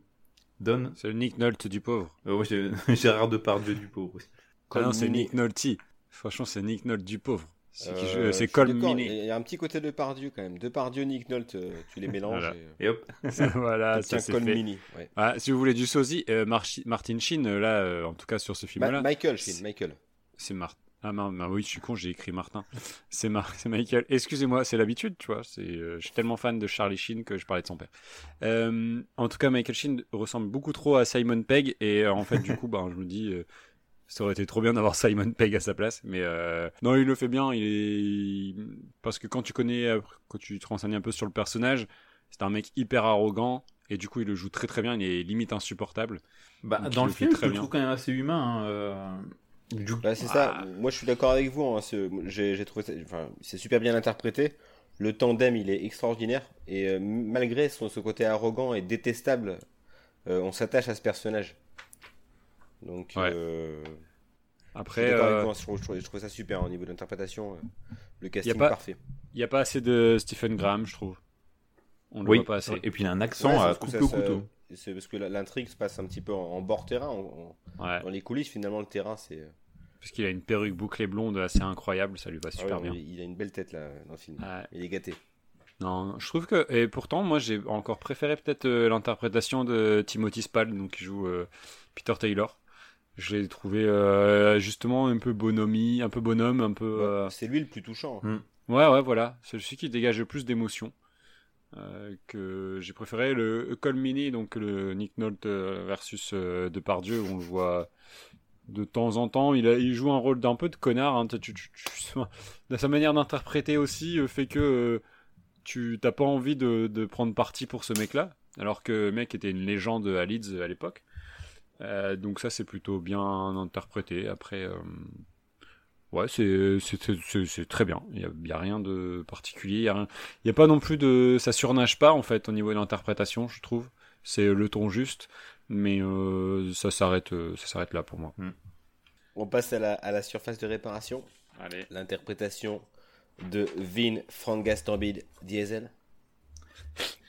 donne. C'est le Nick Nolte du pauvre. Euh, moi, j'ai Gérard Depardieu du pauvre aussi. Ah non, c'est. Nick Nolte. Franchement, c'est Nick Nolte du pauvre. C'est Euh, Colm. Il y a un petit côté de Pardieu quand même. De Pardieu, Nick Nolte, euh, tu les mélanges. Voilà. et, euh, Et hop. voilà, ça c'est fait. Mini. ouais. Ah, si vous voulez du sosie, euh, Martin Sheen, là, euh, en tout cas sur ce Ma- film-là, Michael Sheen, Michael. c'est Martin. Ah ma- oui, je suis con, j'ai écrit Martin. C'est Mar- Michael. Excusez-moi, c'est l'habitude, tu vois. C'est, euh, je suis tellement fan de Charlie Sheen que je parlais de son père. Euh, en tout cas, Michael Sheen ressemble beaucoup trop à Simon Pegg et euh, en fait, du coup, ben, je me dis, euh, ça aurait été trop bien d'avoir Simon Pegg à sa place. Mais euh, non, il le fait bien. Il est parce que quand tu connais, euh, quand tu te renseignes un peu sur le personnage, c'est un mec hyper arrogant et du coup, il le joue très très bien. Il est limite insupportable. Bah, Donc, dans le film, je le trouve quand même assez humain. hein, euh, du- Bah, c'est Ah. ça. Moi, je suis d'accord avec vous. hein, ce- J'ai j'ai trouvé ça. Enfin, c'est super bien interprété. le tandem, il est extraordinaire. Et euh, malgré son, ce côté arrogant et détestable, euh, on s'attache à ce personnage. Donc, Ouais. euh, Après, euh, toi, je, trouve, je trouve ça super au niveau de l'interprétation. euh, le casting pas- parfait. il n'y a pas assez de Stephen Graham, je trouve. On le Oui, voit pas assez. et puis il a un accent Ouais, à au ça- couteau. C'est parce que l'intrigue se passe un petit peu en, en bord terrain, en- en- Ouais. dans les coulisses. Finalement, le terrain, c'est. Parce qu'il a une perruque bouclée blonde assez incroyable, ça lui va ah super ouais, bien. Il a une belle tête là dans le film. Ouais. Il est gâté. Non, je trouve que et pourtant moi j'ai encore préféré peut-être euh, l'interprétation de Timothy Spall donc qui joue euh, Peter Taylor. Je l'ai trouvé euh, justement un peu bonhomie, un peu bonhomme, un peu euh, C'est lui le plus touchant. ouais ouais voilà, c'est celui qui dégage le plus d'émotion. Euh, que j'ai préféré le Colmini donc le Nick Nolte euh, versus euh, Depardieu où on le voit de temps en temps il, a, il joue un rôle d'un peu de connard hein, tu- tu- tu- tu- de sa manière d'interpréter aussi euh, fait que euh, tu t'as pas envie de, de prendre parti pour ce mec-là, alors que le mec était une légende à Leeds à l'époque. Euh, donc ça c'est plutôt bien interprété. Après, euh, ouais, c'est c'est- c'est- c'est- c'est très bien. Il y a, a rien de particulier. Il y a, pas non plus de, ça surnage pas en fait au niveau de l'interprétation, je trouve. C'est le ton juste, mais euh, ça s'arrête, euh, ça s'arrête là pour moi. On passe à la, à la surface de réparation. Allez. L'interprétation de Vin Frank Gastambide Diesel.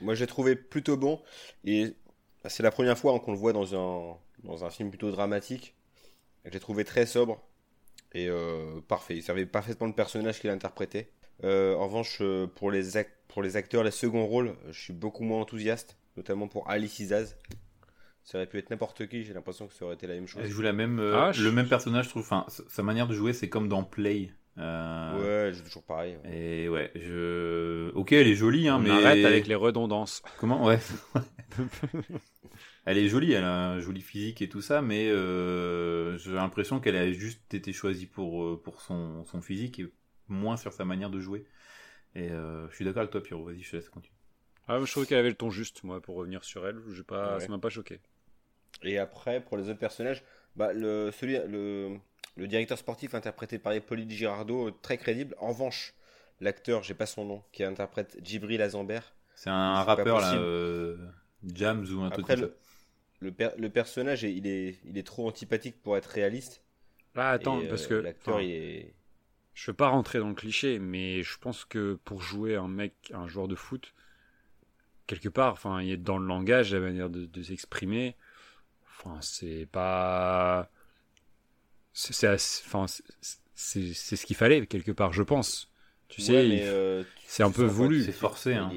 Moi, j'ai trouvé plutôt bon. Et c'est la première fois qu'on le voit dans un, dans un film plutôt dramatique. J'ai trouvé très sobre et euh, parfait. Il servait parfaitement le personnage qu'il interprétait. Euh, en revanche, euh, pour les, pour les acteurs, les seconds rôles, je suis beaucoup moins enthousiaste, notamment pour Alice Izaz. Ça aurait pu être n'importe qui, j'ai l'impression que ça aurait été la même chose. Elle joue la même, euh, Ah, je- le même personnage, je trouve. Enfin, sa- manière de jouer, c'est comme dans Play. Euh, Ouais, c'est toujours pareil. ouais. Et ouais, je. Ok, elle est jolie, hein, On mais. arrête avec les redondances. Comment Ouais. elle est jolie, elle a un joli physique et tout ça, mais euh, j'ai l'impression qu'elle a juste été choisie pour, euh, pour son, son physique et moins sur sa manière de jouer. Et euh, je suis d'accord avec toi, Pierrot. Vas-y, je te laisse continuer. Ah, je trouvais qu'elle avait le ton juste, moi, pour revenir sur elle. J'ai pas, Ouais. ça m'a pas choqué. Et après, pour les autres personnages, bah, le, celui, le, le directeur sportif interprété par Hippolyte Girardot, très crédible. En revanche, l'acteur, j'ai pas son nom, qui interprète Djibril Azambert, C'est un rappeur, là, euh, Jams ou un truc comme le, per- le personnage, est- il est, il est trop antipathique pour être réaliste. Ah, attends, Et, euh, parce que l'acteur, enfin, il est. je veux pas rentrer dans le cliché, mais je pense que pour jouer un mec, un joueur de foot, quelque part, enfin, il est dans le langage, la manière de, de s'exprimer. Enfin, c'est pas, c'est, enfin, c'est- c'est, c'est ce qu'il fallait quelque part, je pense. Tu sais, Ouais, euh, c'est un peu voulu. C'est forcé, hein.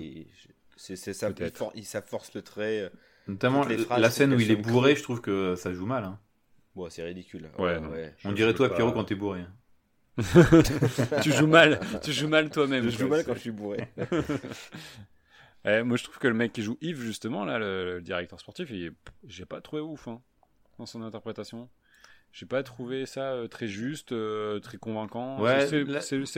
C'est c'est ça, il, Peut-être. for- il- ça force le trait. Notamment toutes les phrases, la scène où il est bourré, je trouve que ça joue mal. hein. Bon, c'est ridicule. Ouais. On dirait toi, Pierrot, quand t'es bourré. tu joues mal, tu joues mal toi-même. Je joue mal quand je suis bourré. Eh, moi, je trouve que le mec qui joue Yves, justement, là, le, le directeur sportif, il est- j'ai pas trouvé ouf hein, dans son interprétation. J'ai pas trouvé ça euh, très juste, euh, très convaincant. Ouais, c'est,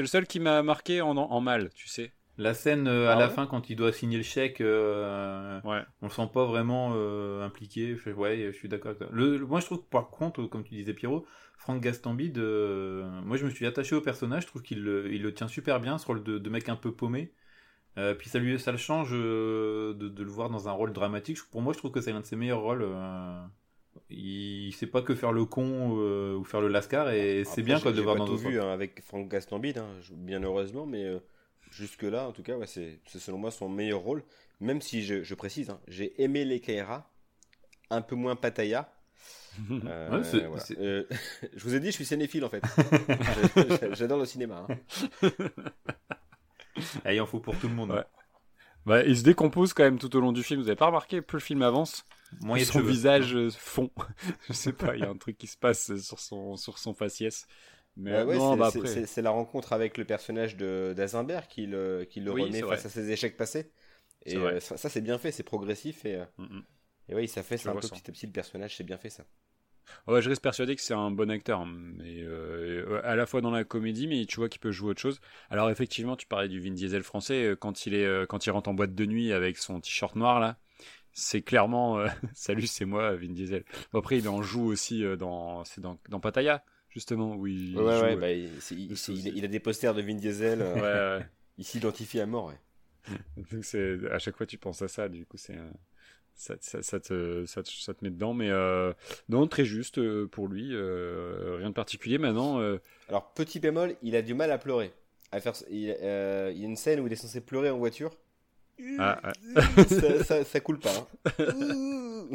le seul qui m'a marqué en, en mal, tu sais. La scène euh, à Ah la fin, quand il doit signer le chèque, euh, Ouais. on le sent pas vraiment euh, impliqué. Je- Ouais, je suis d'accord avec toi. Le, le- moi, je trouve que par contre, comme tu disais, Pierrot, Franck Gastambide, euh, moi, je me suis attaché au personnage. Je trouve qu'il le, il le tient super bien, ce rôle de, de mec un peu paumé. Puis ça lui ça le change de, de le voir dans un rôle dramatique. Pour moi, je trouve que c'est l'un de ses meilleurs rôles. euh, il sait pas que faire le con ou faire le lascar et c'est bien quoi de le voir dans tout vu hein, avec Franck Gastambide, hein, bien heureusement, mais jusque-là, en tout cas, ouais, c'est c'est selon moi son meilleur rôle. Même si je, je précise, hein, j'ai aimé les Kaira, un peu moins Pataya. Euh, Ouais, c'est- voilà. c'est- Euh, je vous ai dit, je suis cinéphile en fait. J'adore le cinéma. hein. Ah, il en faut pour tout le monde. Ouais. Bah, il se décompose quand même tout au long du film. Vous avez pas remarqué Plus le film avance, Moins son cheveux. visage euh, fond. je sais pas, il y a un truc qui se passe sur son, sur son faciès. Mais Ouais, ouais, non, c'est- bah c'est- après. c'est c'est la rencontre avec le personnage de d'Azimbert qui le, qui le Oui, remet face à ses échecs passés. Et euh, ça, ça, c'est bien fait, c'est progressif et, euh, Mm, mm. et oui, ça fait ça un peu petit à petit le personnage, c'est bien fait ça. Ouais, je reste persuadé que c'est un bon acteur, hein, mais euh, à la fois dans la comédie, mais tu vois qu'il peut jouer autre chose. Alors effectivement, tu parlais du Vin Diesel français quand il est quand il rentre en boîte de nuit avec son t-shirt noir là. C'est clairement euh, salut, c'est moi Vin Diesel. Bon, après, il en joue aussi dans c'est dans, dans Pattaya justement où il Ouais, joue, ouais, bah, il, c'est- il- le c'est- il- souci. il a des posters de Vin Diesel. euh, ouais. Il s'identifie à mort. Donc c'est à chaque fois tu penses à ça, du coup c'est ça, ça, ça, te, ça, te, ça, te, met dedans, mais euh, non très juste euh, pour lui, euh, rien de particulier. Maintenant, alors petit bémol, il a du mal à pleurer. À faire, il, il y a une scène où il est censé pleurer en voiture. Ah, ça, ça, ça, coule pas. Hein.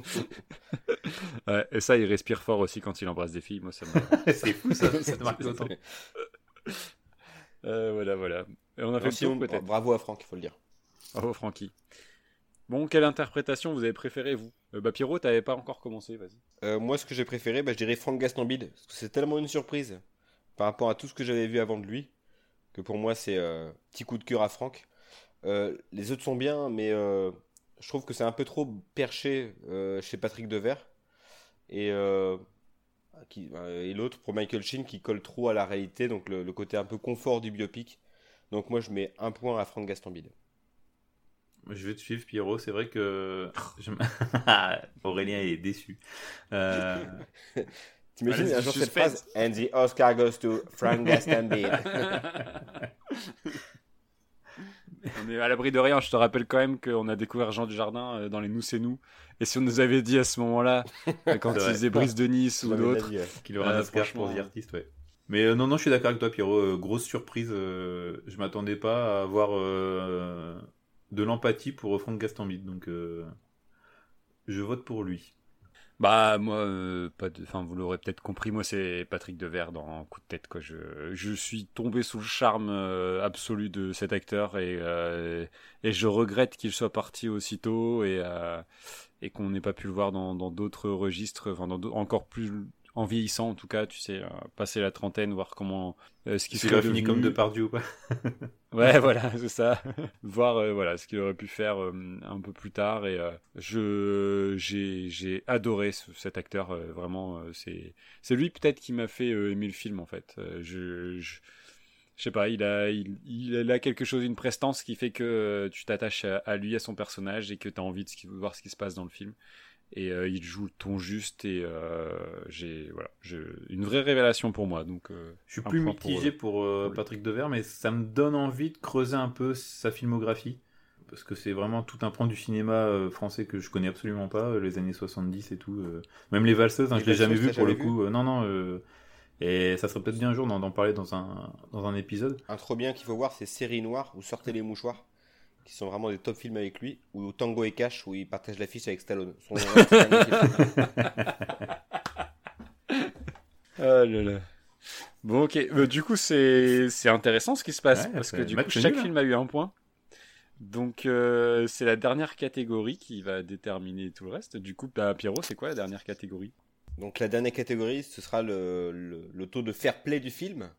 ouais, et ça, il respire fort aussi quand il embrasse des filles. Moi, ça me. c'est fou, ça, ça te marque autant. Euh, voilà, voilà. Et on a fait sinon, peut-être. Bravo à Franck, il faut le dire. Bravo, Francky. Bon, quelle interprétation vous avez préférée, vous? Euh, Bah, Pierrot, t'avais pas encore commencé, vas-y. Euh, moi, ce que j'ai préféré, bah, je dirais Franck Gastambide. Parce que c'est tellement une surprise par rapport à tout ce que j'avais vu avant de lui, que pour moi, c'est euh, petit coup de cœur à Franck. Euh, les autres sont bien, mais euh, je trouve que c'est un peu trop perché euh, chez Patrick Devers. Et, euh, qui, et l'autre pour Michael Sheen qui colle trop à la réalité, donc le, le, côté un peu confort du biopic. Donc moi je mets un point à Franck Gastambide. Je vais te suivre Pierrot, c'est vrai que. Aurélien est déçu. Euh... T'imagines un jour cette phrase And the Oscar goes to Frank Gastambide. On est à l'abri de rien. Je te rappelle quand même qu'on a découvert Jean Dujardin dans les Nous c'est nous. Et si on nous avait dit à ce moment-là, quand il faisait Brice de Nice ou d'autres, ouais. qu'il aurait un Oscar pour The Artist, ouais. Mais euh, non, non, je suis d'accord avec toi, Pierrot. Euh, grosse surprise. Euh, je m'attendais pas à avoir euh, de l'empathie pour Franck Gastambide, donc je vote pour lui. Bah moi, pas de, enfin vous l'aurez peut-être compris, moi c'est Patrick Devers dans Coup de tête quoi. Je, je suis tombé sous le charme absolu de cet acteur et et je regrette qu'il soit parti aussitôt et et qu'on n'ait pas pu le voir dans d'autres registres, enfin dans encore plus en vieillissant en tout cas, tu sais, euh, passer la trentaine, voir comment euh, ce qui serait fini comme Depardieu ou pas. ouais, voilà, c'est ça. voir euh, voilà ce qu'il aurait pu faire un peu plus tard et je j'ai j'ai adoré ce, cet acteur vraiment c'est c'est lui peut-être qui m'a fait aimer le film en fait. je, je je sais pas, il a, il, il, a quelque chose, une prestance qui fait que tu t'attaches à, à, lui, à son personnage et que tu as envie de voir ce qui se passe dans le film et euh, il joue le ton juste et euh, j'ai voilà une vraie révélation pour moi. Donc euh, je suis plus mitigé pour, pour Patrick Devers mais ça me donne envie de creuser un peu sa filmographie. Parce que c'est vraiment tout un pan du cinéma français que je connais absolument pas les années 70 et tout même les valseuses hein, je l'ai jamais vu pour le coup non non et ça serait peut-être bien un jour d'en parler dans un dans un épisode. Un trop bien qu'il faut voir c'est Série Noire ou Sortez les mouchoirs qui sont vraiment des top films avec lui, ou Tango et Cash, où il partage l'affiche avec Stallone. Son... oh là là. Bon, ok. Euh, du coup, c'est intéressant ce qui se passe, ouais, parce que du coup, chaque nul, film a eu un point. Donc, euh, c'est la dernière catégorie qui va déterminer tout le reste. Du coup, bah, Pierrot, c'est quoi la dernière catégorie? Donc, la dernière catégorie, ce sera le, le, le taux de fair play du film.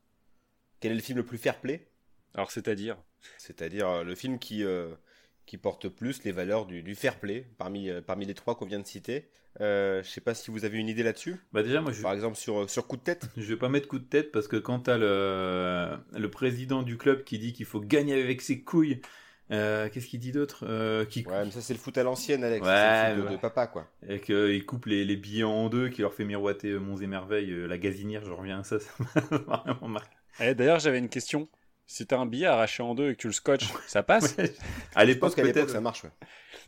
Quel est le film le plus fair play? Alors, c'est-à-dire? C'est-à-dire euh, le film qui, euh, qui porte plus les valeurs du, du fair play parmi, euh, parmi les trois qu'on vient de citer. Euh, je sais pas si vous avez une idée là-dessus. Bah déjà, moi, je... Par exemple, sur, sur coup de tête Je vais pas mettre coup de tête parce que quand t'as le, le président du club qui dit qu'il faut gagner avec ses couilles. Euh, Qu'est-ce qu'il dit d'autre euh, qui... Ouais, mais ça c'est le foot à l'ancienne, Alex. Ouais, c'est le foot de, de, papa, quoi. Et qu'il coupe les, les, billets en deux, qui leur fait miroiter Monts et Merveilles, la gazinière, je reviens à ça, ça m'a vraiment marqué. Eh, D'ailleurs, j'avais une question si t'as un billet arraché en deux et que tu le scotches, ça passe ouais. À l'époque, peut-être ça marche. Ouais.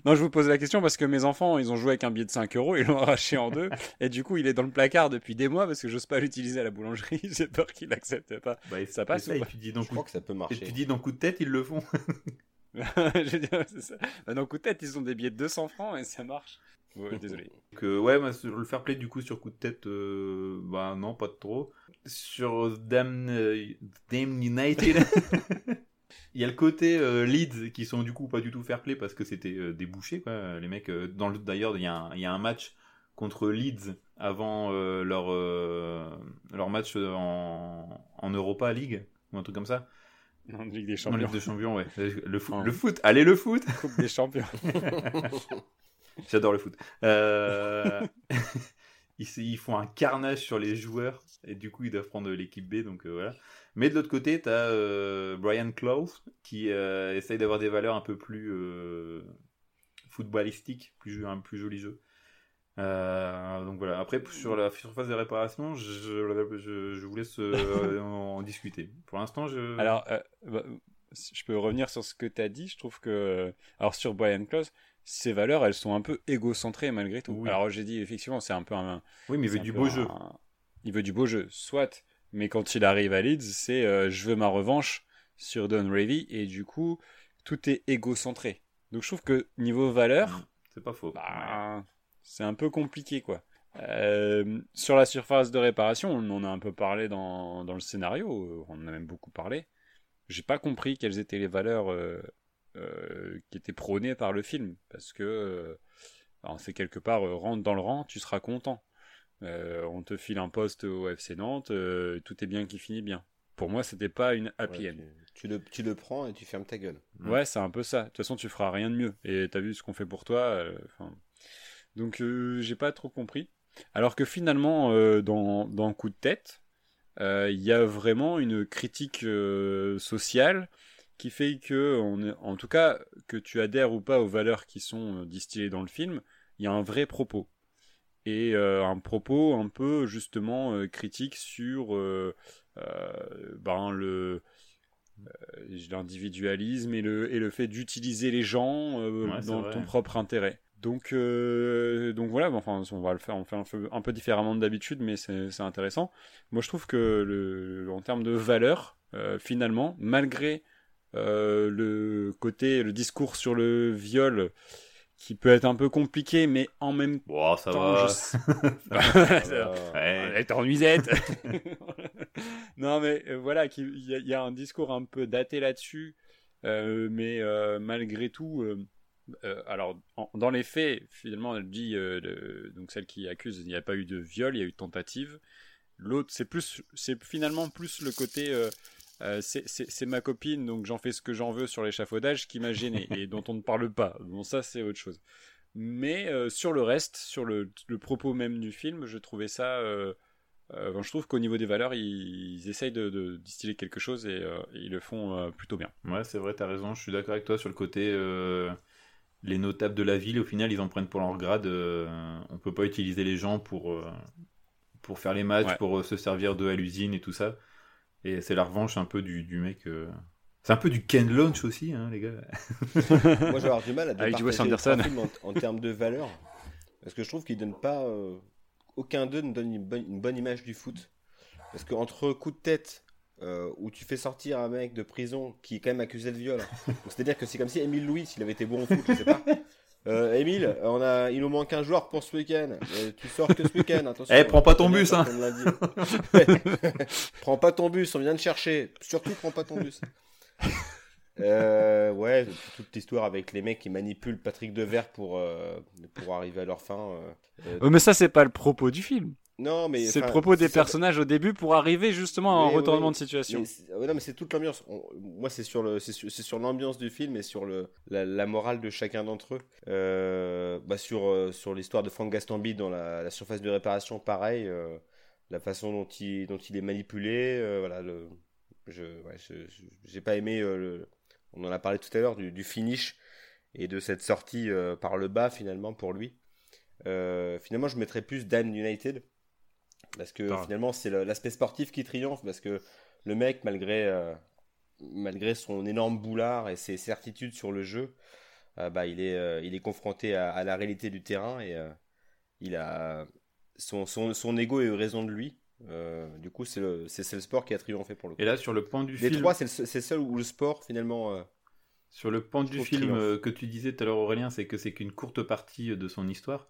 Non, je vous pose la question parce que mes enfants, ils ont joué avec un billet de 5 euros, ils l'ont arraché en deux, et du coup, il est dans le placard depuis des mois parce que j'ose pas l'utiliser à la boulangerie. J'ai peur qu'il accepte pas. Bah, ça passe ça, ou pas tu dis dans Je crois que ça peut marcher. Et tu dis dans coup de tête, ils le font. je dis, c'est ça. Bah, dans coup de tête, ils ont des billets de 200 francs et ça marche. Ouais, désolé. Ouais, bah, sur le fair play, du coup, sur coup de tête, euh, bah non, pas trop. Sur Damn, euh, Damn United. Il y a le côté euh, Leeds qui sont du coup pas du tout fair play parce que c'était euh, des bouchers quoi. Les mecs, euh, dans le d'ailleurs il y, a un match contre Leeds avant euh, leur leur match en, en Europa League ou un truc comme ça. En Ligue des Champions. En Ligue des Champions, ouais. Le foot, oh. le foot. Allez le foot. Coupe des Champions. J'adore le foot. ils, ils, font un carnage sur les joueurs et du coup ils doivent prendre l'équipe B donc voilà. Mais de l'autre côté, tu as euh, Brian Clough qui euh, essaye d'avoir des valeurs un peu plus euh, footballistiques, plus, un plus joli jeu. Euh, donc voilà. Après, sur la surface de réparation, je, je, je vous laisse en discuter. Pour l'instant, je. Alors, bah, je peux revenir sur ce que tu as dit. Je trouve que, alors sur Brian Close, ses valeurs, elles sont un peu égocentrées malgré tout. Oui. Alors j'ai dit effectivement, c'est un peu un. Oui, mais il veut du beau un- jeu. Il veut du beau jeu, soit. Mais quand il arrive à Leeds, c'est euh, je veux ma revanche sur Don Revy et du coup tout est égocentré. Donc je trouve que niveau valeur, C'est pas faux. bah, c'est un peu compliqué quoi. Euh, sur la surface de réparation, on en a un peu parlé dans, dans le scénario, on en a même beaucoup parlé. J'ai pas compris quelles étaient les valeurs euh, qui étaient prônées par le film, parce que euh, c'est quelque part euh, rentre dans le rang, tu seras content. Euh, on te file un poste au FC Nantes, euh, tout est bien qui finit bien. Pour moi, c'était pas une happy Ouais, end. tu, tu le, tu le prends et tu fermes ta gueule. Mm. Ouais, c'est un peu ça. De toute façon, tu feras rien de mieux. Et t'as vu ce qu'on fait pour toi. euh. Donc, euh, j'ai pas trop compris. Alors que finalement, euh, dans, dans Coup de tête, euh, il y a vraiment une critique euh, sociale qui fait que, on est- en tout cas, que tu adhères ou pas aux valeurs qui sont euh, distillées dans le film, il y a un vrai propos. Et euh, un propos un peu justement euh, critique sur euh, ben, le, l'individualisme et le, et le fait d'utiliser les gens Ouais, dans ton propre intérêt. Donc, donc voilà, enfin, on va le faire, on fait un peu, un peu différemment de d'habitude, mais c'est c'est intéressant. Moi, je trouve que le, en termes de valeur, finalement, malgré le côté, le discours sur le viol, qui peut être un peu compliqué, mais en même ça temps, va. je Euh, Ouais. elle est en nuisette. non, mais euh, voilà, il y, a- il y a un discours un peu daté là-dessus, euh, mais euh, malgré tout, euh, euh, alors en- dans les faits, finalement, elle dit euh, le- donc celle qui accuse, il n'y a pas eu de viol, il y a eu tentative. L'autre, c'est plus, c'est finalement plus le côté. Euh, c'est- ma copine, donc j'en fais ce que j'en veux sur l'échafaudage qui m'a gêné et dont on ne parle pas. Bon, ça, c'est autre chose. Mais euh, sur le reste, sur le, le propos même du film, je trouvais ça. euh, je trouve qu'au niveau des valeurs, ils, ils essayent de, de distiller quelque chose et, ils le font plutôt bien. Ouais, c'est vrai, t'as raison. Je suis d'accord avec toi sur le côté. les notables de la ville, au final, ils en prennent pour leur grade. euh, on peut pas utiliser les gens pour, euh, pour faire les matchs, Ouais. pour euh, se servir d'eux à l'usine et tout ça. Et c'est la revanche un peu du, du mec. euh, C'est un peu du Ken Launch aussi, hein, les gars. Moi, je vais avoir du mal à Avec départager les films en, en termes de valeur. Parce que je trouve qu'ils donnent pas. euh, aucun d'eux ne donne une bonne, une bonne image du foot. Parce qu'entre coup de tête, euh, où tu fais sortir un mec de prison qui est quand même accusé de viol. C'est-à-dire que c'est comme si Émile Louis, s'il avait été bon au foot, je sais pas. Euh, Émile, on a, il nous manque un joueur pour ce week-end. Euh, tu sors que ce week-end, attention. Eh, prends pas ton bus, hein. prends pas ton bus, on vient de chercher. Surtout, prends pas ton bus. Euh, ouais, toute l'histoire avec les mecs qui manipulent Patrick Devers pour, euh, pour arriver à leur fin. euh, euh, Oh, mais ça, c'est pas le propos du film. Non, mais. C'est le propos des personnages au début pour arriver justement à un retournement oui. de situation. mais non, mais c'est toute l'ambiance. On- Moi, c'est sur le, c'est sur, l'ambiance du film et sur le, la, la morale de chacun d'entre eux. Euh, bah, sur, euh, sur l'histoire de Franck Gastambide dans la, la surface de réparation, pareil. euh, la façon dont il, dont il est manipulé, euh, voilà. Le, je, ouais, j'ai pas aimé. le, on en a parlé tout à l'heure du, du finish et de cette sortie par le bas finalement pour lui. Finalement, je mettrais plus Dan United parce que finalement, c'est l'aspect sportif qui triomphe parce que le mec, malgré, euh, malgré son énorme boulard et ses certitudes sur le jeu, euh, bah, il, est, euh, il est confronté à, à la réalité du terrain et il a son, son, son ego a eu raison de lui. Du coup, c'est le, le sport qui a triomphé pour le coup. Et là, sur le point du Les film, trois, c'est le, seul- c'est le seul où le sport finalement. sur le point je du film triomphe. que tu disais tout à l'heure, Aurélien, c'est que c'est qu'une courte partie de son histoire.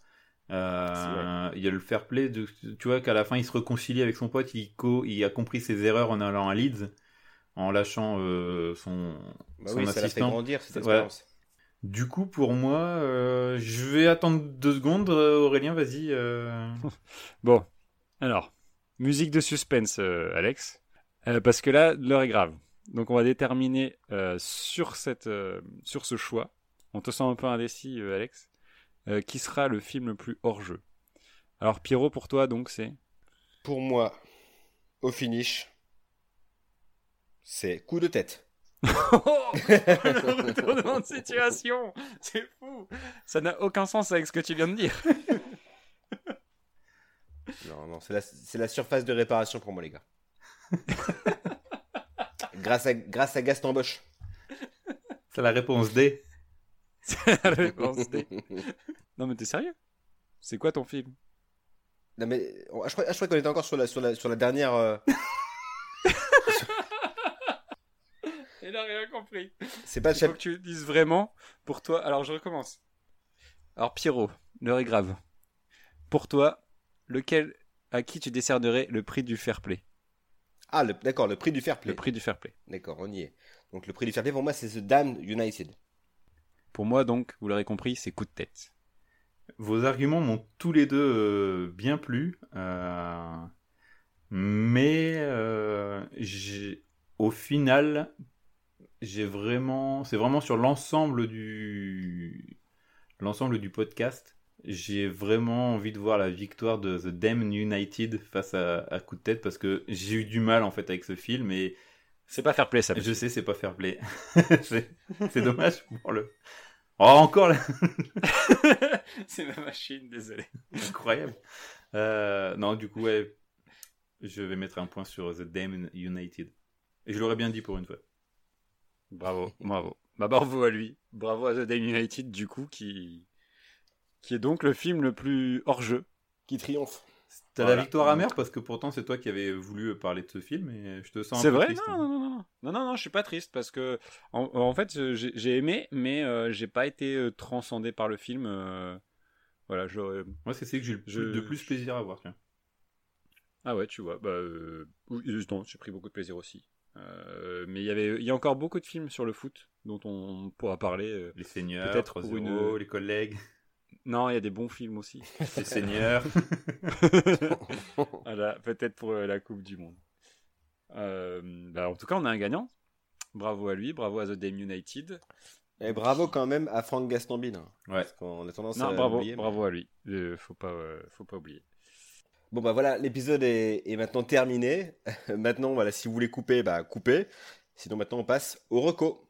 Euh, il y a le fair play, de, tu vois qu'à la fin il se réconcilie avec son pote, il, co- il a compris ses erreurs en allant à Leeds, en lâchant euh, son, bah son oui, ça l'a fait assistant. grandir cette Ouais. expérience. Du coup, pour moi, euh, je vais attendre deux secondes. Aurélien, vas-y. euh. Bon, alors, musique de suspense, euh, Alex. Euh, parce que là, l'heure est grave. Donc on va déterminer euh, sur, cette, euh, sur ce choix. On te sent un peu indécis, euh, Alex? Euh, qui sera le film le plus hors jeu Alors Pierrot, pour toi, donc c'est Pour moi, au finish, c'est coup de tête. Oh Le retournement de situation C'est fou Ça n'a aucun sens avec ce que tu viens de dire. Non, non, c'est la, c'est la surface de réparation pour moi, les gars. grâce, à, grâce à Gaston Bosch. C'est la réponse D. C'est la réponse D. Non, mais t'es sérieux? C'est quoi ton film? Non, mais je crois, je crois qu'on était encore sur la, sur la, sur la dernière. euh, Il a rien compris. C'est pas le Il faut chap- que tu dises vraiment pour toi. Alors, je recommence. Alors, Pierrot, l'heure est grave. Pour toi, lequel, à qui tu décernerais le prix du fair play? Ah, d'accord, le prix du fair play. Le prix du fair play. D'accord, on y est. Donc le prix du fair play pour moi, c'est The Damned United. Pour moi, donc, vous l'aurez compris, c'est coup de tête. Vos arguments m'ont tous les deux euh, bien plu. euh, mais euh, au final, c'est vraiment sur l'ensemble du podcast. J'ai vraiment envie de voir la victoire de The Damned United face à, coup de tête parce que j'ai eu du mal en fait avec ce film C'est pas fair play, ça. je sais c'est pas fair play. c'est dommage pour le. Oh encore là. c'est ma machine, désolé. Incroyable. Euh, non, du coup, ouais, je vais mettre un point sur The Damned United. Et je l'aurais bien dit pour une fois. Bravo, bravo. Bah, bravo à lui. Bravo à The Damned United, du coup, qui... qui est donc le film le plus hors-jeu. Qui triomphe. T'as la victoire amère parce que pourtant c'est toi qui avais voulu euh, parler de ce film et je te sens. C'est vrai? triste, non, hein. non, non, non, non, non, non, je suis pas triste parce que en, fait euh, j'ai aimé mais euh, j'ai pas été euh, transcendé par le film. Voilà, j'aurais. Moi c'est celui que j'ai le de plus plaisir à voir. Tiens. Ah ouais, tu vois, bah non, j'ai pris beaucoup de plaisir aussi. mais il y avait, il y a encore beaucoup de films sur le foot dont on pourra parler. les seigneurs, peut-être les collègues. Non, il y a des bons films aussi. les Seigneurs. voilà, peut-être pour euh, la Coupe du Monde. Euh, bah, en tout cas, on a un gagnant. Bravo à lui, bravo à The Dame United. Et bravo quand même à Franck Gastambide. hein. Ouais. Parce qu'on a tendance Non, à bravo, oublier. mais- bravo à lui. Euh, faut pas, euh, faut pas oublier. Bon bah voilà, l'épisode est, est maintenant terminé. maintenant, voilà, si vous voulez couper, bah coupez. Sinon maintenant on passe au reco.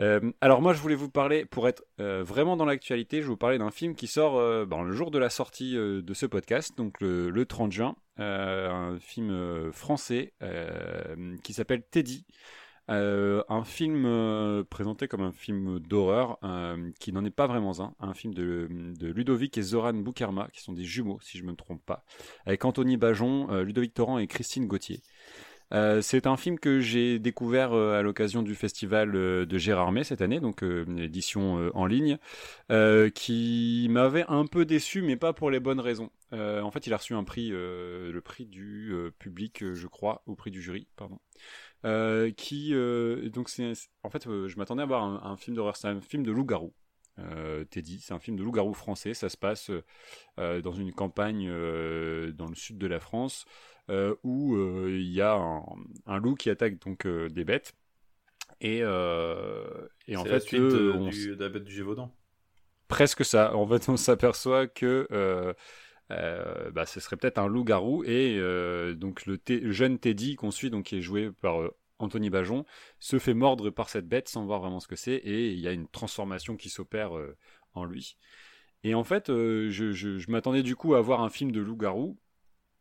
Euh, alors moi, je voulais vous parler, pour être euh, vraiment dans l'actualité, je vais vous parler d'un film qui sort euh, ben, le jour de la sortie de ce podcast, donc le, le 30 juin, un film français qui s'appelle Teddy. Un film présenté comme un film d'horreur qui n'en est pas vraiment un, un film de, Ludovic et Zoran Boukarma, qui sont des jumeaux si je me trompe pas, avec Anthony Bajon, Ludovic Torrent et Christine Gauthier. Euh, c'est un film que j'ai découvert euh, à l'occasion du festival euh, de Gérardmer cette année, donc une édition en ligne, qui m'avait un peu déçu, mais pas pour les bonnes raisons. En fait, il a reçu un prix, le prix du public, je crois, au prix du jury, pardon. Qui donc c'est en fait je m'attendais à voir un, film d'horreur c'est un film de loup-garou Teddy c'est un film de loup-garou français ça se passe dans une campagne dans le sud de la France où euh, il y a un, un loup qui attaque donc euh, des bêtes et, euh, et en fait la suite euh, euh, on du, de la bête du Gévaudan. presque ça. En fait, on s'aperçoit que euh, euh, bah, ce serait peut-être un loup-garou et euh, donc le, jeune Teddy qu'on suit, donc qui est joué par euh, Anthony Bajon, se fait mordre par cette bête sans voir vraiment ce que c'est et il y a une transformation qui s'opère euh, en lui. Et en fait, euh, je, je- je m'attendais du coup à voir un film de loup-garou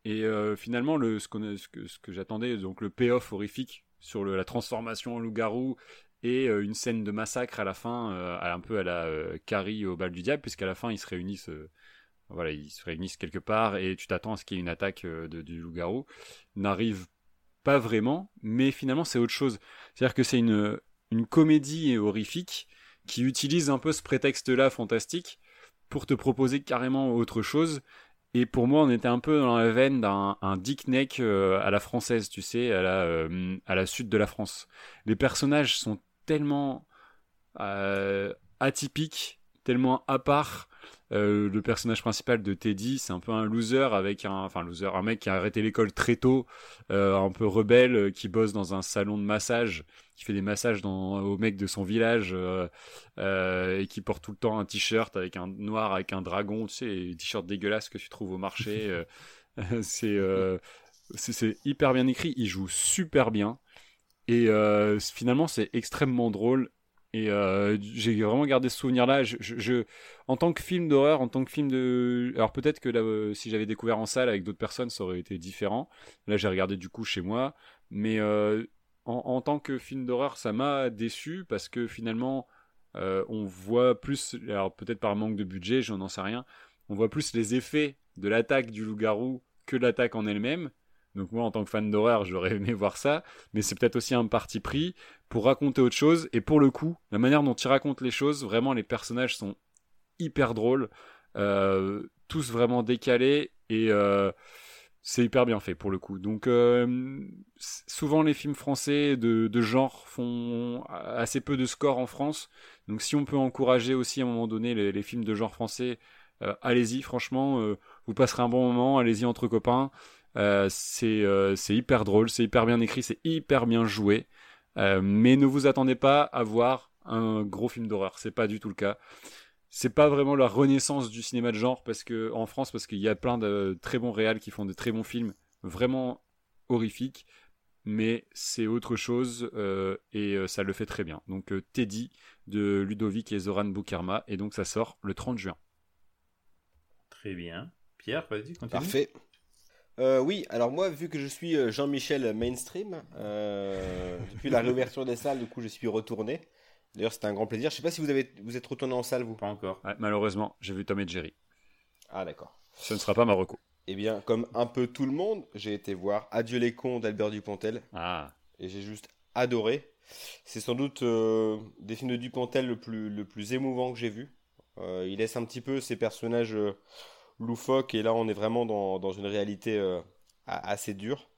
et euh, finalement le, ce, que, j'attendais, donc le payoff horrifique sur la transformation en loup-garou et euh, une scène de massacre à la fin, euh, un peu à la Carrie au bal du diable, puisqu'à la fin ils se réunissent, voilà, ils se réunissent quelque part et tu t'attends à ce qu'il y ait une attaque du loup-garou, n'arrive pas vraiment, mais finalement c'est autre chose. C'est-à-dire que c'est une comédie horrifique qui utilise un peu ce prétexte-là fantastique pour te proposer carrément autre chose. Et pour moi, on était un peu dans la veine d'un un Dick Neck euh, à la française, tu sais, à la, euh, à la sud de la France. Les personnages sont tellement euh, atypiques, tellement à part. Euh, le personnage principal de Teddy, c'est un peu un loser avec un, enfin loser, un mec qui a arrêté l'école très tôt, euh, un peu rebelle, euh, qui bosse dans un salon de massage, qui fait des massages dans, aux mecs de son village et qui porte tout le temps un t-shirt avec un noir avec un dragon, tu sais, les t-shirts dégueulasses que tu trouves au marché. c'est c'est hyper bien écrit, il joue super bien. Et finalement, c'est extrêmement drôle. Et euh, j'ai vraiment gardé ce souvenir-là. Je, je- je- en tant que film d'horreur, en tant que film de. Alors peut-être que euh, si j'avais découvert en salle avec d'autres personnes, ça aurait été différent. Là, j'ai regardé du coup chez moi. Mais euh, en, en tant que film d'horreur, ça m'a déçu parce que finalement, on voit plus. Alors peut-être par manque de budget, j'en sais rien. On voit plus les effets de l'attaque du loup-garou que l'attaque en elle-même. Donc moi, en tant que fan d'horreur, j'aurais aimé voir ça, mais c'est peut-être aussi un parti pris pour raconter autre chose. Et pour le coup, la manière dont il raconte les choses, vraiment, les personnages sont hyper drôles, euh, tous vraiment décalés et euh, c'est hyper bien fait pour le coup. Donc euh, souvent les films français de, genre font assez peu de scores en France. Donc si on peut encourager aussi à un moment donné les, films de genre français, allez-y, franchement, vous passerez un bon moment, allez-y entre copains. Euh, c'est euh, c'est hyper drôle, c'est hyper bien écrit, c'est hyper bien joué. Euh, mais ne vous attendez pas à voir un gros film d'horreur, c'est pas du tout le cas. C'est pas vraiment la renaissance du cinéma de genre parce que en France parce qu'il y a plein de très bons réals qui font de très bons films vraiment horrifiques, mais c'est autre chose euh, et ça le fait très bien. Donc euh, Teddy de Ludovic et Zoran Boukarma et donc ça sort le 30 juin. Très bien. Pierre, vas-y, continue. Parfait. Euh, oui, alors moi, vu que je suis euh, Jean-Michel mainstream, euh, depuis la réouverture des salles, du coup, je suis retourné. D'ailleurs, c'était un grand plaisir. Je sais pas si vous avez, vous êtes retourné en salle, vous. Pas encore. Ouais, malheureusement, j'ai vu Tom et Jerry. Ah, d'accord. Ce ne sera pas Marocco. Eh bien, comme un peu tout le monde, j'ai été voir Adieu les cons d'Albert Dupontel Ah, et j'ai juste adoré. C'est sans doute euh, des films de Dupontel le plus, le plus émouvant que j'ai vu. Il laisse un petit peu ses personnages loufoques et là on est vraiment dans, dans une réalité euh, a- assez dure.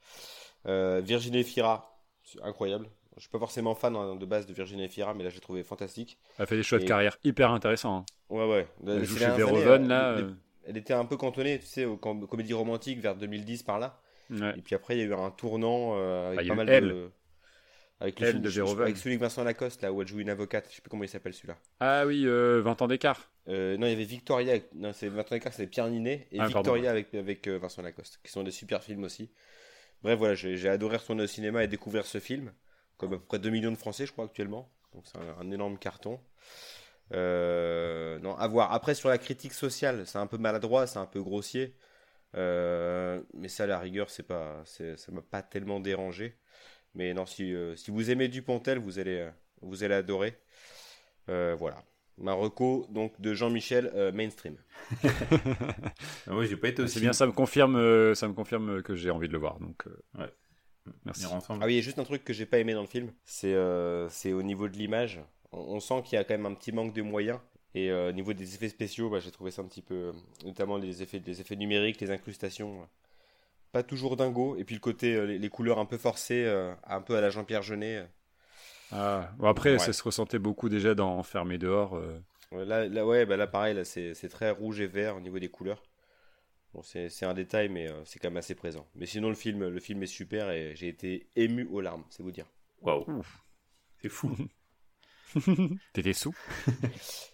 Euh, Virginie Fira, incroyable. Je suis pas forcément fan hein, de base de Virginie Fira, mais là j'ai trouvé fantastique. elle fait des choix de carrière hyper intéressants. hein. Ouais, ouais. Elle joue chez Verhoeven là. euh, Elle était un peu cantonnée, tu sais, aux com- comédies romantiques vers 2010 par là. ouais. Et puis après, il y a eu un tournant euh, avec Ah, a pas mal Elle. de. Avec le film de je-. Avec celui avec Vincent Lacoste, là, où elle joue une avocate. Je sais plus comment il s'appelle celui-là. Ah oui, euh, 20 ans d'écart. Euh, non, il y avait Victoria. avec- Non, c'est Vincent Lacoste, c'est Pierre Ninet. Et Ah, pardon. Victoria avec, avec euh, Vincent Lacoste, qui sont des super films aussi. Bref, voilà, j'ai adoré retourner au cinéma et découvrir ce film. Comme à peu près 2 millions de Français, je crois, actuellement. Donc c'est un, un énorme carton. Euh, non, à voir. Après, sur la critique sociale, c'est un peu maladroit, c'est un peu grossier. Euh, mais ça, à la rigueur, c'est pas, ça m'a pas tellement dérangé. Mais non, si, euh, si vous aimez Dupontel, vous allez, euh, vous allez adorer. Euh, voilà. Marocco, donc de Jean-Michel euh, Mainstream. Ah, Moi, j'ai pas été aussi. C'est bien, ça me confirme, euh, ça me confirme que j'ai envie de le voir. Donc, euh, Ouais. merci. Ah oui, il y a juste un truc que j'ai pas aimé dans le film, c'est euh, c'est au niveau de l'image. On, on sent qu'il y a quand même un petit manque de moyens. Et euh, au niveau des effets spéciaux, bah, j'ai trouvé ça un petit peu, notamment les effets, les effets numériques, les incrustations, pas toujours dingo. Et puis le côté, euh, les, les couleurs un peu forcées, euh, un peu à la Jean-Pierre Jeunet. euh. Ah, bon, après, Ouais. ça se ressentait beaucoup déjà dans Enfermé dehors. euh. Là, là, ouais, bah là pareil, là, c'est c'est très rouge et vert au niveau des couleurs. Bon, c'est c'est un détail, mais euh, c'est quand même assez présent. Mais sinon, le film, le film est super et j'ai été ému aux larmes, c'est vous dire. Waouh. C'est fou. T'étais sous?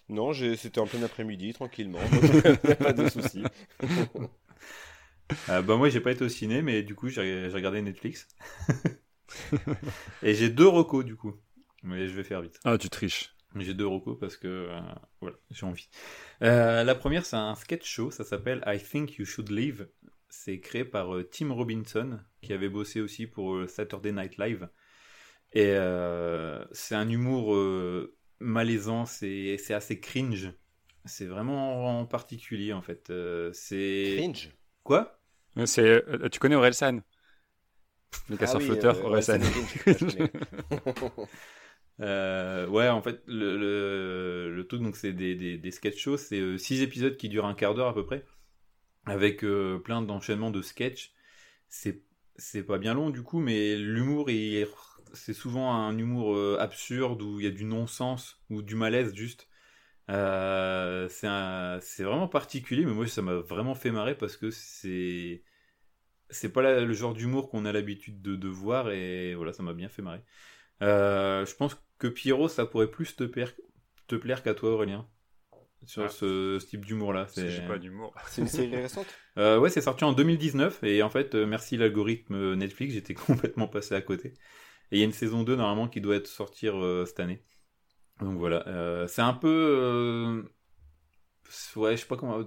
Non, c'était en plein après-midi, tranquillement. pas de soucis. Euh, bah moi j'ai pas été au ciné mais du coup j'ai regardé Netflix. et j'ai deux recos du coup. Mais je vais faire vite. Ah, tu triches. J'ai deux recos parce que euh, voilà, j'ai envie. Euh, la première c'est un sketch show, ça s'appelle I Think You Should Leave. C'est créé par euh, Tim Robinson qui avait bossé aussi pour euh, Saturday Night Live. Et euh, c'est un humour euh, malaisant, c'est c'est assez cringe. C'est vraiment en particulier en fait. Euh, c'est Cringe? quoi? C'est, euh, tu connais Orelsan? Le casseur Ah oui, flotteur, euh, Orelsan. Euh, ouais, en fait, le, le, le truc, donc, c'est des, des, des sketch shows. C'est euh, six épisodes qui durent un quart d'heure à peu près, avec euh, plein d'enchaînements de sketch. C'est, c'est pas bien long du coup, mais l'humour, il- c'est souvent un humour euh, absurde où il y a du non-sens ou du malaise juste. Euh, c'est, un- c'est vraiment particulier, mais moi, ça m'a vraiment fait marrer parce que c'est. C'est pas la- le genre d'humour qu'on a l'habitude de, de voir et voilà, ça m'a bien fait marrer. Euh, je pense que Pierrot, ça pourrait plus te plaire, te plaire qu'à toi, Aurélien. Sur Ah. ce, ce type d'humour-là. C'est... j'ai pas d'humour. C'est une série récente? Euh, ouais, c'est sorti en 2019 et en fait, euh, merci l'algorithme Netflix, j'étais complètement passé à côté. Et il y a une saison 2 normalement qui doit être sortir euh, cette année. Donc voilà, euh, c'est un peu... euh, Ouais, je sais pas comment...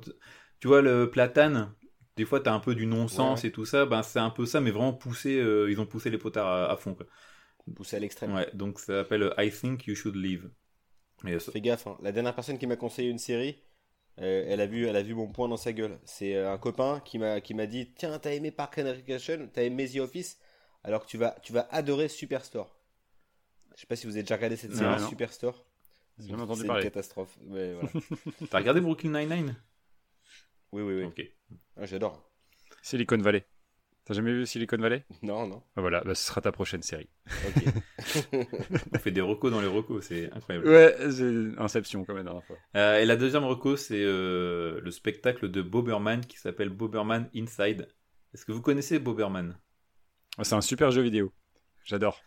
Tu vois, le platane, des fois t'as un peu du non-sens Ouais. et tout ça, ben c'est un peu ça, mais vraiment poussé, euh, ils ont poussé les potards à, à fond. Quoi. Poussé à l'extrême. Ouais, donc ça s'appelle I Think You Should Leave. Et ça- Fais gaffe, hein. la dernière personne qui m'a conseillé une série, euh, elle, a vu, elle a vu mon point dans sa gueule. C'est euh, un copain qui m'a qui m'a dit Tiens, t'as aimé Park and Recreation, t'as aimé The Office, alors que tu vas, tu vas adorer Superstore. Je sais pas si vous avez déjà regardé cette série non. Superstore. J'ai jamais entendu C'est une catastrophe. Voilà. T'as regardé Brooklyn Nine-Nine? Oui, oui, oui. Ok. Ah, J'adore. Silicon Valley. T'as jamais vu Silicon Valley? Non, non. Ah, Voilà, bah, ce sera ta prochaine série. On fait des recos dans les recos, c'est incroyable. Ouais, c'est Inception comme la dernière fois. Euh, et la deuxième reco, c'est euh, le spectacle de Boberman qui s'appelle Boberman Inside. Est-ce que vous connaissez Boberman? Ah, C'est un super jeu vidéo. J'adore.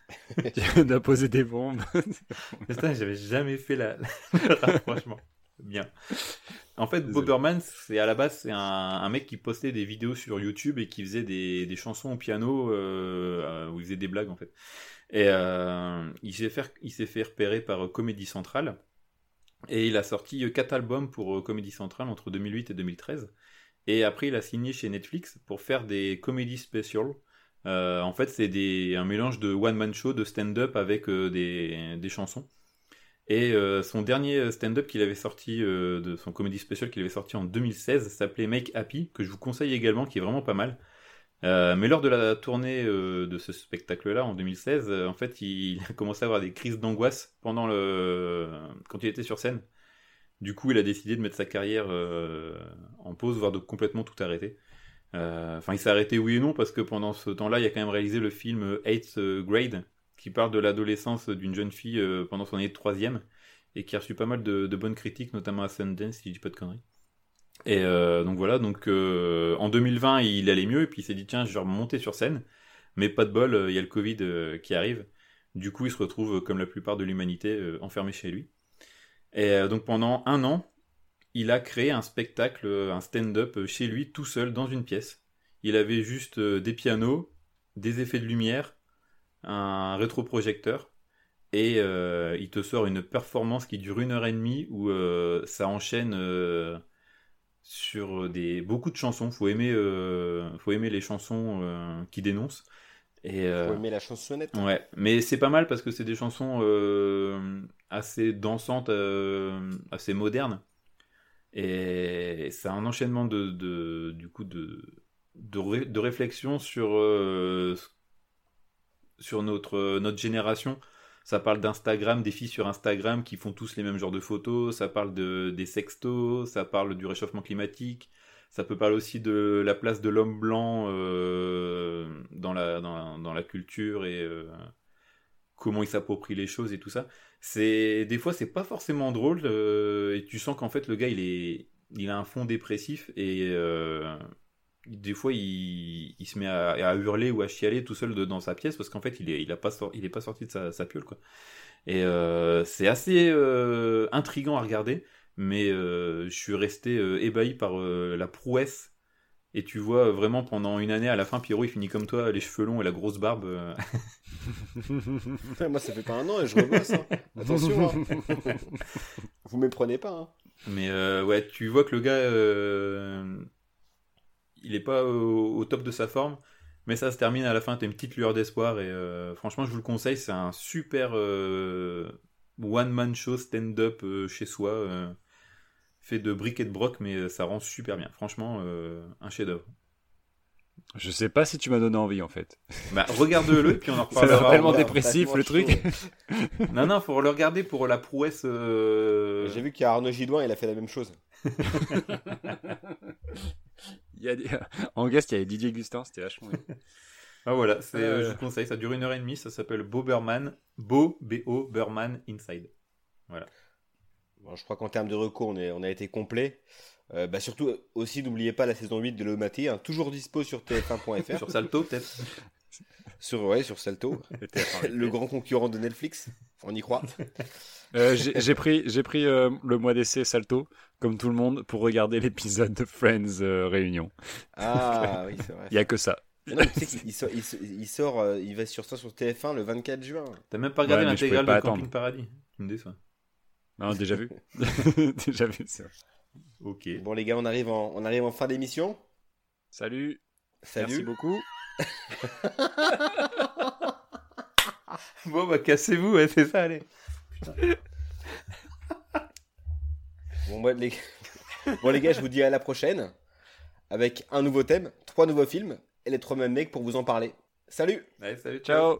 Tu dois poser des bombes. Putain, j'avais jamais fait la. la- Franchement, bien. En fait. Boberman, c'est à la base, c'est un, un mec qui postait des vidéos sur YouTube et qui faisait des, des chansons au piano euh, euh, où il faisait des blagues en fait. Et euh, il s'est fait, il s'est fait repérer par euh, Comédie Centrale et il a sorti quatre albums pour Comédie Centrale entre 2008 et 2013. Et après, il a signé chez Netflix pour faire des comédies special. Euh, en fait, c'est des, un mélange de one-man show, de stand-up avec des, des chansons. Et euh, son dernier stand-up qu'il avait sorti, euh, son comédie spécial qu'il avait sorti en 2016, s'appelait Make Happy, que je vous conseille également, qui est vraiment pas mal. Euh, mais lors de la tournée euh, de ce spectacle-là, en 2016, euh, en fait, il a commencé à avoir des crises d'angoisse pendant le... quand il était sur scène. Du coup, il a décidé de mettre sa carrière euh, en pause, voire de complètement tout arrêter. Euh, Enfin, il s'est arrêté oui et non, parce que pendant ce temps-là, il a quand même réalisé le film Eighth Grade, qui parle de l'adolescence d'une jeune fille euh, pendant son année de troisième, et qui a reçu pas mal de, bonnes critiques, notamment à Sundance, si je dis pas de conneries. Et euh, donc voilà, donc euh, en 2020, il allait mieux, et puis il s'est dit, tiens, je vais remonter sur scène, mais pas de bol, il y a le Covid qui arrive. Du coup, il se retrouve, comme la plupart de l'humanité, enfermé chez lui. Et donc pendant un an, il a créé un spectacle, un stand-up chez lui, tout seul, dans une pièce. Il avait juste des pianos, des effets de lumière, un rétroprojecteur, et euh, il te sort une performance qui dure une heure et demie où euh, ça enchaîne euh, sur des beaucoup de chansons. Faut aimer, faut aimer les chansons qui dénoncent. Et Faut aimer la chansonnette. Ouais, mais c'est pas mal parce que c'est des chansons assez dansantes, assez modernes. Et c'est un enchaînement de, de- du coup de, de, ré- de réflexion sur, euh, sur notre, notre génération. Ça parle d'Instagram, des filles sur Instagram qui font tous les mêmes genres de photos. Ça parle de, des sextos, ça parle du réchauffement climatique. Ça peut parler aussi de la place de l'homme blanc euh, dans, la, dans, la, culture et euh, comment il s'approprie les choses et tout ça. C'est des fois c'est pas forcément drôle euh, et tu sens qu'en fait le gars il est il a un fond dépressif et euh, des fois il, il se met à, à hurler ou à chialer tout seul de- dans sa pièce parce qu'en fait il est il a pas sor- il est pas sorti de sa, sa piole quoi. Et euh, c'est assez euh, intriguant à regarder mais euh, je suis resté euh, ébahi par euh, la prouesse. Et tu vois vraiment pendant une année, à la fin, Pierrot il finit comme toi, les cheveux longs et la grosse barbe. Moi, ça fait pas un an et je rebosse. hein. Attention. hein. Vous méprenez pas. hein. Mais euh, ouais, tu vois que le gars, euh, il est pas au, au top de sa forme, mais ça se termine à la fin, t'as une petite lueur d'espoir et euh, franchement, je vous le conseille, c'est un super euh, one-man show stand-up euh, chez soi, euh, fait de briques et de broc, mais ça rend super bien. Franchement, euh, un chef-d'œuvre. Je sais pas si tu m'as donné envie en fait. Bah, regarde-le et puis on en reparlera. va tellement dépressif le truc. Non, non, faut le regarder pour la prouesse. euh, J'ai vu qu'il y a Arnaud Gidouin, il a fait la même chose. Il y a des- En guest, il y avait Didier Gustin, c'était vachement bien. Ah voilà, c'est, euh, Euh. je vous conseille, ça dure une heure et demie, ça s'appelle Boberman, Bo, B-O, Berman Inside. Bon, je crois qu'en termes de recours, on, est- on a été complet. Euh, bah, surtout, aussi, n'oubliez pas la saison 8 de Le Maté, hein, toujours dispo sur tf1.fr. Sur Salto, peut-être sur, ouais, sur Salto, le grand concurrent de Netflix. On y croit. Euh, j'ai pris, j'ai pris euh, le mois d'essai Salto, comme tout le monde, pour regarder l'épisode de Friends euh, Réunion. Ah oui, c'est vrai. Il y a que ça. Mais non, tu sais qu'il sort, il, sort- il sort, il va sur ça sur TF1 le 24 juin. T'as même pas regardé Ouais, l'intégrale de pas Camping attendre. Paradis Tu me déçois. Non, déjà vu. déjà vu. ça. Ok. Bon les gars, on arrive en, on arrive en fin d'émission. Salut. Salut. Merci beaucoup. Bon, bah, cassez-vous, ouais, c'est ça, allez. Bon, les... bon les gars, je vous dis à la prochaine avec un nouveau thème, trois nouveaux films et les trois mêmes mecs pour vous en parler. Salut Allez, salut, Ciao.